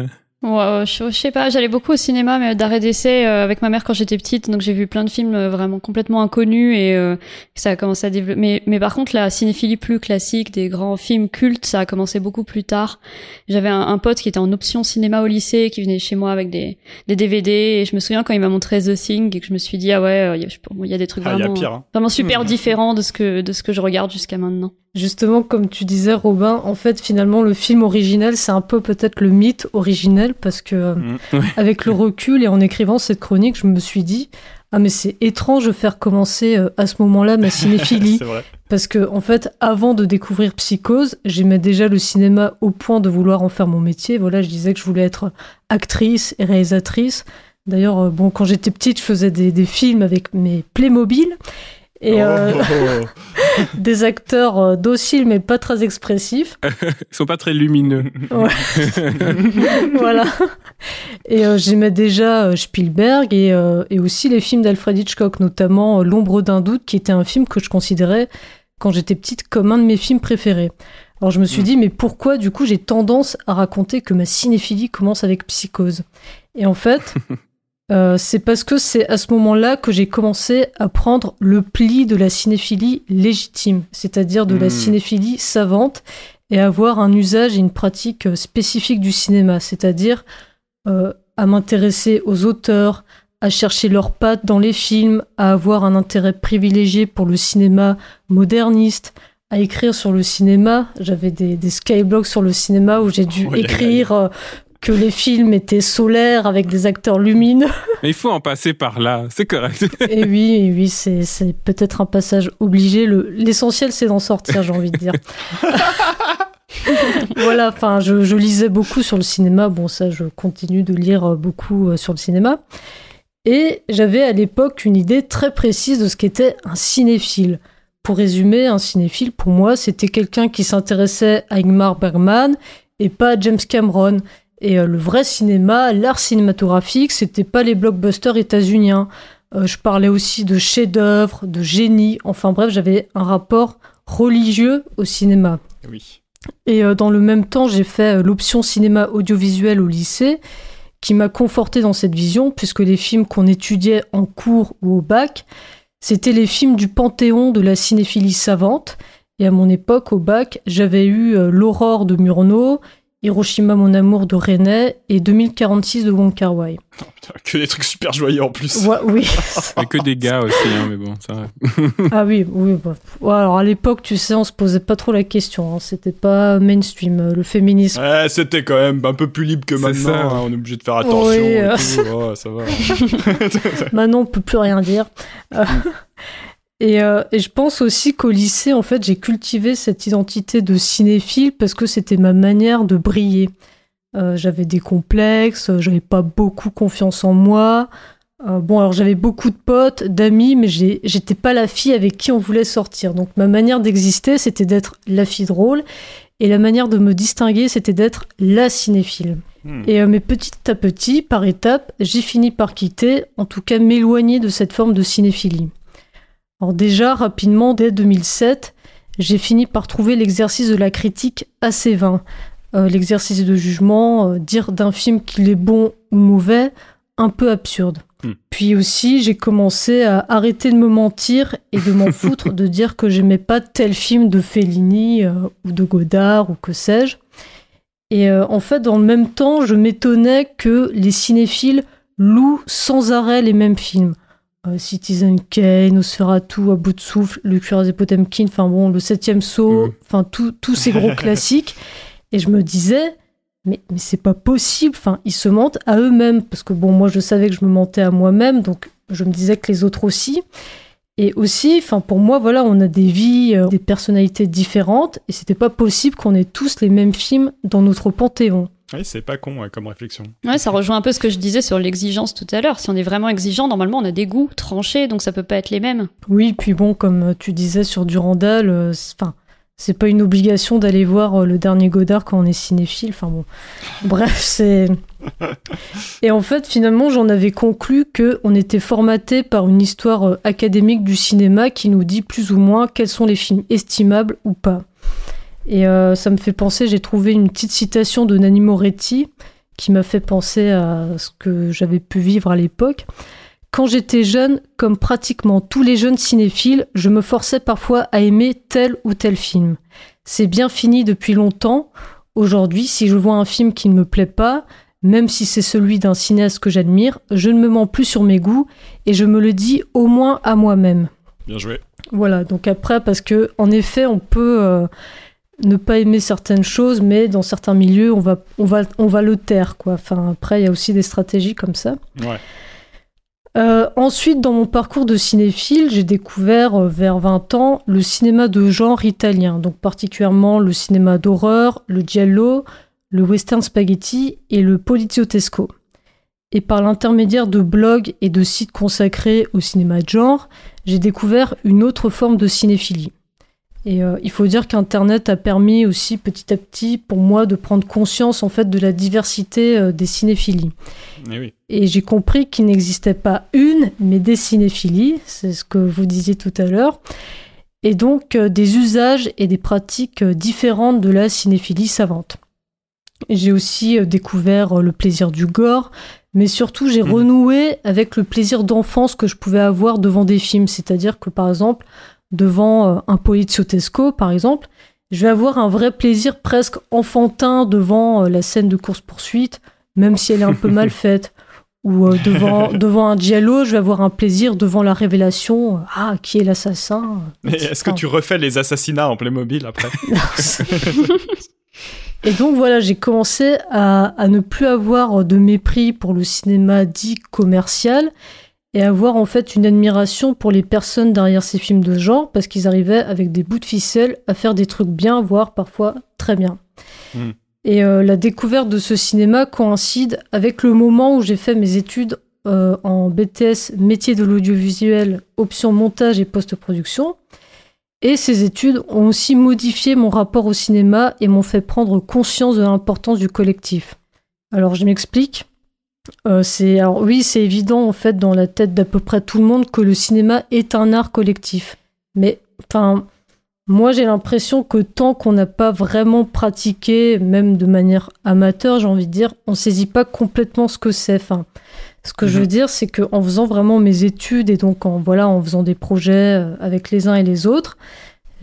Ouais, je, sais pas, j'allais beaucoup au cinéma, mais d'arrêt d'essai euh, avec ma mère quand j'étais petite, donc j'ai vu plein de films euh, vraiment complètement inconnus et euh, ça a commencé à développer. Mais, mais par contre, la cinéphilie plus classique, des grands films cultes, ça a commencé beaucoup plus tard. J'avais un, un, pote qui était en option cinéma au lycée, qui venait chez moi avec des, des DVD, et je me souviens quand il m'a montré The Thing et que je me suis dit ah ouais, il y, a des trucs ah, vraiment, hein. vraiment super mmh. différents de ce que de ce que je regarde jusqu'à maintenant. Justement, comme tu disais, Robin, en fait, finalement, le film originel, c'est un peu peut-être le mythe originel, parce que euh, mm. *laughs* avec le recul et en écrivant cette chronique, je me suis dit, ah mais c'est étrange de faire commencer euh, à ce moment-là ma *laughs* cinéphilie, parce que en fait, avant de découvrir Psychose, j'aimais déjà le cinéma au point de vouloir en faire mon métier. Voilà, je disais que je voulais être actrice et réalisatrice. D'ailleurs, euh, bon, quand j'étais petite, je faisais des, des films avec mes Playmobil. Et euh, oh. *laughs* des acteurs euh, dociles mais pas très expressifs. *laughs* Ils sont pas très lumineux. *laughs* voilà. Et euh, j'aimais déjà Spielberg et, et, aussi les films d'Alfred Hitchcock, notamment L'ombre d'un doute, qui était un film que je considérais quand j'étais petite comme un de mes films préférés. Alors je me suis mm. dit, mais pourquoi du coup j'ai tendance à raconter que ma cinéphilie commence avec Psychose? Et en fait, Euh, c'est parce que c'est à ce moment-là que j'ai commencé à prendre le pli de la cinéphilie légitime, c'est-à-dire de la hmm. cinéphilie savante, et avoir un usage et une pratique euh, spécifique du cinéma, c'est-à-dire euh, à m'intéresser aux auteurs, à chercher leurs pattes dans les films, à avoir un intérêt privilégié pour le cinéma moderniste, à écrire sur le cinéma. J'avais des, des skyblogs sur le cinéma où j'ai dû écrire que les films étaient solaires avec des acteurs lumineux. *laughs* Mais il faut en passer par là, c'est correct. *laughs* et oui, et oui, c'est, peut-être un passage obligé. l'essentiel, c'est d'en sortir, j'ai envie de dire. *laughs* voilà, enfin, je, je, lisais beaucoup sur le cinéma. Bon, ça, je continue de lire beaucoup euh, sur le cinéma. Et j'avais à l'époque une idée très précise de ce qu'était un cinéphile. Pour résumer, un cinéphile, pour moi, c'était quelqu'un qui s'intéressait à Ingmar Bergman et pas à James Cameron. Et euh, le vrai cinéma, l'art cinématographique, c'était pas les blockbusters états-uniens. Euh, je parlais aussi de chefs-d'œuvre, de génie. Enfin bref, j'avais un rapport religieux au cinéma. Oui. Et euh, dans le même temps, j'ai fait l'option cinéma audiovisuel au lycée, qui m'a conforté dans cette vision, puisque les films qu'on étudiait en cours ou au bac, c'était les films du panthéon de la cinéphilie savante. Et à mon époque, au bac, j'avais eu L'Aurore de Murnau, Hiroshima mon amour de René et 2046 de Wong Kar Wai. Oh, que des trucs super joyeux en plus. oui. *laughs* et que des gars aussi, hein, mais bon, ça. *laughs* ah oui, oui. Bah. alors à l'époque, tu sais, on se posait pas trop la question. Hein. C'était pas mainstream, euh, le féminisme. Ouais, c'était quand même un peu plus libre que maintenant. Hein. On est obligé de faire attention. Oui, euh. *laughs* oh, ça va. maintenant, on peut plus rien dire. Euh, euh, et, je pense aussi qu'au lycée, en fait, j'ai cultivé cette identité de cinéphile parce que c'était ma manière de briller. Euh, j'avais des complexes, j'avais pas beaucoup confiance en moi. Euh, bon, alors j'avais beaucoup de potes, d'amis, mais j'étais pas la fille avec qui on voulait sortir. Donc ma manière d'exister, c'était d'être la fille drôle. Et la manière de me distinguer, c'était d'être la cinéphile. Hmm. Et mais petit à petit, par étapes, j'ai fini par quitter, en tout cas m'éloigner de cette forme de cinéphilie. Alors déjà, rapidement, dès 2007, j'ai fini par trouver l'exercice de la critique assez vain. Euh, l'exercice de jugement, euh, dire d'un film qu'il est bon ou mauvais, un peu absurde. Hmm. Puis aussi, j'ai commencé à arrêter de me mentir et de m'en *laughs* foutre de dire que j'aimais pas tel film de Fellini euh, ou de Godard ou que sais-je. Et en fait, dans le même temps, je m'étonnais que les cinéphiles louent sans arrêt les mêmes films. Euh, Citizen Kane, Nosferatu, à bout de souffle, Le Cuirassé Potemkin, enfin bon, Le Septième Saut, mm. enfin tous ces gros *laughs* classiques. Et je me disais, mais, mais c'est pas possible, enfin ils se mentent à eux-mêmes, parce que bon, moi je savais que je me mentais à moi-même, donc je me disais que les autres aussi. Et aussi, enfin pour moi, voilà, on a des vies, euh, des personnalités différentes, et c'était pas possible qu'on ait tous les mêmes films dans notre panthéon. Oui, c'est pas con ouais, comme réflexion. Ouais, ça rejoint un peu ce que je disais sur l'exigence tout à l'heure. Si on est vraiment exigeant, normalement, on a des goûts tranchés, donc ça peut pas être les mêmes. Oui, puis bon, comme tu disais sur Durandal, euh, c'est- enfin, c'est pas une obligation d'aller voir euh, le dernier Godard quand on est cinéphile. Enfin bon, *laughs* bref, c'est. *laughs* Et en fait, finalement, j'en avais conclu que on était formaté par une histoire euh, académique du cinéma qui nous dit plus ou moins quels sont les films estimables ou pas. Et euh, ça me fait penser, j'ai trouvé une petite citation de Nanni Moretti qui m'a fait penser à ce que j'avais pu vivre à l'époque. Quand j'étais jeune, comme pratiquement tous les jeunes cinéphiles, je me forçais parfois à aimer tel ou tel film. C'est bien fini depuis longtemps. Aujourd'hui, si je vois un film qui ne me plaît pas, même si c'est celui d'un cinéaste que j'admire, je ne me mens plus sur mes goûts et je me le dis au moins à moi-même. Bien joué. Voilà, donc après, parce que en effet, on peut euh, ne pas aimer certaines choses, mais dans certains milieux, on va, on va, on va le taire, quoi. Enfin, après, il y a aussi des stratégies comme ça. Ouais. Euh, ensuite, dans mon parcours de cinéphile, j'ai découvert euh, vers 20 ans le cinéma de genre italien, donc particulièrement le cinéma d'horreur, le giallo, le western spaghetti et le poliziotesco. Et par l'intermédiaire de blogs et de sites consacrés au cinéma de genre, j'ai découvert une autre forme de cinéphilie. Et euh, il faut dire qu'Internet a permis aussi petit à petit pour moi de prendre conscience en fait de la diversité euh, des cinéphilies. Eh oui. Et j'ai compris qu'il n'existait pas une, mais des cinéphilies, c'est ce que vous disiez tout à l'heure, et donc euh, des usages et des pratiques différentes de la cinéphilie savante. J'ai aussi découvert le plaisir du gore, mais surtout j'ai Mhm. renoué avec le plaisir d'enfance que je pouvais avoir devant des films, c'est-à-dire que par exemple, devant euh, un poliziotesco, par exemple, je vais avoir un vrai plaisir presque enfantin devant euh, la scène de course-poursuite, même si elle est un peu mal *laughs* faite. Ou euh, devant, *laughs* devant un giallo, je vais avoir un plaisir devant la révélation. Ah, qui est l'assassin Mais est-ce que tu refais les assassinats en Playmobil après *laughs* Et donc voilà, j'ai commencé à, à ne plus avoir de mépris pour le cinéma dit commercial et avoir en fait une admiration pour les personnes derrière ces films de genre parce qu'ils arrivaient avec des bouts de ficelle à faire des trucs bien, voire parfois très bien. Mm. Et euh, la découverte de ce cinéma coïncide avec le moment où j'ai fait mes études euh, en BTS métier de l'audiovisuel, option montage et post-production. Et ces études ont aussi modifié mon rapport au cinéma et m'ont fait prendre conscience de l'importance du collectif. Alors je m'explique. Euh, c'est alors oui, c'est évident en fait dans la tête d'à peu près tout le monde que le cinéma est un art collectif. Mais enfin, moi j'ai l'impression que tant qu'on n'a pas vraiment pratiqué, même de manière amateur, j'ai envie de dire, on saisit pas complètement ce que c'est. Enfin, ce que je veux dire, c'est que en faisant vraiment mes études et donc en voilà, en faisant des projets euh, avec les uns et les autres,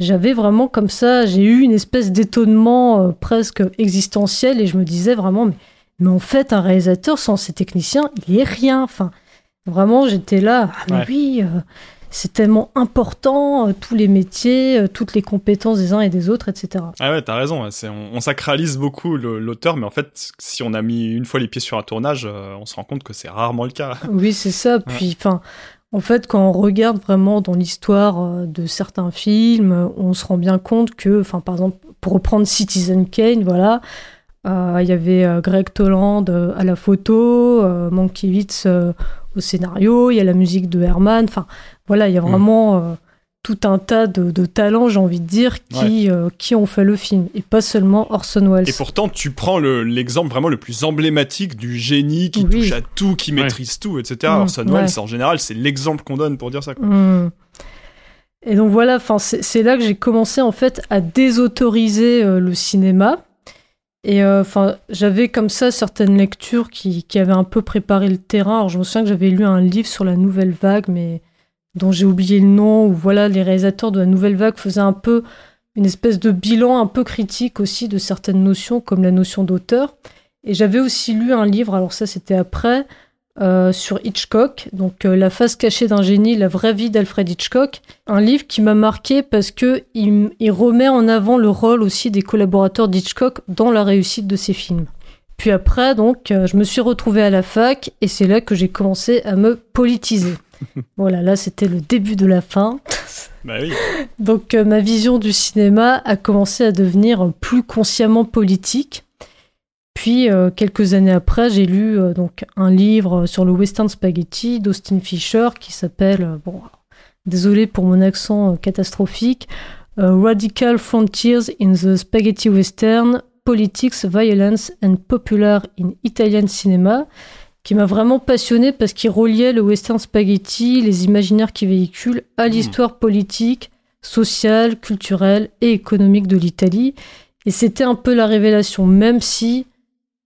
j'avais vraiment comme ça, j'ai eu une espèce d'étonnement euh, presque existentiel et je me disais vraiment, mais, mais en fait, un réalisateur sans ses techniciens, il est rien. Enfin, vraiment, j'étais là, ah, mais Ouais. oui, euh, c'est tellement important, euh, tous les métiers, euh, toutes les compétences des uns et des autres, etc. Ah ouais, t'as raison. on, on sacralise beaucoup l'auteur, mais en fait, si on a mis une fois les pieds sur un tournage, on se rend compte que c'est rarement le cas. Oui, c'est ça. Puis, enfin, en fait, quand on regarde vraiment dans l'histoire de certains films, on se rend bien compte que, enfin, par exemple, pour reprendre Citizen Kane, voilà, il y avait euh, Greg Toland euh, à la photo, euh, Mankiewicz euh, au scénario, il y a la musique de Herman. Enfin, voilà, il y a vraiment euh, tout un tas de, de talents, j'ai envie de dire, qui, euh, qui ont fait le film, et pas seulement Orson Welles. Et pourtant, tu prends le- l'exemple vraiment le plus emblématique du génie qui Oui. touche à tout, qui Ouais. maîtrise tout, etc. Mm, Orson ouais. Welles, en général, c'est l'exemple qu'on donne pour dire ça. quoi. Hmm. Et donc voilà, enfin c'est c'est là que j'ai commencé en fait à désautoriser euh, le cinéma. Et euh, enfin, j'avais comme ça certaines lectures qui, qui avaient un peu préparé le terrain. Alors je me souviens que j'avais lu un livre sur la nouvelle vague, mais dont j'ai oublié le nom. Où voilà, les réalisateurs de la nouvelle vague faisaient un peu une espèce de bilan un peu critique aussi de certaines notions, comme la notion d'auteur. Et j'avais aussi lu un livre. Alors ça, c'était après euh, sur Hitchcock, donc euh, La face cachée d'un génie, la vraie vie d'Alfred Hitchcock. Un livre qui m'a marqué parce que il, il remet en avant le rôle aussi des collaborateurs d'Hitchcock dans la réussite de ses films. Puis après, donc, euh, je me suis retrouvée à la fac et c'est là que j'ai commencé à me politiser. *laughs* voilà, là, c'était le début de la fin. Bah oui. Donc ma vision du cinéma a commencé à devenir plus consciemment politique. Puis euh, quelques années après, j'ai lu euh, donc un livre sur le western spaghetti d'Austin Fisher qui s'appelle euh, bon, désolé pour mon accent catastrophique, Radical Frontiers in the Spaghetti Western, Politics, Violence and Popular in Italian Cinema, qui m'a vraiment passionné parce qu'il reliait le western spaghetti, les imaginaires qu'il véhicule, à l'histoire politique, sociale, culturelle et économique de l'Italie. Et c'était un peu la révélation, même si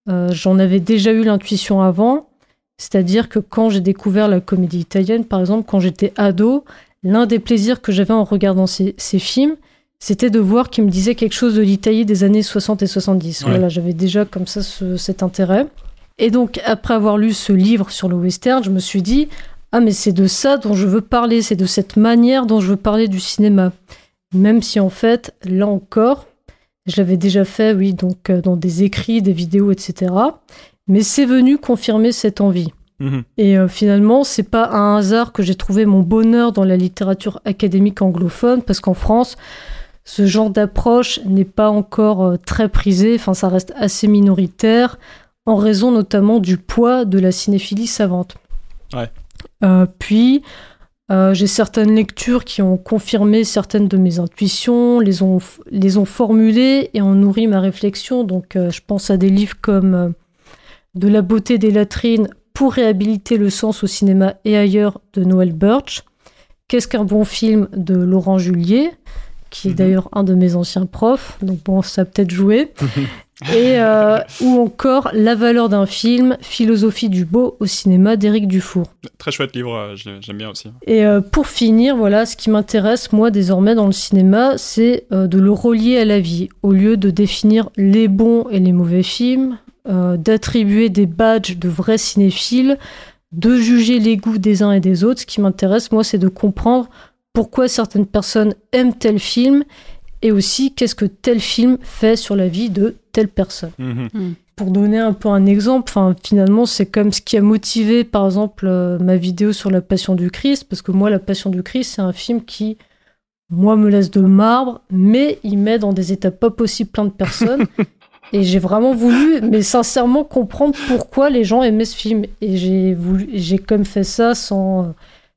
euh, j'en avais déjà eu l'intuition avant. C'est-à-dire que quand j'ai découvert la comédie italienne, par exemple, quand j'étais ado, l'un des plaisirs que j'avais en regardant ces, ces films, c'était de voir qu'il me disait quelque chose de l'Italie des années 60 et 70. Ouais. Voilà, j'avais déjà comme ça ce- cet intérêt. Et donc, après avoir lu ce livre sur le western, je me suis dit, ah mais c'est de ça dont je veux parler, c'est de cette manière dont je veux parler du cinéma. Même si en fait, là encore, je l'avais déjà fait, oui, donc euh, dans des écrits, des vidéos, etc. Mais c'est venu confirmer cette envie. Mhm. Et euh, finalement, c'est pas un hasard que j'ai trouvé mon bonheur dans la littérature académique anglophone, parce qu'en France, ce genre d'approche n'est pas encore euh, très prisé, enfin ça reste assez minoritaire, en raison notamment du poids de la cinéphilie savante. Ouais. Euh, puis, euh, j'ai certaines lectures qui ont confirmé certaines de mes intuitions, les ont, les ont formulées et ont nourri ma réflexion. Donc, euh, je pense à des livres comme euh, De la beauté des latrines pour réhabiliter le sens au cinéma et ailleurs de Noël Birch. Qu'est-ce qu'un bon film de Laurent Julier, qui est Mhm. d'ailleurs un de mes anciens profs. Donc, bon, ça a peut-être joué. *laughs* et euh, ou encore La valeur d'un film, philosophie du beau au cinéma d'Éric Dufour. Très chouette livre, euh, j'ai- j'aime bien aussi. Et euh, pour finir, voilà, ce qui m'intéresse moi désormais dans le cinéma, c'est euh, de le relier à la vie, au lieu de définir les bons et les mauvais films, d'attribuer des badges de vrais cinéphiles, de juger les goûts des uns et des autres. Ce qui m'intéresse moi, c'est de comprendre pourquoi certaines personnes aiment tel film et aussi qu'est-ce que tel film fait sur la vie de telle personne Mhm. pour donner un peu un exemple, finalement, c'est comme ce qui a motivé, par exemple, euh, ma vidéo sur la Passion du Christ, parce que moi, la Passion du Christ, c'est un film qui, moi, me laisse de marbre, mais il met dans des états pas possibles plein de personnes. *laughs* et j'ai vraiment voulu, mais sincèrement, comprendre pourquoi les gens aimaient ce film. Et j'ai voulu, j'ai comme fait ça sans, euh,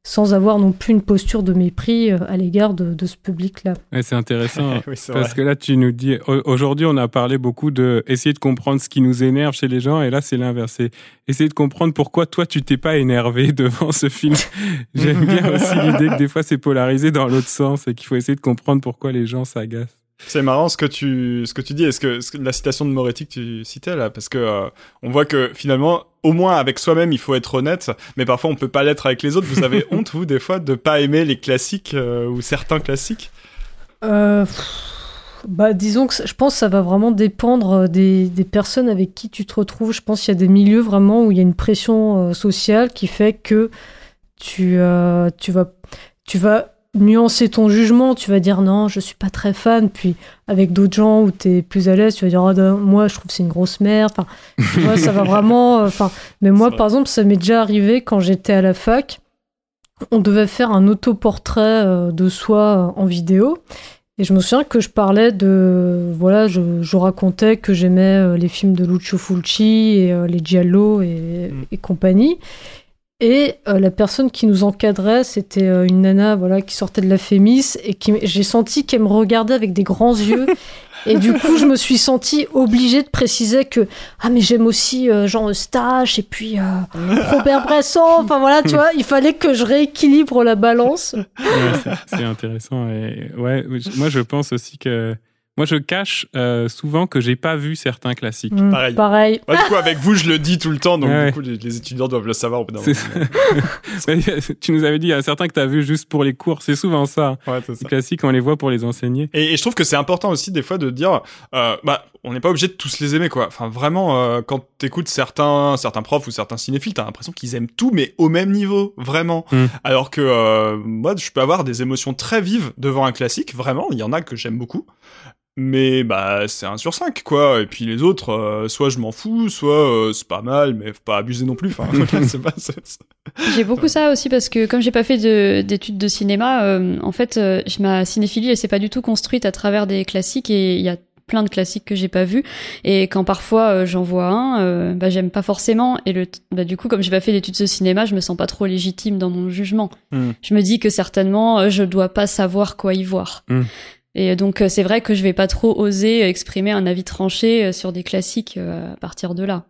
sans avoir non plus une posture de mépris euh, à l'égard de, de ce public-là. Ouais, c'est intéressant. *laughs* oui, c'est Parce vrai. que là, tu nous dis, au- aujourd'hui, on a parlé beaucoup de essayer de comprendre ce qui nous énerve chez les gens, et là, c'est l'inverse. Essayer de comprendre pourquoi toi, tu t'es pas énervé *laughs* devant ce film. *laughs* J'aime bien aussi l'idée que des fois, c'est polarisé dans l'autre sens, et qu'il faut essayer de comprendre pourquoi les gens s'agacent. C'est marrant ce que tu ce que tu dis est-ce que, ce que- la citation de Moretti que tu citais là parce que euh, on voit que finalement au moins avec soi-même il faut être honnête mais parfois on peut pas l'être avec les autres vous avez *laughs* honte vous des fois de pas aimer les classiques euh, ou certains classiques? Euh, bah, disons que je pense que ça va vraiment dépendre euh, des, des personnes avec qui tu te retrouves. Je pense qu'il y a des milieux vraiment où il y a une pression euh, sociale qui fait que tu, tu, vas, tu vas nuancer ton jugement. Tu vas dire non, je suis pas très fan. Puis avec d'autres gens où tu es plus à l'aise, tu vas dire Ah, ben, moi, je trouve que c'est une grosse merde. Enfin, tu vois, ça va *laughs* vraiment. euh, Enfin, mais moi, par exemple, ça m'est déjà arrivé quand j'étais à la fac. On devait faire un autoportrait euh, de soi euh, en vidéo. Et je me souviens que je parlais de. Voilà, je, je racontais que j'aimais les films de Lucio Fulci et les Giallo et, Mm. et compagnie. Et euh, la personne qui nous encadrait, c'était euh, une nana voilà, qui sortait de la Fémis et qui j'ai senti qu'elle me regardait avec des grands yeux. *laughs* Et du coup, je me suis sentie obligée de préciser que ah mais j'aime aussi euh, Jean Eustache et puis euh, *laughs* Robert Bresson. Enfin voilà, tu vois, il fallait que je rééquilibre la balance. Ouais, c'est- c'est intéressant. Et ouais, moi, je pense aussi que moi, je cache euh, souvent que j'ai pas vu certains classiques. Mm, Pareil. Pareil. Bah, du coup avec vous je le dis tout le temps donc Ouais. du coup les, les étudiants doivent le savoir au bout. Ouais, *laughs* tu nous avais dit, il y a certains que tu as vu juste pour les cours. C'est souvent ça. Ouais, c'est ça. Les classiques, on les voit pour les enseigner. Et, et je trouve que c'est important aussi des fois de dire, euh, bah, on n'est pas obligé de tous les aimer quoi. Enfin vraiment, euh, quand t'écoutes certains certains profs ou certains cinéphiles, t'as l'impression qu'ils aiment tout, mais au même niveau, vraiment. Mm. Alors que euh, moi, je peux avoir des émotions très vives devant un classique, vraiment. Il y en a que j'aime beaucoup. Mais bah c'est un sur 5 quoi et puis les autres euh, soit je m'en fous soit euh, c'est pas mal mais faut pas abuser non plus enfin *laughs* pas *laughs* J'ai beaucoup ça aussi parce que comme j'ai pas fait de- d'études de, cinéma, euh, en fait, ma cinéphilie elle s'est pas du tout construite à travers des classiques et il y a plein de classiques que j'ai pas vus. Et quand parfois j'en vois un, bah, j'aime pas forcément. Et le, bah, du coup, comme j'ai pas fait d'études de cinéma, je me sens pas trop légitime dans mon jugement. Hmm. Je me dis que certainement, je dois pas savoir quoi y voir. Hmm. Et donc euh, c'est vrai que je vais pas trop oser exprimer un avis tranché euh, sur des classiques euh, à partir de là.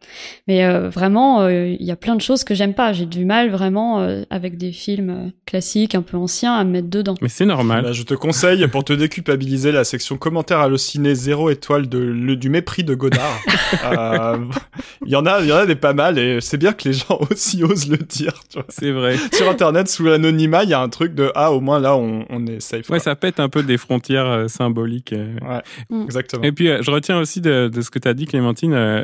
Mais euh, vraiment, euh, il y a plein de choses que j'aime pas. J'ai du mal vraiment euh, avec des films euh, classiques un peu anciens à me mettre dedans. Mais c'est normal. Bah, je te conseille, pour te déculpabiliser, la section commentaires hallucinés zéro étoile de, le- du mépris de Godard. *laughs* Euh, Il y en a, il y en a des pas mal et c'est bien que les gens *laughs* aussi osent le dire. tu vois. C'est vrai. Sur Internet, sous l'anonymat, il y a un truc de ah au moins là on, on est safe. Ouais, quoi. ça pète un peu des frontières euh, symboliques. euh. Exactement. Et puis, euh, je retiens aussi de, de ce que tu as dit, Clémentine. euh,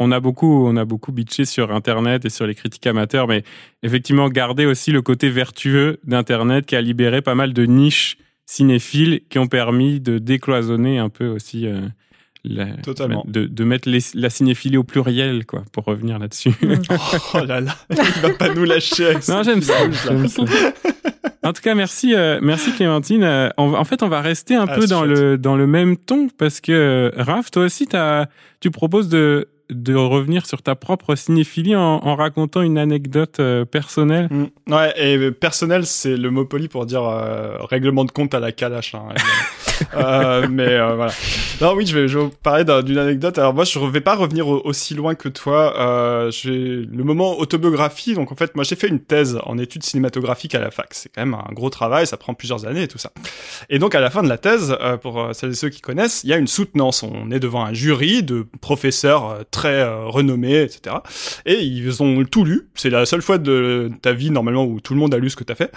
on a beaucoup, on a beaucoup bitché sur Internet et sur les critiques amateurs, mais effectivement, garder aussi le côté vertueux d'Internet qui a libéré pas mal de niches cinéphiles qui ont permis de décloisonner un peu aussi. euh, la- Totalement. De, de mettre les- la cinéphilie au pluriel, quoi, pour revenir là-dessus. *laughs* Oh là là, il va pas nous lâcher. Avec Non, j'aime ça. *laughs* En tout cas, merci, euh, merci Clémentine. Euh, on en fait, on va rester un Ah, peu dans chouette. le dans le même ton parce que euh, Raph, toi aussi, tu proposes de de revenir sur ta propre cinéphilie en, en racontant une anecdote euh, personnelle. Mm. Ouais, et personnel, c'est le mot poli pour dire euh, règlement de compte à la calache. Hein, *laughs* euh, mais voilà. Non, oui, je vais, je vais vous parler d'un- d'une anecdote. Alors moi, je ne vais pas revenir au- aussi loin que toi. J'ai le moment autobiographie. Donc en fait, moi, j'ai fait une thèse en études cinématographiques à la fac. C'est quand même un gros travail, ça prend plusieurs années et tout ça. Et donc à la fin de la thèse, pour celles et ceux qui connaissent, il y a une soutenance. On est devant un jury de professeurs euh, très euh, renommés, etc. Et ils ont tout lu. C'est la seule fois de ta vie normalement où tout le monde a lu ce que t'as fait.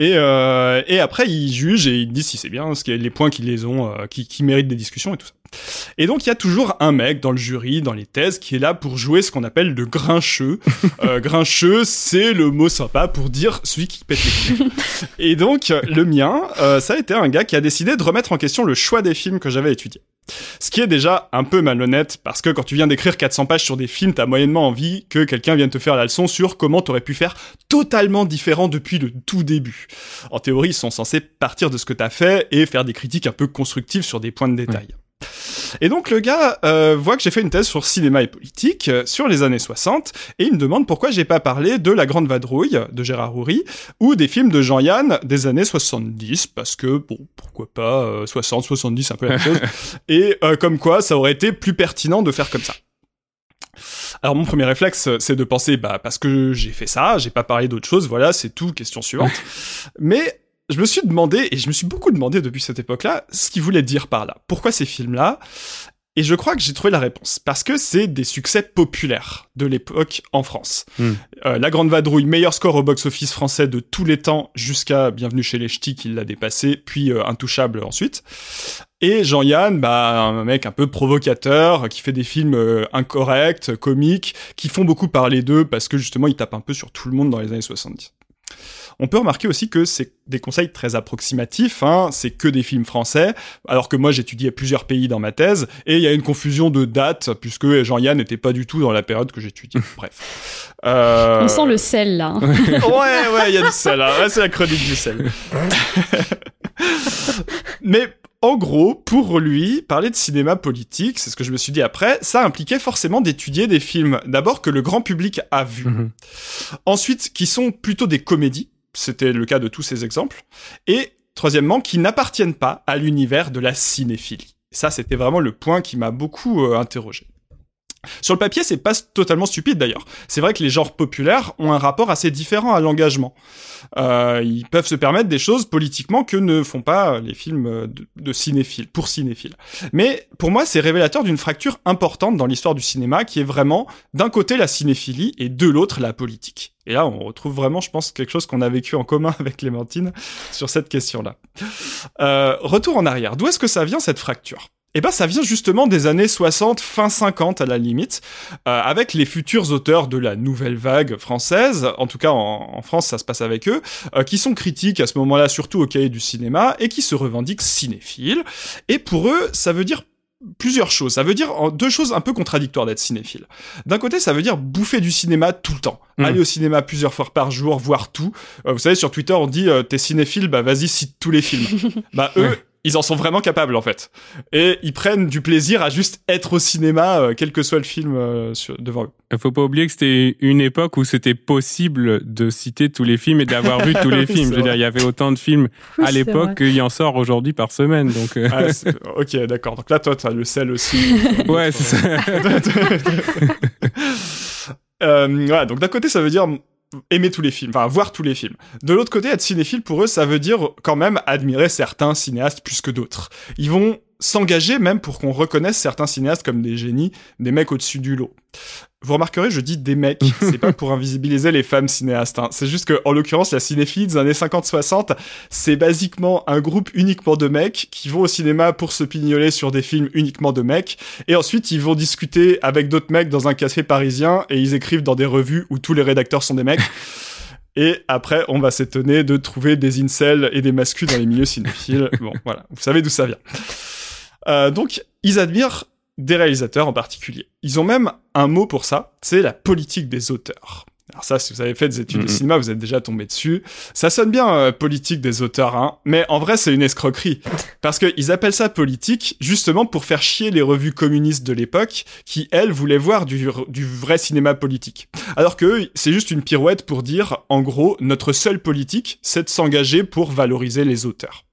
Et, euh, après ils jugent et ils disent si c'est bien, ce qui les points qui les ont, euh, qui, qui méritent des discussions et tout ça. Et donc il y a toujours un mec dans le jury, dans les thèses, qui est là pour jouer ce qu'on appelle le grincheux. *laughs* Euh, grincheux, c'est le mot sympa pour dire celui qui pète les couilles. *laughs* Et donc le mien, euh, ça a été un gars qui a décidé de remettre en question le choix des films que j'avais étudiés. Ce qui est déjà un peu malhonnête, parce que quand tu viens d'écrire 400 pages sur des films, t'as moyennement envie que quelqu'un vienne te faire la leçon sur comment t'aurais pu faire totalement différent depuis le tout début. En théorie, ils sont censés partir de ce que t'as fait et faire des critiques un peu constructives sur des points de détail. Et donc le gars euh, voit que j'ai fait une thèse sur cinéma et politique euh, sur les années 60 et il me demande pourquoi j'ai pas parlé de La Grande Vadrouille de Gérard Houry ou des films de Jean-Yann des années 70 parce que bon pourquoi pas euh, 60 70 un peu la même chose *laughs* et euh, comme quoi ça aurait été plus pertinent de faire comme ça. Alors mon premier réflexe c'est de penser bah parce que j'ai fait ça, j'ai pas parlé d'autre chose, voilà, c'est tout, question suivante. Mais je me suis demandé, et je me suis beaucoup demandé depuis cette époque-là, ce qu'il voulait dire par là. Pourquoi ces films-là? Et je crois que j'ai trouvé la réponse. Parce que c'est des succès populaires de l'époque en France. Hmm. Euh, la Grande Vadrouille, meilleur score au box-office français de tous les temps, jusqu'à Bienvenue chez les Ch'tis qui l'a dépassé, puis euh, Intouchable ensuite. Et Jean-Yann, bah, un mec un peu provocateur, qui fait des films euh, incorrects, comiques, qui font beaucoup parler d'eux parce que justement il tape un peu sur tout le monde dans les années 70. On peut remarquer aussi que c'est des conseils très approximatifs, hein, c'est que des films français, alors que moi j'étudiais plusieurs pays dans ma thèse, et il y a une confusion de dates, puisque Jean-Yann n'était pas du tout dans la période que j'étudiais. *laughs* Bref. Euh... On sent le sel là. hein. *laughs* Ouais, ouais, il y a du sel, là. Ouais, c'est la chronique du sel. *laughs* Mais en gros, pour lui, parler de cinéma politique, c'est ce que je me suis dit après, ça impliquait forcément d'étudier des films, d'abord que le grand public a vus, Mhm. ensuite qui sont plutôt des comédies, c'était le cas de tous ces exemples, et troisièmement, qui n'appartiennent pas à l'univers de la cinéphilie. Ça, c'était vraiment le point qui m'a beaucoup euh, interrogé. Sur le papier, c'est pas totalement stupide d'ailleurs. C'est vrai que les genres populaires ont un rapport assez différent à l'engagement. Euh, ils peuvent se permettre des choses politiquement que ne font pas les films de, cinéphiles, pour cinéphiles. Mais pour moi, c'est révélateur d'une fracture importante dans l'histoire du cinéma qui est vraiment d'un côté la cinéphilie et de l'autre la politique. Et là, on retrouve vraiment, je pense, quelque chose qu'on a vécu en commun *laughs* avec Clémentine sur cette question-là. Euh, retour en arrière. D'où est-ce que ça vient cette fracture? Eh ben, ça vient justement des années 60, fin 50 à la limite, euh, avec les futurs auteurs de la nouvelle vague française, en tout cas en, en France ça se passe avec eux, euh, qui sont critiques à ce moment-là surtout au cahier du cinéma et qui se revendiquent cinéphiles. Et pour eux, ça veut dire plusieurs choses. Ça veut dire deux choses un peu contradictoires d'être cinéphile. D'un côté, ça veut dire bouffer du cinéma tout le temps. Mm. Aller au cinéma plusieurs fois par jour, voir tout. Euh, vous savez, sur Twitter, on dit euh, t'es cinéphile, bah vas-y, cite tous les films. *laughs* bah eux, Ouais. Ils en sont vraiment capables en fait. Et ils prennent du plaisir à juste être au cinéma, euh, quel que soit le film euh, sur, devant eux. Il faut pas oublier que c'était une époque où c'était possible de citer tous les films et d'avoir vu tous *laughs* les Oui, films. Je veux dire, il y avait autant de films Oui, à l'époque qu'il en sort aujourd'hui par semaine. Donc, euh, Ah, ok, d'accord. Donc là, toi, t'as le sel aussi. *laughs* ouais, c'est ça. *laughs* euh, voilà, donc d'un côté, ça veut dire aimer tous les films, enfin voir tous les films. De l'autre côté, être cinéphile pour eux, ça veut dire quand même admirer certains cinéastes plus que d'autres. Ils vont s'engager même pour qu'on reconnaisse certains cinéastes comme des génies, des mecs au-dessus du lot. Vous remarquerez, je dis des mecs, *laughs* c'est pas pour invisibiliser les femmes cinéastes, hein. c'est juste que, en l'occurrence, la cinéphilie des années 50-60, c'est basiquement un groupe uniquement de mecs qui vont au cinéma pour se pignoler sur des films uniquement de mecs, et ensuite ils vont discuter avec d'autres mecs dans un café parisien, et ils écrivent dans des revues où tous les rédacteurs sont des mecs. *laughs* Et après, on va s'étonner de trouver des incels et des mascus dans les milieux cinéphiles. Bon, voilà, vous savez d'où ça vient. Euh, donc, ils admirent des réalisateurs en particulier. Ils ont même un mot pour ça, c'est la politique des auteurs. Alors ça, si vous avez fait des études de cinéma, vous êtes déjà tombé dessus. Ça sonne bien, euh, politique des auteurs, hein, mais en vrai, c'est une escroquerie. Parce qu'ils appellent ça politique, justement pour faire chier les revues communistes de l'époque, qui, elles, voulaient voir du, du vrai cinéma politique. Alors que c'est juste une pirouette pour dire, en gros, notre seule politique, c'est de s'engager pour valoriser les auteurs.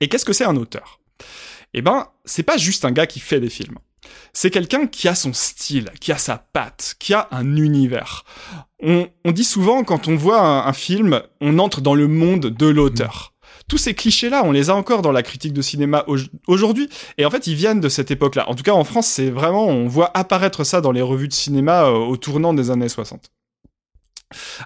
Et qu'est-ce que c'est un auteur? Eh ben, c'est pas juste un gars qui fait des films. C'est quelqu'un qui a son style, qui a sa patte, qui a un univers. On, dit souvent, quand on voit un, film, on entre dans le monde de l'auteur. Tous ces clichés-là, on les a encore dans la critique de cinéma au- aujourd'hui. Et en fait, ils viennent de cette époque-là. En tout cas, en France, c'est vraiment, on voit apparaître ça dans les revues de cinéma euh, au tournant des années 60.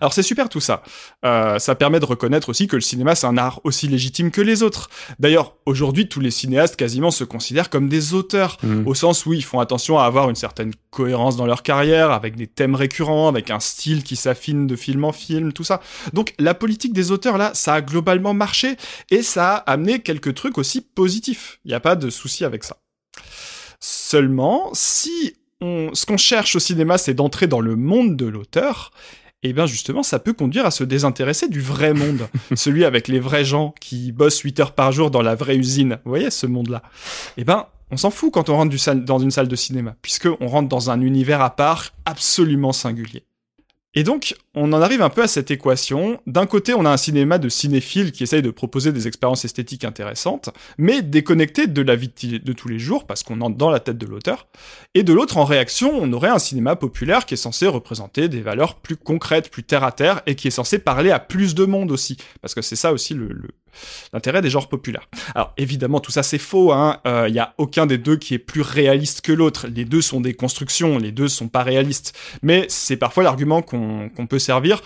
Alors c'est super tout ça. Euh, ça permet de reconnaître aussi que le cinéma c'est un art aussi légitime que les autres. D'ailleurs, aujourd'hui, tous les cinéastes quasiment se considèrent comme des auteurs, Mm. au sens où ils font attention à avoir une certaine cohérence dans leur carrière, avec des thèmes récurrents, avec un style qui s'affine de film en film, tout ça. Donc la politique des auteurs là, ça a globalement marché et ça a amené quelques trucs aussi positifs. Il n'y a pas de souci avec ça. Seulement, si on, ce qu'on cherche au cinéma, c'est d'entrer dans le monde de l'auteur, et bien justement, ça peut conduire à se désintéresser du vrai monde, *laughs* celui avec les vrais gens qui bossent 8 heures par jour dans la vraie usine. Vous voyez ce monde-là Eh ben, on s'en fout quand on rentre du dans une salle de cinéma, puisque on rentre dans un univers à part absolument singulier. Et donc, on en arrive un peu à cette équation. D'un côté, on a un cinéma de cinéphiles qui essaye de proposer des expériences esthétiques intéressantes, mais déconnecté de la vie de tous les jours, parce qu'on entre dans la tête de l'auteur. Et de l'autre, en réaction, on aurait un cinéma populaire qui est censé représenter des valeurs plus concrètes, plus terre à terre, et qui est censé parler à plus de monde aussi. Parce que c'est ça aussi le- l'intérêt des genres populaires. Alors évidemment, tout ça c'est faux. Il hein. euh, y a aucun des deux qui est plus réaliste que l'autre. Les deux sont des constructions, les deux sont pas réalistes. Mais c'est parfois l'argument qu'on qu'on peut servir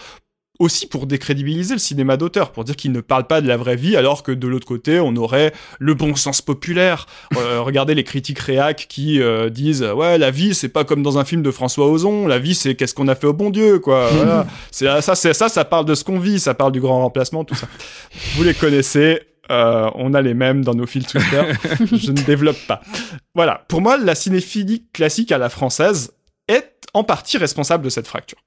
aussi pour décrédibiliser le cinéma d'auteur, pour dire qu'il ne parle pas de la vraie vie, alors que de l'autre côté, on aurait le bon sens populaire. Euh, *laughs* regardez les critiques réac qui euh, disent ouais la vie c'est pas comme dans un film de François Ozon, la vie c'est qu'est-ce qu'on a fait au bon Dieu quoi. *laughs* Voilà. c'est ça, c'est ça, ça parle de ce qu'on vit, ça parle du grand remplacement, tout ça. Vous les connaissez. euh, on a les mêmes dans nos fils Twitter. *laughs* Je ne développe pas. Voilà. Pour moi, la cinéphilie classique à la française est en partie responsable de cette fracture.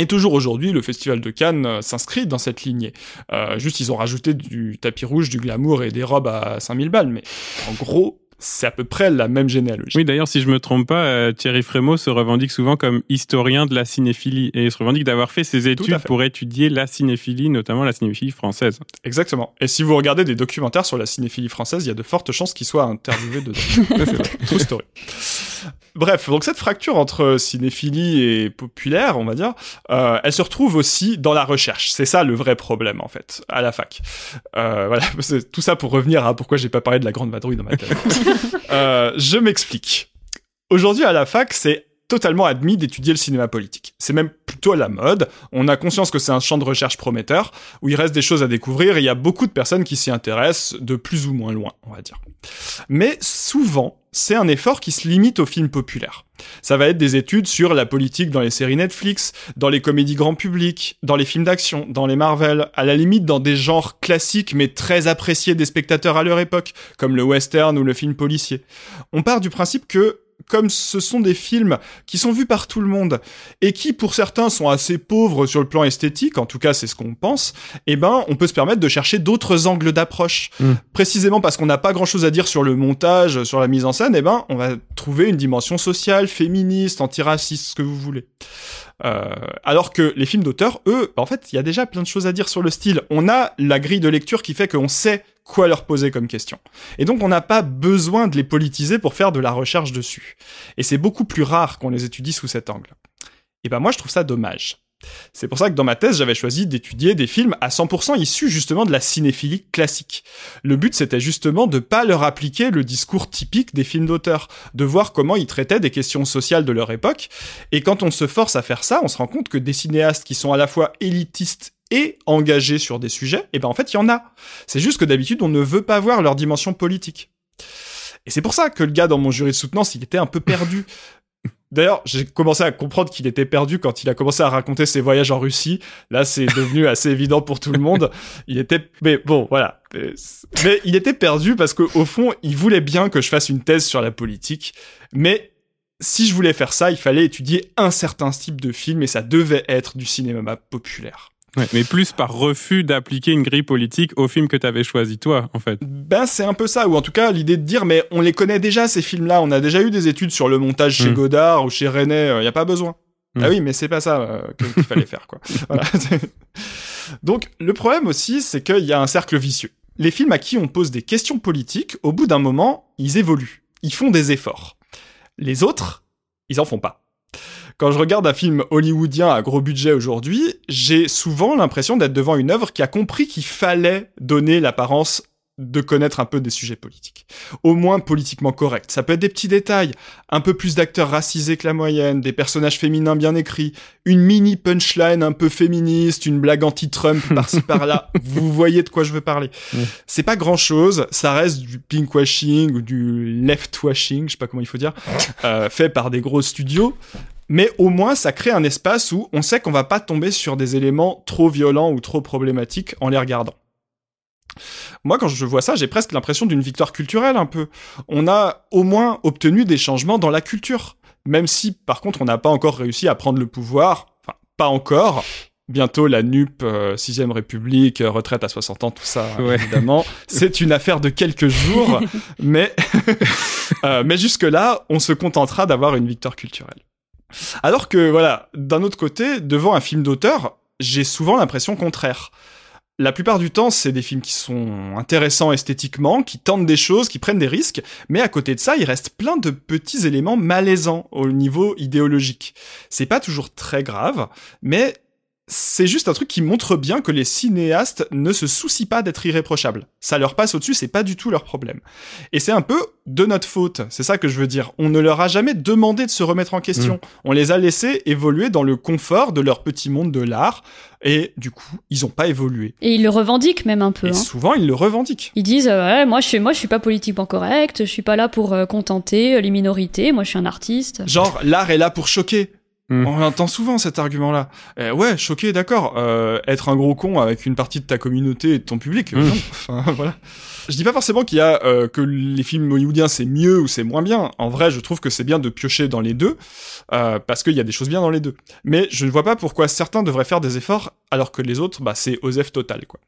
Et toujours aujourd'hui, le Festival de Cannes euh, s'inscrit dans cette lignée. Euh, juste, ils ont rajouté du tapis rouge, du glamour et des robes à 5000 balles, mais en gros, c'est à peu près la même généalogie. Oui, d'ailleurs, si je me trompe pas, euh, Thierry Frémaux se revendique souvent comme historien de la cinéphilie et il se revendique d'avoir fait ses études fait. pour étudier la cinéphilie, notamment la cinéphilie française. Exactement. Et si vous regardez des documentaires sur la cinéphilie française, il y a de fortes chances qu'il soit interviewé dedans. *laughs* True story. Bref, donc cette fracture entre cinéphilie et populaire, on va dire, euh, elle se retrouve aussi dans la recherche. C'est ça le vrai problème en fait, à la fac. Euh, voilà, *laughs* c'est tout ça pour revenir à pourquoi j'ai pas parlé de la grande vadrouille dans ma tête. *laughs* euh, je m'explique. Aujourd'hui à la fac, c'est totalement admis d'étudier le cinéma politique. C'est même plutôt à la mode. On a conscience que c'est un champ de recherche prometteur, où il reste des choses à découvrir, et il y a beaucoup de personnes qui s'y intéressent de plus ou moins loin, on va dire. Mais souvent, c'est un effort qui se limite aux films populaires. Ça va être des études sur la politique dans les séries Netflix, dans les comédies grand public, dans les films d'action, dans les Marvel, à la limite dans des genres classiques mais très appréciés des spectateurs à leur époque, comme le western ou le film policier. On part du principe que comme ce sont des films qui sont vus par tout le monde et qui pour certains sont assez pauvres sur le plan esthétique, en tout cas c'est ce qu'on pense, eh ben on peut se permettre de chercher d'autres angles d'approche. Mm. Précisément parce qu'on n'a pas grand-chose à dire sur le montage, sur la mise en scène, eh ben on va trouver une dimension sociale, féministe, antiraciste, ce que vous voulez. Euh, alors que les films d'auteur, eux, en fait, il y a déjà plein de choses à dire sur le style. On a la grille de lecture qui fait qu'on sait quoi leur poser comme question. Et donc on n'a pas besoin de les politiser pour faire de la recherche dessus. Et c'est beaucoup plus rare qu'on les étudie sous cet angle. Et ben moi je trouve ça dommage. C'est pour ça que dans ma thèse, j'avais choisi d'étudier des films à 100% issus justement de la cinéphilie classique. Le but, c'était justement de pas leur appliquer le discours typique des films d'auteur, de voir comment ils traitaient des questions sociales de leur époque. Et quand on se force à faire ça, on se rend compte que des cinéastes qui sont à la fois élitistes et engagés sur des sujets, et ben en fait, il y en a. C'est juste que d'habitude, on ne veut pas voir leur dimension politique. Et c'est pour ça que le gars dans mon jury de soutenance, il était un peu perdu. *laughs* D'ailleurs, j'ai commencé à comprendre qu'il était perdu quand il a commencé à raconter ses voyages en Russie. Là, c'est devenu assez *laughs* évident pour tout le monde. Il était, mais bon, voilà. Mais il était perdu parce qu'au fond, il voulait bien que je fasse une thèse sur la politique. Mais si je voulais faire ça, il fallait étudier un certain type de film et ça devait être du cinéma populaire. Ouais, mais plus par refus d'appliquer une grille politique au film que tu avais choisi toi, en fait. Ben c'est un peu ça, ou en tout cas l'idée de dire mais on les connaît déjà ces films-là, on a déjà eu des études sur le montage chez Mm. Godard ou chez René, il y a pas besoin. Mm. Ah oui, mais c'est pas ça euh, qu'il fallait faire quoi. *laughs* Voilà. *laughs* Donc le problème aussi, c'est qu'il y a un cercle vicieux. Les films à qui on pose des questions politiques, au bout d'un moment, ils évoluent, ils font des efforts. Les autres, ils en font pas. Quand je regarde un film hollywoodien à gros budget aujourd'hui, j'ai souvent l'impression d'être devant une œuvre qui a compris qu'il fallait donner l'apparence de connaître un peu des sujets politiques. Au moins politiquement correct. Ça peut être des petits détails, un peu plus d'acteurs racisés que la moyenne, des personnages féminins bien écrits, une mini punchline un peu féministe, une blague anti-Trump *laughs* par-ci par-là. Vous voyez de quoi je veux parler. Ouais. C'est pas grand-chose, ça reste du pinkwashing ou du left-washing, je sais pas comment il faut dire, *laughs* euh, fait par des gros studios. Mais au moins, ça crée un espace où on sait qu'on va pas tomber sur des éléments trop violents ou trop problématiques en les regardant. Moi, quand je vois ça, j'ai presque l'impression d'une victoire culturelle un peu. On a au moins obtenu des changements dans la culture. Même si, par contre, on n'a pas encore réussi à prendre le pouvoir. Enfin, pas encore. Bientôt, la NUP, euh, 6ème République, euh, retraite à 60 ans, tout ça, Ouais. évidemment. C'est une affaire de quelques jours. *laughs* mais, *laughs* euh, mais jusque-là, on se contentera d'avoir une victoire culturelle. Alors que, voilà, d'un autre côté, devant un film d'auteur, j'ai souvent l'impression contraire. La plupart du temps, c'est des films qui sont intéressants esthétiquement, qui tentent des choses, qui prennent des risques, mais à côté de ça, il reste plein de petits éléments malaisants au niveau idéologique. C'est pas toujours très grave, mais c'est juste un truc qui montre bien que les cinéastes ne se soucient pas d'être irréprochables. Ça leur passe au-dessus, c'est pas du tout leur problème. Et c'est un peu de notre faute, c'est ça que je veux dire. On ne leur a jamais demandé de se remettre en question. On les a laissés évoluer dans le confort de leur petit monde de l'art, et du coup, ils ont pas évolué. Et ils le revendiquent même un peu. Et hein. souvent, ils le revendiquent. Ils disent euh, ouais, moi je suis moi je suis pas politiquement correct, je suis pas là pour euh, contenter euh, les minorités, moi je suis un artiste. Genre, l'art est là pour choquer. Mm. On entend souvent cet argument-là. Euh, ouais, choqué, d'accord. Euh, être un gros con avec une partie de ta communauté et de ton public, Mm. non. Enfin, *laughs* voilà. Je dis pas forcément qu'il y a euh, que les films hollywoodiens c'est mieux ou c'est moins bien. En vrai, je trouve que c'est bien de piocher dans les deux euh, parce qu'il y a des choses bien dans les deux. Mais je ne vois pas pourquoi certains devraient faire des efforts alors que les autres, bah c'est OSEF total quoi.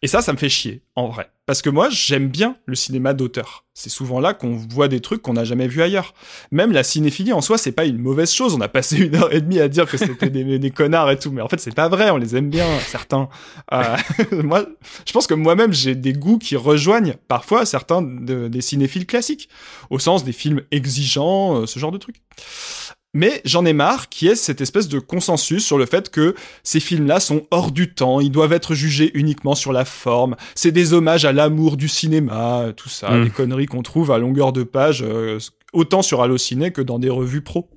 Et ça, ça me fait chier en vrai parce que moi j'aime bien le cinéma d'auteur. C'est souvent là qu'on voit des trucs qu'on n'a jamais vus ailleurs. Même la cinéphilie en soi, c'est pas une mauvaise chose. On a passé une heure et demie à dire que c'était des, *laughs* connards et tout, mais en fait c'est pas vrai. On les aime bien certains. Euh, *laughs* moi, je pense que moi-même j'ai des goûts qui rejoignent parfois certains de- des cinéphiles classiques, au sens des films exigeants, euh, ce genre de trucs. Mais j'en ai marre qu'il y ait cette espèce de consensus sur le fait que ces films-là sont hors du temps, ils doivent être jugés uniquement sur la forme, c'est des hommages à l'amour du cinéma, tout ça, Mm. des conneries qu'on trouve à longueur de page, euh, autant sur Allociné que dans des revues pro.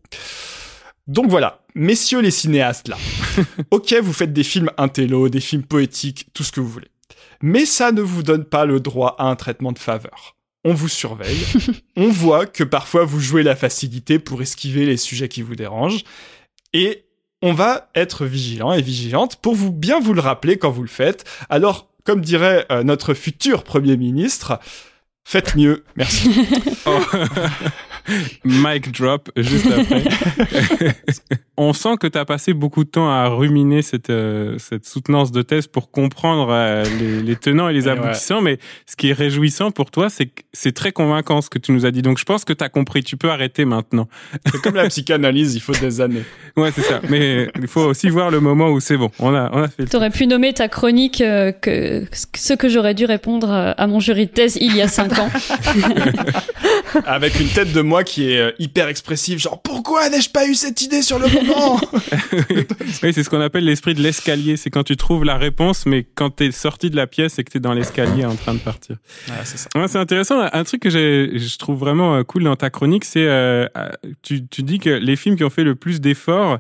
Donc voilà, messieurs les cinéastes là. *laughs* ok, vous faites des films intello, des films poétiques, tout ce que vous voulez. Mais ça ne vous donne pas le droit à un traitement de faveur. On vous surveille, *laughs* on voit que parfois vous jouez la facilité pour esquiver les sujets qui vous dérangent, et on va être vigilant et vigilante pour vous bien vous le rappeler quand vous le faites. Alors, comme dirait euh, notre futur Premier ministre, faites mieux, merci. *laughs* Mic drop juste après. *laughs* On sent que tu as passé beaucoup de temps à ruminer cette, euh, cette soutenance de thèse pour comprendre euh, les, les, tenants et les aboutissants, mais ce qui est réjouissant pour toi, c'est que c'est très convaincant ce que tu nous as dit. Donc je pense que tu as compris, tu peux arrêter maintenant. C'est comme la psychanalyse, il faut des années. Ouais, c'est ça. Mais il faut aussi voir le moment où c'est bon. On a, on a fait. T'aurais pu nommer ta chronique euh, que ce que j'aurais dû répondre à mon jury de thèse il y a cinq ans. *laughs* Avec une tête de moi qui est hyper expressive, genre pourquoi n'ai-je pas eu cette idée sur le moment *laughs* Oui, c'est ce qu'on appelle l'esprit de l'escalier. C'est quand tu trouves la réponse, mais quand t'es sorti de la pièce et que t'es dans l'escalier en train de partir. c'est ça. c'est intéressant. Un truc que je trouve vraiment euh, cool dans ta chronique, c'est euh, euh, tu, tu dis que les films qui ont fait le plus d'efforts,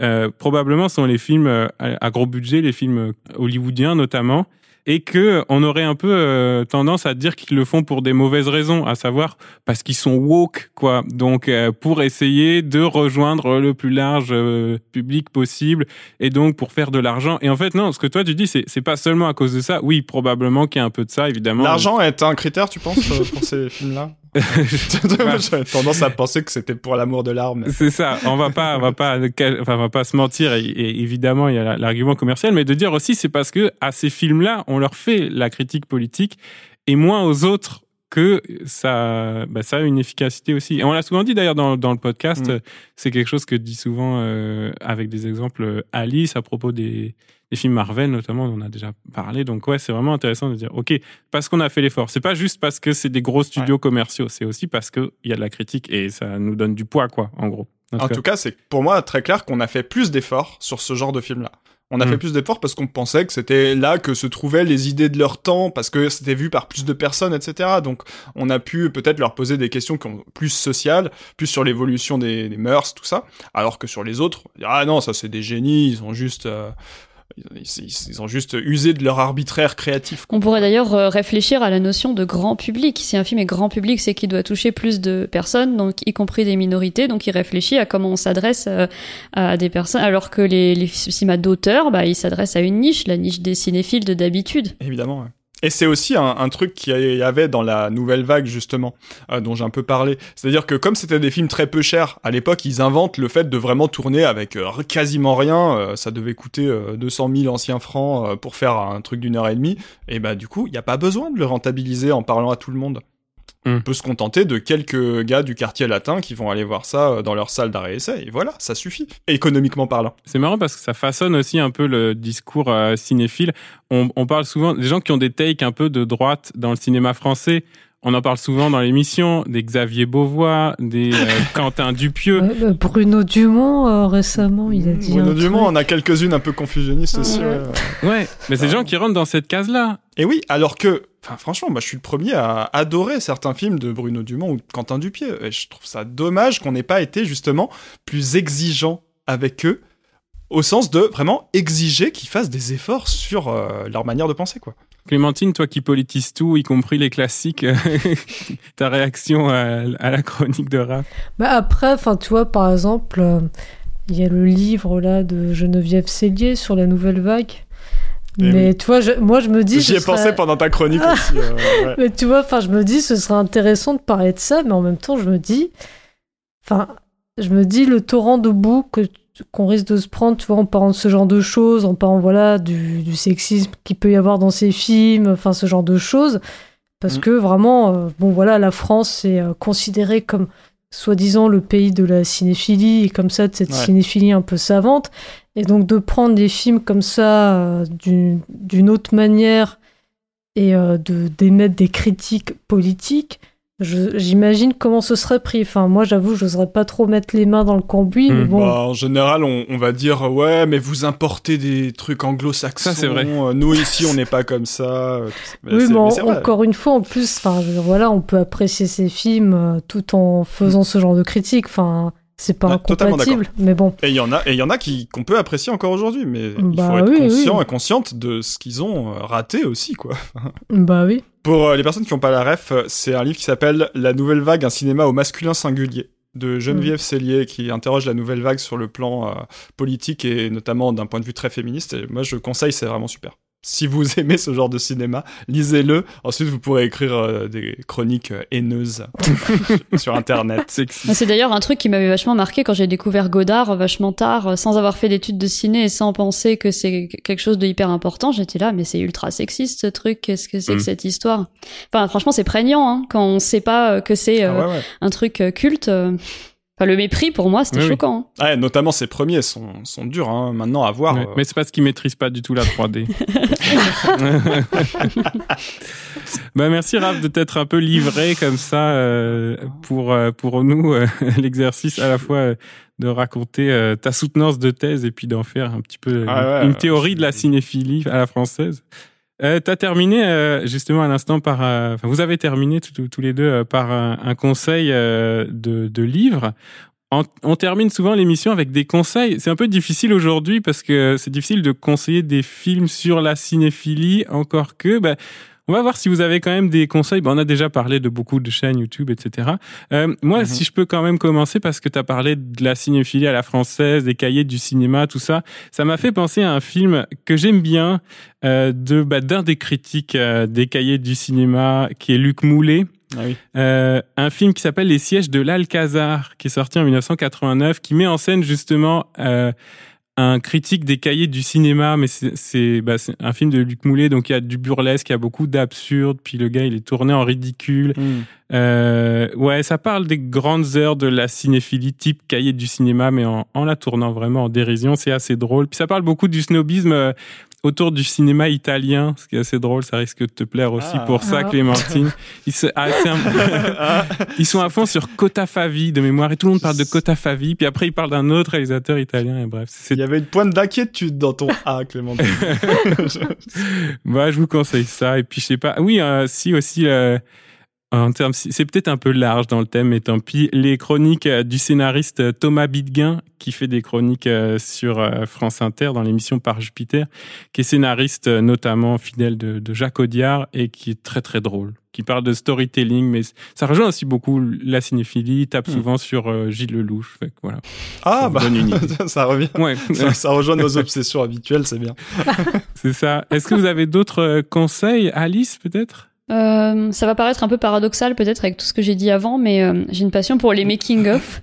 euh, probablement sont les films à gros budget, les films hollywoodiens notamment et que on aurait un peu euh, tendance à dire qu'ils le font pour des mauvaises raisons, à savoir parce qu'ils sont woke, quoi. Donc euh, pour essayer de rejoindre le plus large euh, public possible et donc pour faire de l'argent. Et en fait non, ce que toi tu dis c'est c'est pas seulement à cause de ça. Oui, probablement qu'il y a un peu de ça évidemment. L'argent est un critère, tu penses, pour ces films-là? J'avais tendance à penser que c'était pour l'amour de l'arme. C'est ça. On va pas, on va pas, enfin, on va pas se mentir. Et, évidemment, il y a l'argument commercial, mais de dire aussi, c'est parce que à ces films-là, on leur fait la critique politique et moins aux autres que ça, bah, ça a une efficacité aussi. Et on l'a souvent dit d'ailleurs dans, dans le podcast. Mm. C'est quelque chose que dit souvent euh, avec des exemples Alice à propos des films Marvel notamment, on en a déjà parlé. Donc ouais, c'est vraiment intéressant de dire, ok, parce qu'on a fait l'effort. C'est pas juste parce que c'est des gros studios commerciaux, c'est aussi parce qu'il y a de la critique et ça nous donne du poids, quoi, en gros. En, tout cas, c'est pour moi très clair qu'on a fait plus d'efforts sur ce genre de film-là. On a fait hmm. plus d'efforts parce qu'on pensait que c'était là que se trouvaient les idées de leur temps, parce que c'était vu par plus de personnes, etc. Donc, on a pu peut-être leur poser des questions qui ont plus sociales, plus sur l'évolution des, mœurs, tout ça. Alors que sur les autres, ah non, ça c'est des génies, ils ont juste euh, ils, ont juste usé de leur arbitraire créatif. On pourrait d'ailleurs euh, réfléchir à la notion de grand public. Si un film est grand public, c'est qu'il doit toucher plus de personnes, donc y compris des minorités. Donc il réfléchit à comment on s'adresse euh, à des personnes, alors que les, les cinémas d'auteur, bah, ils s'adressent à une niche, la niche des cinéphiles de d'habitude. Évidemment. Ouais. Et c'est aussi un, truc qu'il y avait dans la nouvelle vague justement, euh, dont j'ai un peu parlé. C'est-à-dire que comme c'était des films très peu chers, à l'époque ils inventent le fait de vraiment tourner avec euh, quasiment rien. Euh, ça devait coûter 200 000 anciens francs pour faire un truc d'une heure et demie. Et bah du coup, il n'y a pas besoin de le rentabiliser en parlant à tout le monde. On hmm. peut se contenter de quelques gars du quartier latin qui vont aller voir ça euh, dans leur salle d'arrêt essai et voilà, ça suffit, économiquement parlant. C'est marrant parce que ça façonne aussi un peu le discours euh, cinéphile. On, on, parle souvent des gens qui ont des takes un peu de droite dans le cinéma français. On en parle souvent dans l'émission, des Xavier Beauvois, des euh, *laughs* Quentin Dupieux. Bruno Dumont, récemment, il a dit. Bruno Dumont, on a quelques-unes un peu confusionnistes aussi. Ouais, ouais. mais c'est des gens qui rentrent dans cette case-là. Et oui, alors que Enfin, franchement, moi, je suis le premier à adorer certains films de Bruno Dumont ou de Quentin Dupieux. Et je trouve ça dommage qu'on n'ait pas été justement plus exigeant avec eux, au sens de vraiment exiger qu'ils fassent des efforts sur euh, leur manière de penser, quoi. Clémentine, toi qui politises tout, y compris les classiques, *laughs* ta réaction à, la chronique de rap bah Après, enfin, tu vois, par exemple, euh, il y a le livre là de Geneviève Cellier sur la nouvelle vague. Mais tu vois, moi je me dis. J'y ai pensé pendant ta chronique ah. aussi. Euh, *laughs* mais tu vois, enfin, je me dis, ce serait intéressant de parler de ça, mais en même temps, je me dis, enfin, je me dis le torrent de boue que qu'on risque de se prendre, tu vois, en parlant de ce genre de choses, en parlant voilà du, du sexisme qu'il peut y avoir dans ces films, enfin ce genre de choses, parce mm. que vraiment, euh, bon voilà, la France est euh, considérée comme soi-disant le pays de la cinéphilie et comme ça de cette cinéphilie un peu savante. Et donc de prendre des films comme ça euh, d'une autre manière et euh, de d'émettre des critiques politiques, J'imagine comment ce serait pris. Enfin, moi, j'avoue, je n'oserais pas trop mettre les mains dans le cambouis. Hmm. bon. Bah, en général, on, on, va dire ouais, mais vous importez des trucs anglo-saxons. c'est vrai. Euh, nous ici, on n'est pas comme ça. oui, mais, encore une fois, en plus, enfin, voilà, on peut apprécier ces films tout en faisant ce genre de critiques. Enfin, c'est pas incompatible, mais bon. Et il y en a, et il y en a qui qu'on peut apprécier encore aujourd'hui, mais il faut bah être conscient et consciente de ce qu'ils ont euh, raté aussi, quoi. bah oui. Pour euh, les personnes qui n'ont pas la ref, euh, c'est un livre qui s'appelle La nouvelle vague, un cinéma au masculin singulier de Geneviève mm. Cellier qui interroge la nouvelle vague sur le plan politique et notamment d'un point de vue très féministe. Et moi, je conseille, c'est vraiment super. Si vous *laughs* aimez ce genre de cinéma, lisez-le. Ensuite, vous pourrez écrire euh, des chroniques euh, haineuses *laughs* sur Internet. *laughs* C'est d'ailleurs un truc qui m'avait vachement marqué quand j'ai découvert Godard vachement tard, sans avoir fait d'études de ciné et sans penser que c'est quelque chose de hyper important. J'étais là, mais c'est ultra sexiste ce truc. Qu'est-ce que c'est que mm. cette histoire? Enfin, franchement, c'est prégnant hein, quand on sait pas que c'est ah un truc culte le mépris pour moi, c'était choquant. Hein. Ouais, notamment ses premiers sont, sont durs hein, maintenant à voir. Euh. Mais c'est parce qu'ils maîtrisent pas du tout la 3D. *laughs* *laughs* bah merci Raph de t'être un peu livré comme ça euh, pour euh, pour nous *laughs* l'exercice à la fois de raconter ta soutenance de thèse et puis d'en faire un petit peu ah une théorie de la cinéphilie à la française. Euh, tu as terminé euh, justement à l'instant par, euh, vous avez terminé tous les deux euh, par un, conseil de, de livre. On, termine souvent l'émission avec des conseils. C'est un peu difficile aujourd'hui parce que c'est difficile de conseiller des films sur la cinéphilie, encore que bah, on va voir si vous avez quand même des conseils. on a déjà parlé de beaucoup de chaînes YouTube, etc. Euh, moi, mhm. si je peux quand même commencer, parce que tu as parlé de la cinéphilie à la française, des cahiers du cinéma, tout ça, ça m'a fait penser à un film que j'aime bien, euh, de bah, d'un des critiques euh, des cahiers du cinéma, qui est Luc Moulet. Ah oui. euh, un film qui s'appelle Les sièges de l'Alcazar, qui est sorti en 1989, qui met en scène justement euh, un critique des cahiers du cinéma, mais c'est bah, un film de Luc Moulet, donc il y a du burlesque, il y a beaucoup d'absurde, puis le gars il est tourné en ridicule. Hmm. Euh, ouais, ça parle des grandes heures de la cinéphilie type cahier du cinéma, mais en, en la tournant vraiment en dérision, c'est assez drôle. Puis ça parle beaucoup du snobisme euh, autour du cinéma italien, ce qui est assez drôle, ça risque de te plaire aussi ah. pour ça, ah. Clémentine. Ils, ah, *laughs* ils, sont à fond sur Cota Favi de mémoire et tout le monde parle de Cota Favi, puis après ils parlent d'un autre réalisateur italien et bref. Il y avait une pointe d'inquiétude dans ton A, Clémentine. *laughs* bah, je vous conseille ça et puis je sais pas. Oui, euh, si aussi. Euh, c'est peut-être un peu large dans le thème, mais tant pis. Les chroniques euh, du scénariste euh, Thomas Bidguin, qui fait des chroniques euh, sur France Inter dans l'émission Par Jupiter, qui est scénariste notamment fidèle de, de, Jacques Audiard et qui est très très drôle, qui parle de storytelling, mais ça rejoint aussi beaucoup la cinéphilie, tape hmm. souvent sur Gilles Lelouch. Fait voilà. Ah bah *laughs* ça revient. Ouais. *laughs* Ça, ça, rejoint nos obsessions habituelles, c'est bien. c'est ça. Est-ce que vous avez d'autres conseils, Alice peut-être? Euh, ça va paraître un peu paradoxal peut-être avec tout ce que j'ai dit avant, mais euh, j'ai une passion pour les making-of.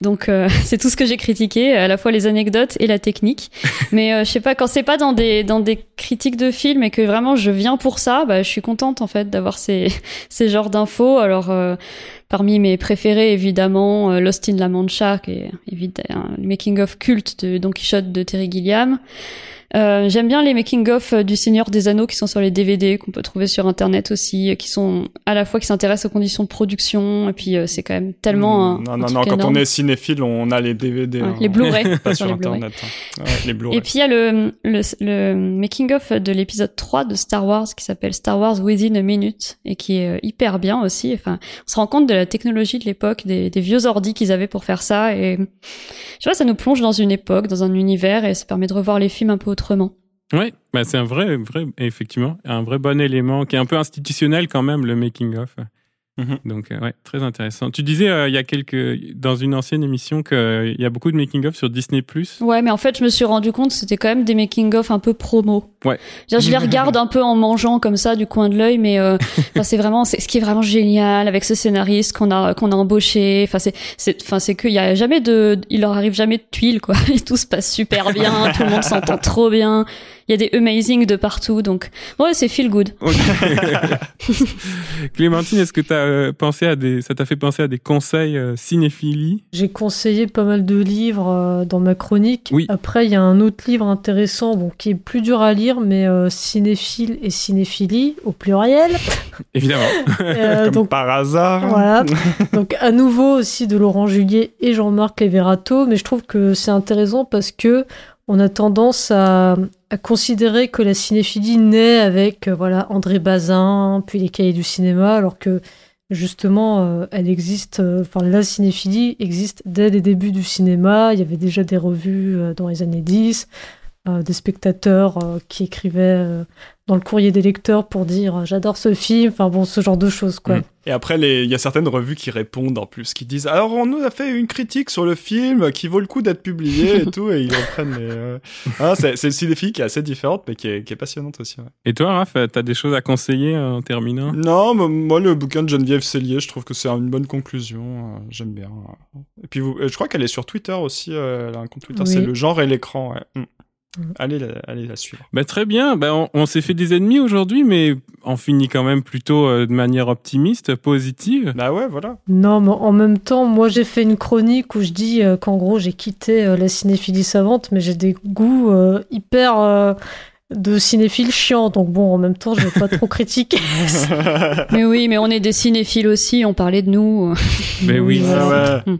Donc euh, *laughs* c'est tout ce que j'ai critiqué, à la fois les anecdotes et la technique. Mais euh, je sais pas, quand c'est pas dans des dans des critiques de films et que vraiment je viens pour ça, bah, je suis contente en fait d'avoir ces *laughs* ces genres d'infos. Alors parmi mes préférés évidemment Lost in La Mancha, qui est évidemment un making of culte de Don Quichotte de Terry Gilliam. Euh, j'aime bien les making-of euh, du Seigneur des Anneaux qui sont sur les DVD, qu'on peut trouver sur Internet aussi, euh, qui sont à la fois qui s'intéressent aux conditions de production, et puis c'est quand même tellement... non, non, non, quand on est cinéphile, on a les DVD. Hein, les Blu-ray. *laughs* pas sur, Internet. Hein. les Blu-ray. Et puis il y a le, le, le making-of de l'épisode 3 de Star Wars qui s'appelle Star Wars Within a Minute, et qui est hyper bien aussi. Enfin, on se rend compte de la technologie de l'époque, des, des vieux ordis qu'ils avaient pour faire ça, et je vois, ça nous plonge dans une époque, dans un univers, et ça permet de revoir les films un peu autrement Oui, bah c'est un vrai, vrai, effectivement, un vrai bon élément qui est un peu institutionnel quand même, le making Mhm. Donc, euh, ouais, très intéressant. Tu disais euh, il y a quelques, dans une ancienne émission qu'il euh, y a beaucoup de making-of sur Disney+. Ouais, mais en fait, je me suis rendu compte c'était quand même des making-of un peu promo. Ouais. je les regarde un peu en mangeant comme ça du coin de l'œil, mais *laughs* c'est vraiment, c'est ce qui est vraiment génial avec ce scénariste qu'on a qu'on a embauché. Enfin, c'est, c'est, enfin, c'est qu'il y a jamais de, il leur arrive jamais de tuiles quoi. *laughs* Et tout se passe super bien, tout le monde s'entend trop bien il y a des amazing de partout. Donc, ouais, c'est feel good. *laughs* Clémentine, est-ce que tu as euh, pensé à des, ça t'a fait penser à des conseils euh, cinéphilie? J'ai conseillé pas mal de livres euh, dans ma chronique. Oui. Après, il y a un autre livre intéressant, bon, qui est plus dur à lire, mais cinéphile et cinéphilie au pluriel. *laughs* Évidemment. *laughs* Comme donc, par hasard. Voilà. donc, à nouveau aussi de Laurent Juliet et Jean-Marc Leverato, mais je trouve que c'est intéressant parce que on a tendance à, considérer que la cinéphilie naît avec euh, voilà André Bazin, puis les cahiers du cinéma, alors que justement, euh, elle existe, euh, enfin la cinéphilie existe dès les débuts du cinéma. Il y avait déjà des revues dans les années 10. Des spectateurs qui écrivaient dans le courrier des lecteurs pour dire j'adore ce film, enfin bon, ce genre de choses quoi. Mm. Et après, il y a certaines revues qui répondent en plus, qui disent alors on nous a fait une critique sur le film qui vaut le coup d'être publié et tout, et ils reprennent les. Euh... Ah, c'est une cinéphile qui est assez différente, mais qui est, qui est passionnante aussi. Ouais. Et toi, Raph, t'as des choses à conseiller en terminant? Non, moi le bouquin de Geneviève Cellier, je trouve que c'est une bonne conclusion. Euh, j'aime bien. Et puis, vous, je crois qu'elle est sur Twitter aussi. Euh, elle a un compte Twitter, oui. c'est le genre et l'écran. Ouais. Mm. Allez la, allez la suivre. Bah, très bien. Bah, on, on s'est fait des ennemis aujourd'hui, mais on finit quand même plutôt euh, de manière optimiste, positive. Bah ouais, voilà. Non, mais en même temps, moi j'ai fait une chronique où je dis euh, qu'en gros j'ai quitté euh, la cinéphilie savante, mais j'ai des goûts euh, hyper euh, de cinéphiles chiants. Donc bon, en même temps, je vais pas trop critiquer. *laughs* mais oui, mais on est des cinéphiles aussi. On parlait de nous. *laughs* Mais oui. Ah, ouais.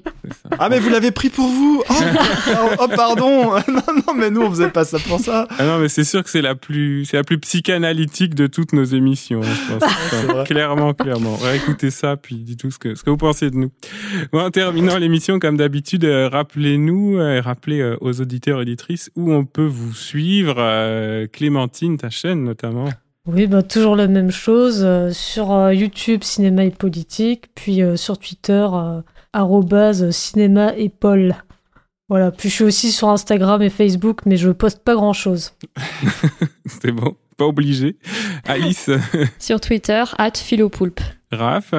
ah mais vous l'avez pris pour vous. Oh, oh pardon. *laughs* non non, mais nous on faisait pas ça pour ça. Ah non, mais c'est sûr que c'est la plus, c'est la plus psychanalytique de toutes nos émissions. Je pense. Enfin, clairement, clairement. Ouais, écoutez ça, puis dites tout ce que ce que vous pensez de nous. Bon, en terminant l'émission, comme d'habitude, euh, rappelez-nous, euh, rappelez euh, aux auditeurs et auditrices où on peut vous suivre. Euh, Clémentine, ta chaîne notamment. Oui, bah, toujours la même chose. euh, sur euh, YouTube, Cinéma et Politique, puis euh, sur Twitter, euh, arrobase cinéma et Paul. Voilà, puis je suis aussi sur Instagram et Facebook, mais je poste pas grand-chose. *laughs* C'est bon, pas obligé. Alice, Sur Twitter, at Philopoulpe. Raph,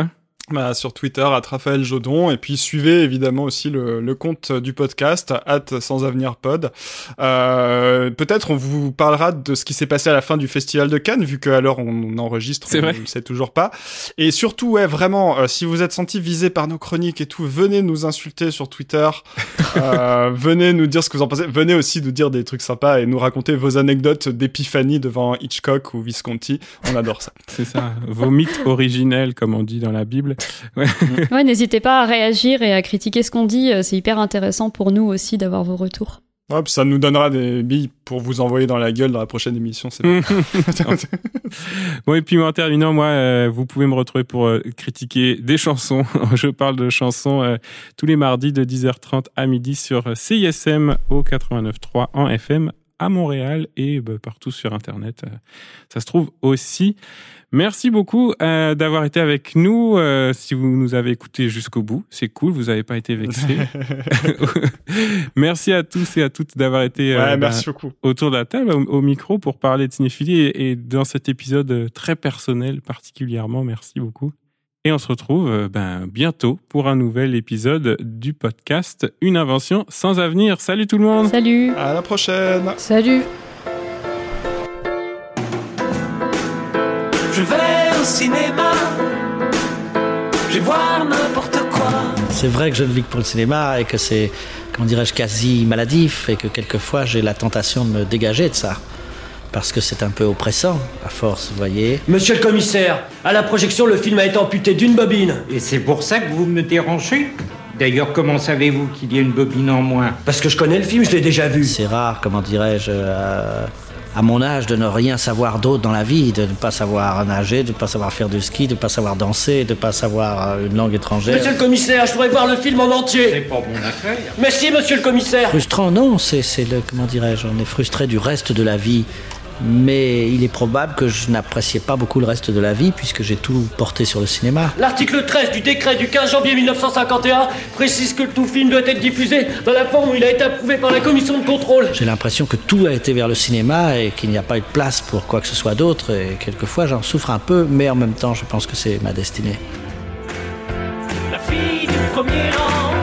Bah, sur Twitter, à Raphaël Jodon, et puis suivez évidemment aussi le, le compte du podcast, at sans avenir pod. Euh, peut-être on vous parlera de ce qui s'est passé à la fin du festival de Cannes, vu qu'à l'heure on enregistre, C'est on ne sait toujours pas. Et surtout, ouais, vraiment, euh, si vous êtes senti visé par nos chroniques et tout, venez nous insulter sur Twitter, *laughs* euh, venez nous dire ce que vous en pensez, venez aussi nous dire des trucs sympas et nous raconter vos anecdotes d'épiphanie devant Hitchcock ou Visconti. On adore ça. c'est ça, vos mythes originels, comme on dit dans la Bible. *laughs* Ouais, n'hésitez pas à réagir et à critiquer ce qu'on dit. euh, C'est hyper intéressant pour nous aussi d'avoir vos retours. Ouais, puis ça nous donnera des billes pour vous envoyer dans la gueule dans la prochaine émission. C'est. Bon, *laughs* et puis en terminant, moi, euh, vous pouvez me retrouver pour euh, critiquer des chansons. *laughs* Je parle de chansons euh, tous les mardis de 10h30 à midi sur CISM au 89.3 en FM à Montréal et bah, partout sur Internet. Euh, Ça se trouve aussi. Merci beaucoup euh, d'avoir été avec nous. Euh, si vous nous avez écoutés jusqu'au bout, c'est cool. Vous n'avez pas été vexés. *laughs* *laughs* Merci à tous et à toutes d'avoir été euh, ouais, bah, merci autour de la table, au, au micro, pour parler de cinéphilie et, et dans cet épisode euh, très personnel particulièrement. Merci beaucoup. Et on se retrouve euh, ben, bientôt pour un nouvel épisode du podcast Une invention sans avenir. Salut tout le monde Salut À la prochaine. Salut Je vais au cinéma, je vais voir n'importe quoi. C'est vrai que je ne vis que pour le cinéma et que c'est, comment dirais-je, quasi maladif et que quelquefois j'ai la tentation de me dégager de ça. Parce que c'est un peu oppressant, à force, vous voyez. Monsieur le commissaire, à la projection, le film a été amputé d'une bobine. Et c'est pour ça que vous me dérangez D'ailleurs, comment savez-vous qu'il y a une bobine en moins Parce que je connais le film, je l'ai déjà vu. C'est rare, comment dirais-je, euh, à mon âge, de ne rien savoir d'autre dans la vie, de ne pas savoir nager, de ne pas savoir faire du ski, de ne pas savoir danser, de ne pas savoir euh, une langue étrangère. Monsieur le commissaire, je pourrais voir le film en C'est entier. pas mon affaire. Mais si, monsieur le commissaire. Frustrant, non, c'est c'est le, comment dirais-je, on est frustré du reste de la vie. Mais il est probable que je n'appréciais pas beaucoup le reste de la vie puisque j'ai tout porté sur le cinéma. L'article 13 du décret du 15 janvier 1951 précise que tout film doit être diffusé dans la forme où il a été approuvé par la commission de contrôle. J'ai l'impression que tout a été vers le cinéma et qu'il n'y a pas eu de place pour quoi que ce soit d'autre. Et quelquefois, j'en souffre un peu, mais en même temps, je pense que c'est ma destinée. La fille du premier rang